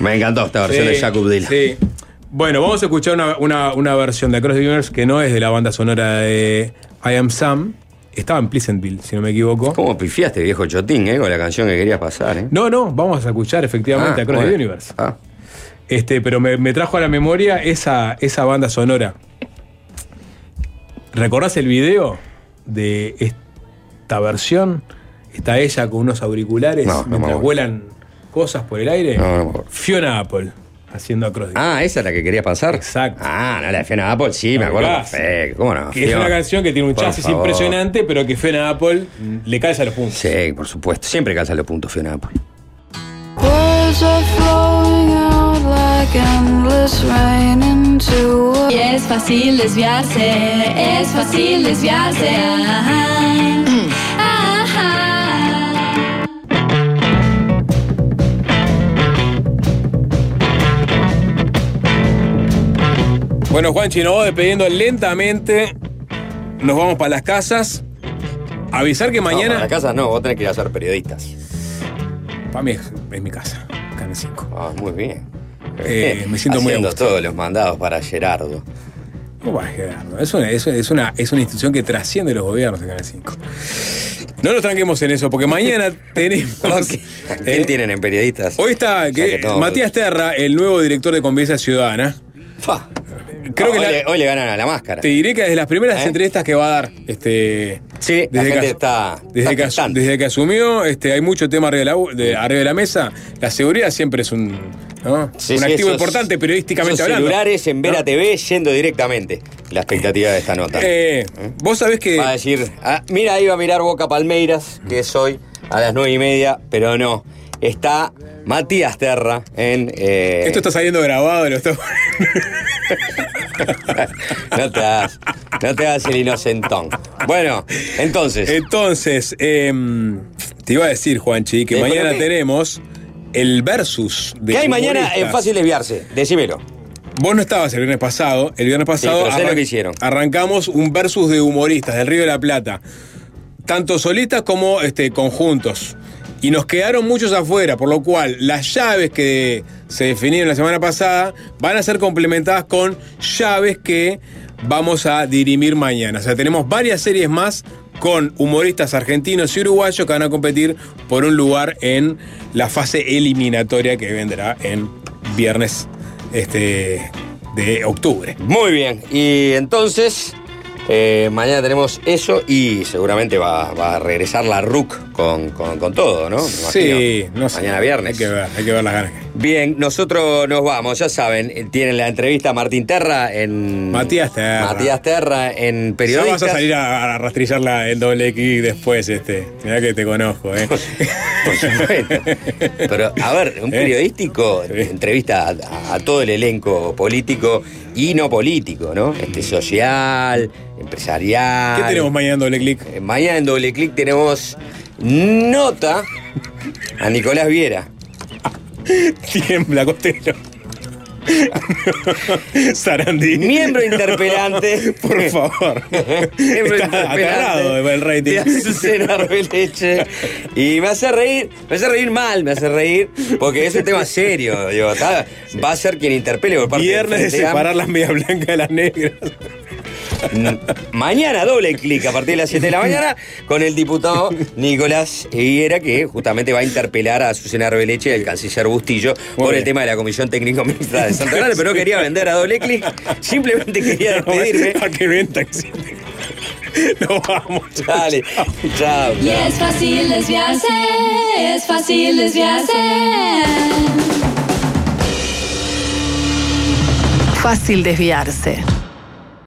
Me encantó esta versión Sí, de Jacob Dylan. Sí. Bueno, vamos a escuchar una, una- una versión de Across the Universe que no es de la banda sonora de I Am Sam. Estaba en Pleasantville, si no me equivoco. ¿Cómo pifiaste, viejo chotín, eh, con la canción que querías pasar, eh? No, no, vamos a escuchar efectivamente Ah, Across the. Universe. Este, pero me, me trajo a la memoria esa, esa banda sonora. ¿Recordás el video de esta versión? Está ella con unos auriculares No, no me mientras vuelan cosas por el aire. No, no. Fiona Apple haciendo Across the Ah, esa es la que querías pasar. Exacto. Ah, no, la de Fiona Apple, sí, me acuerdo perfecto. ¿Cómo no? Que es una canción que tiene un chasis impresionante, pero que Fiona Apple le calza los puntos. Sí, por supuesto. Siempre calza los puntos Fiona Apple. Y es fácil desviarse, es fácil desviarse. Ajá. Bueno, Juanchi, nos vamos despidiendo lentamente. Nos vamos para las casas. Avisar que No, mañana. para la casa no, vos tenés que ir a ser periodistas. Para mí es, es mi casa, Canal 5. Ah, muy bien. Eh, me siento muy Haciendo todos los mandados para Gerardo. ¿Cómo va, Gerardo? Es una, es, una, es, una, es una institución que trasciende los gobiernos de Canal 5. No nos tranquemos en eso, porque mañana tenemos. ¿Quién tienen en periodistas? Hoy está que, que todo- Matías Terra, el nuevo director de Convivencia Ciudadana. Fa. Creo que hoy, la- le, hoy le ganan a la máscara. Te diré que desde las primeras ¿Eh? entrevistas que va a dar, este. Sí, la gente está- Desde, está que, desde que asumió, este, hay mucho tema arriba de, la, de- arriba de la mesa. La seguridad siempre es un, ¿no? Sí, un sí, activo esos- importante periodísticamente hablando. celulares en Vera TV yendo directamente. La expectativa de esta nota. Eh, vos sabés que. Va a decir, ah, mira, iba a mirar Boca Palmeiras, que es hoy a las nueve y media, pero no. Está Matías Terra en. eh, Esto está saliendo grabado, lo está- no te hagas, no te hagas el inocentón. Bueno, entonces. Entonces, em, te iba a decir, Juanchi, que Eh, mañana tenemos el versus de. ¿Qué hay mañana en Fácil Desviarse? Decímelo. Vos no estabas el viernes pasado. El viernes pasado lo arran- que hicieron. arrancamos un versus de humoristas del Río de la Plata. Tanto solistas como este, conjuntos. Y nos quedaron muchos afuera, por lo cual las llaves que se definieron la semana pasada van a ser complementadas con llaves que vamos a dirimir mañana. O sea, tenemos varias series más con humoristas argentinos y uruguayos que van a competir por un lugar en la fase eliminatoria que vendrá en viernes este, de octubre. Muy bien. Y entonces, eh, mañana tenemos eso y seguramente va, va a regresar la RUC con, con- con todo, ¿no? Me Sí, no sé. Mañana viernes. Hay que ver, hay que ver las ganas. Bien, nosotros nos vamos, ya saben, eh, tienen la entrevista a Martín Terra en. Matías Terra. Matías Terra en Ya Periodistas. vas a salir a, a rastrillarla en doble X después, este. Mirá que te conozco, eh. Por supuesto. Pero, a ver, un ¿Eh? periodístico entrevista a, a todo el elenco político y no político, ¿no? Este social, empresarial. ¿Qué tenemos mañana en doble clic? Eh, Mañana en doble clic tenemos nota a Nicolás Viera. Tiembla, costero. Sarandí. Miembro interpelante. Por favor. Miembro Está interpelante. el rating. De Azucena Arbeleche. Y me hace reír, me hace reír mal, me hace reír, porque es un tema serio. digo, va a ser quien interpele por parte Viernes de Amplio. separar las medias blancas de las negras. Mañana doble clic a partir de las 7 de la mañana con el diputado Nicolás Viera que justamente va a interpelar a Susana Arbeleche y al canciller Bustillo por el tema de la Comisión Técnico Mixta de Santa Grande, pero no quería vender a doble clic, simplemente quería despedirme. ¿A qué venta existe? Nos vamos. Dale, chao. Y es fácil desviarse, es fácil desviarse. Fácil desviarse.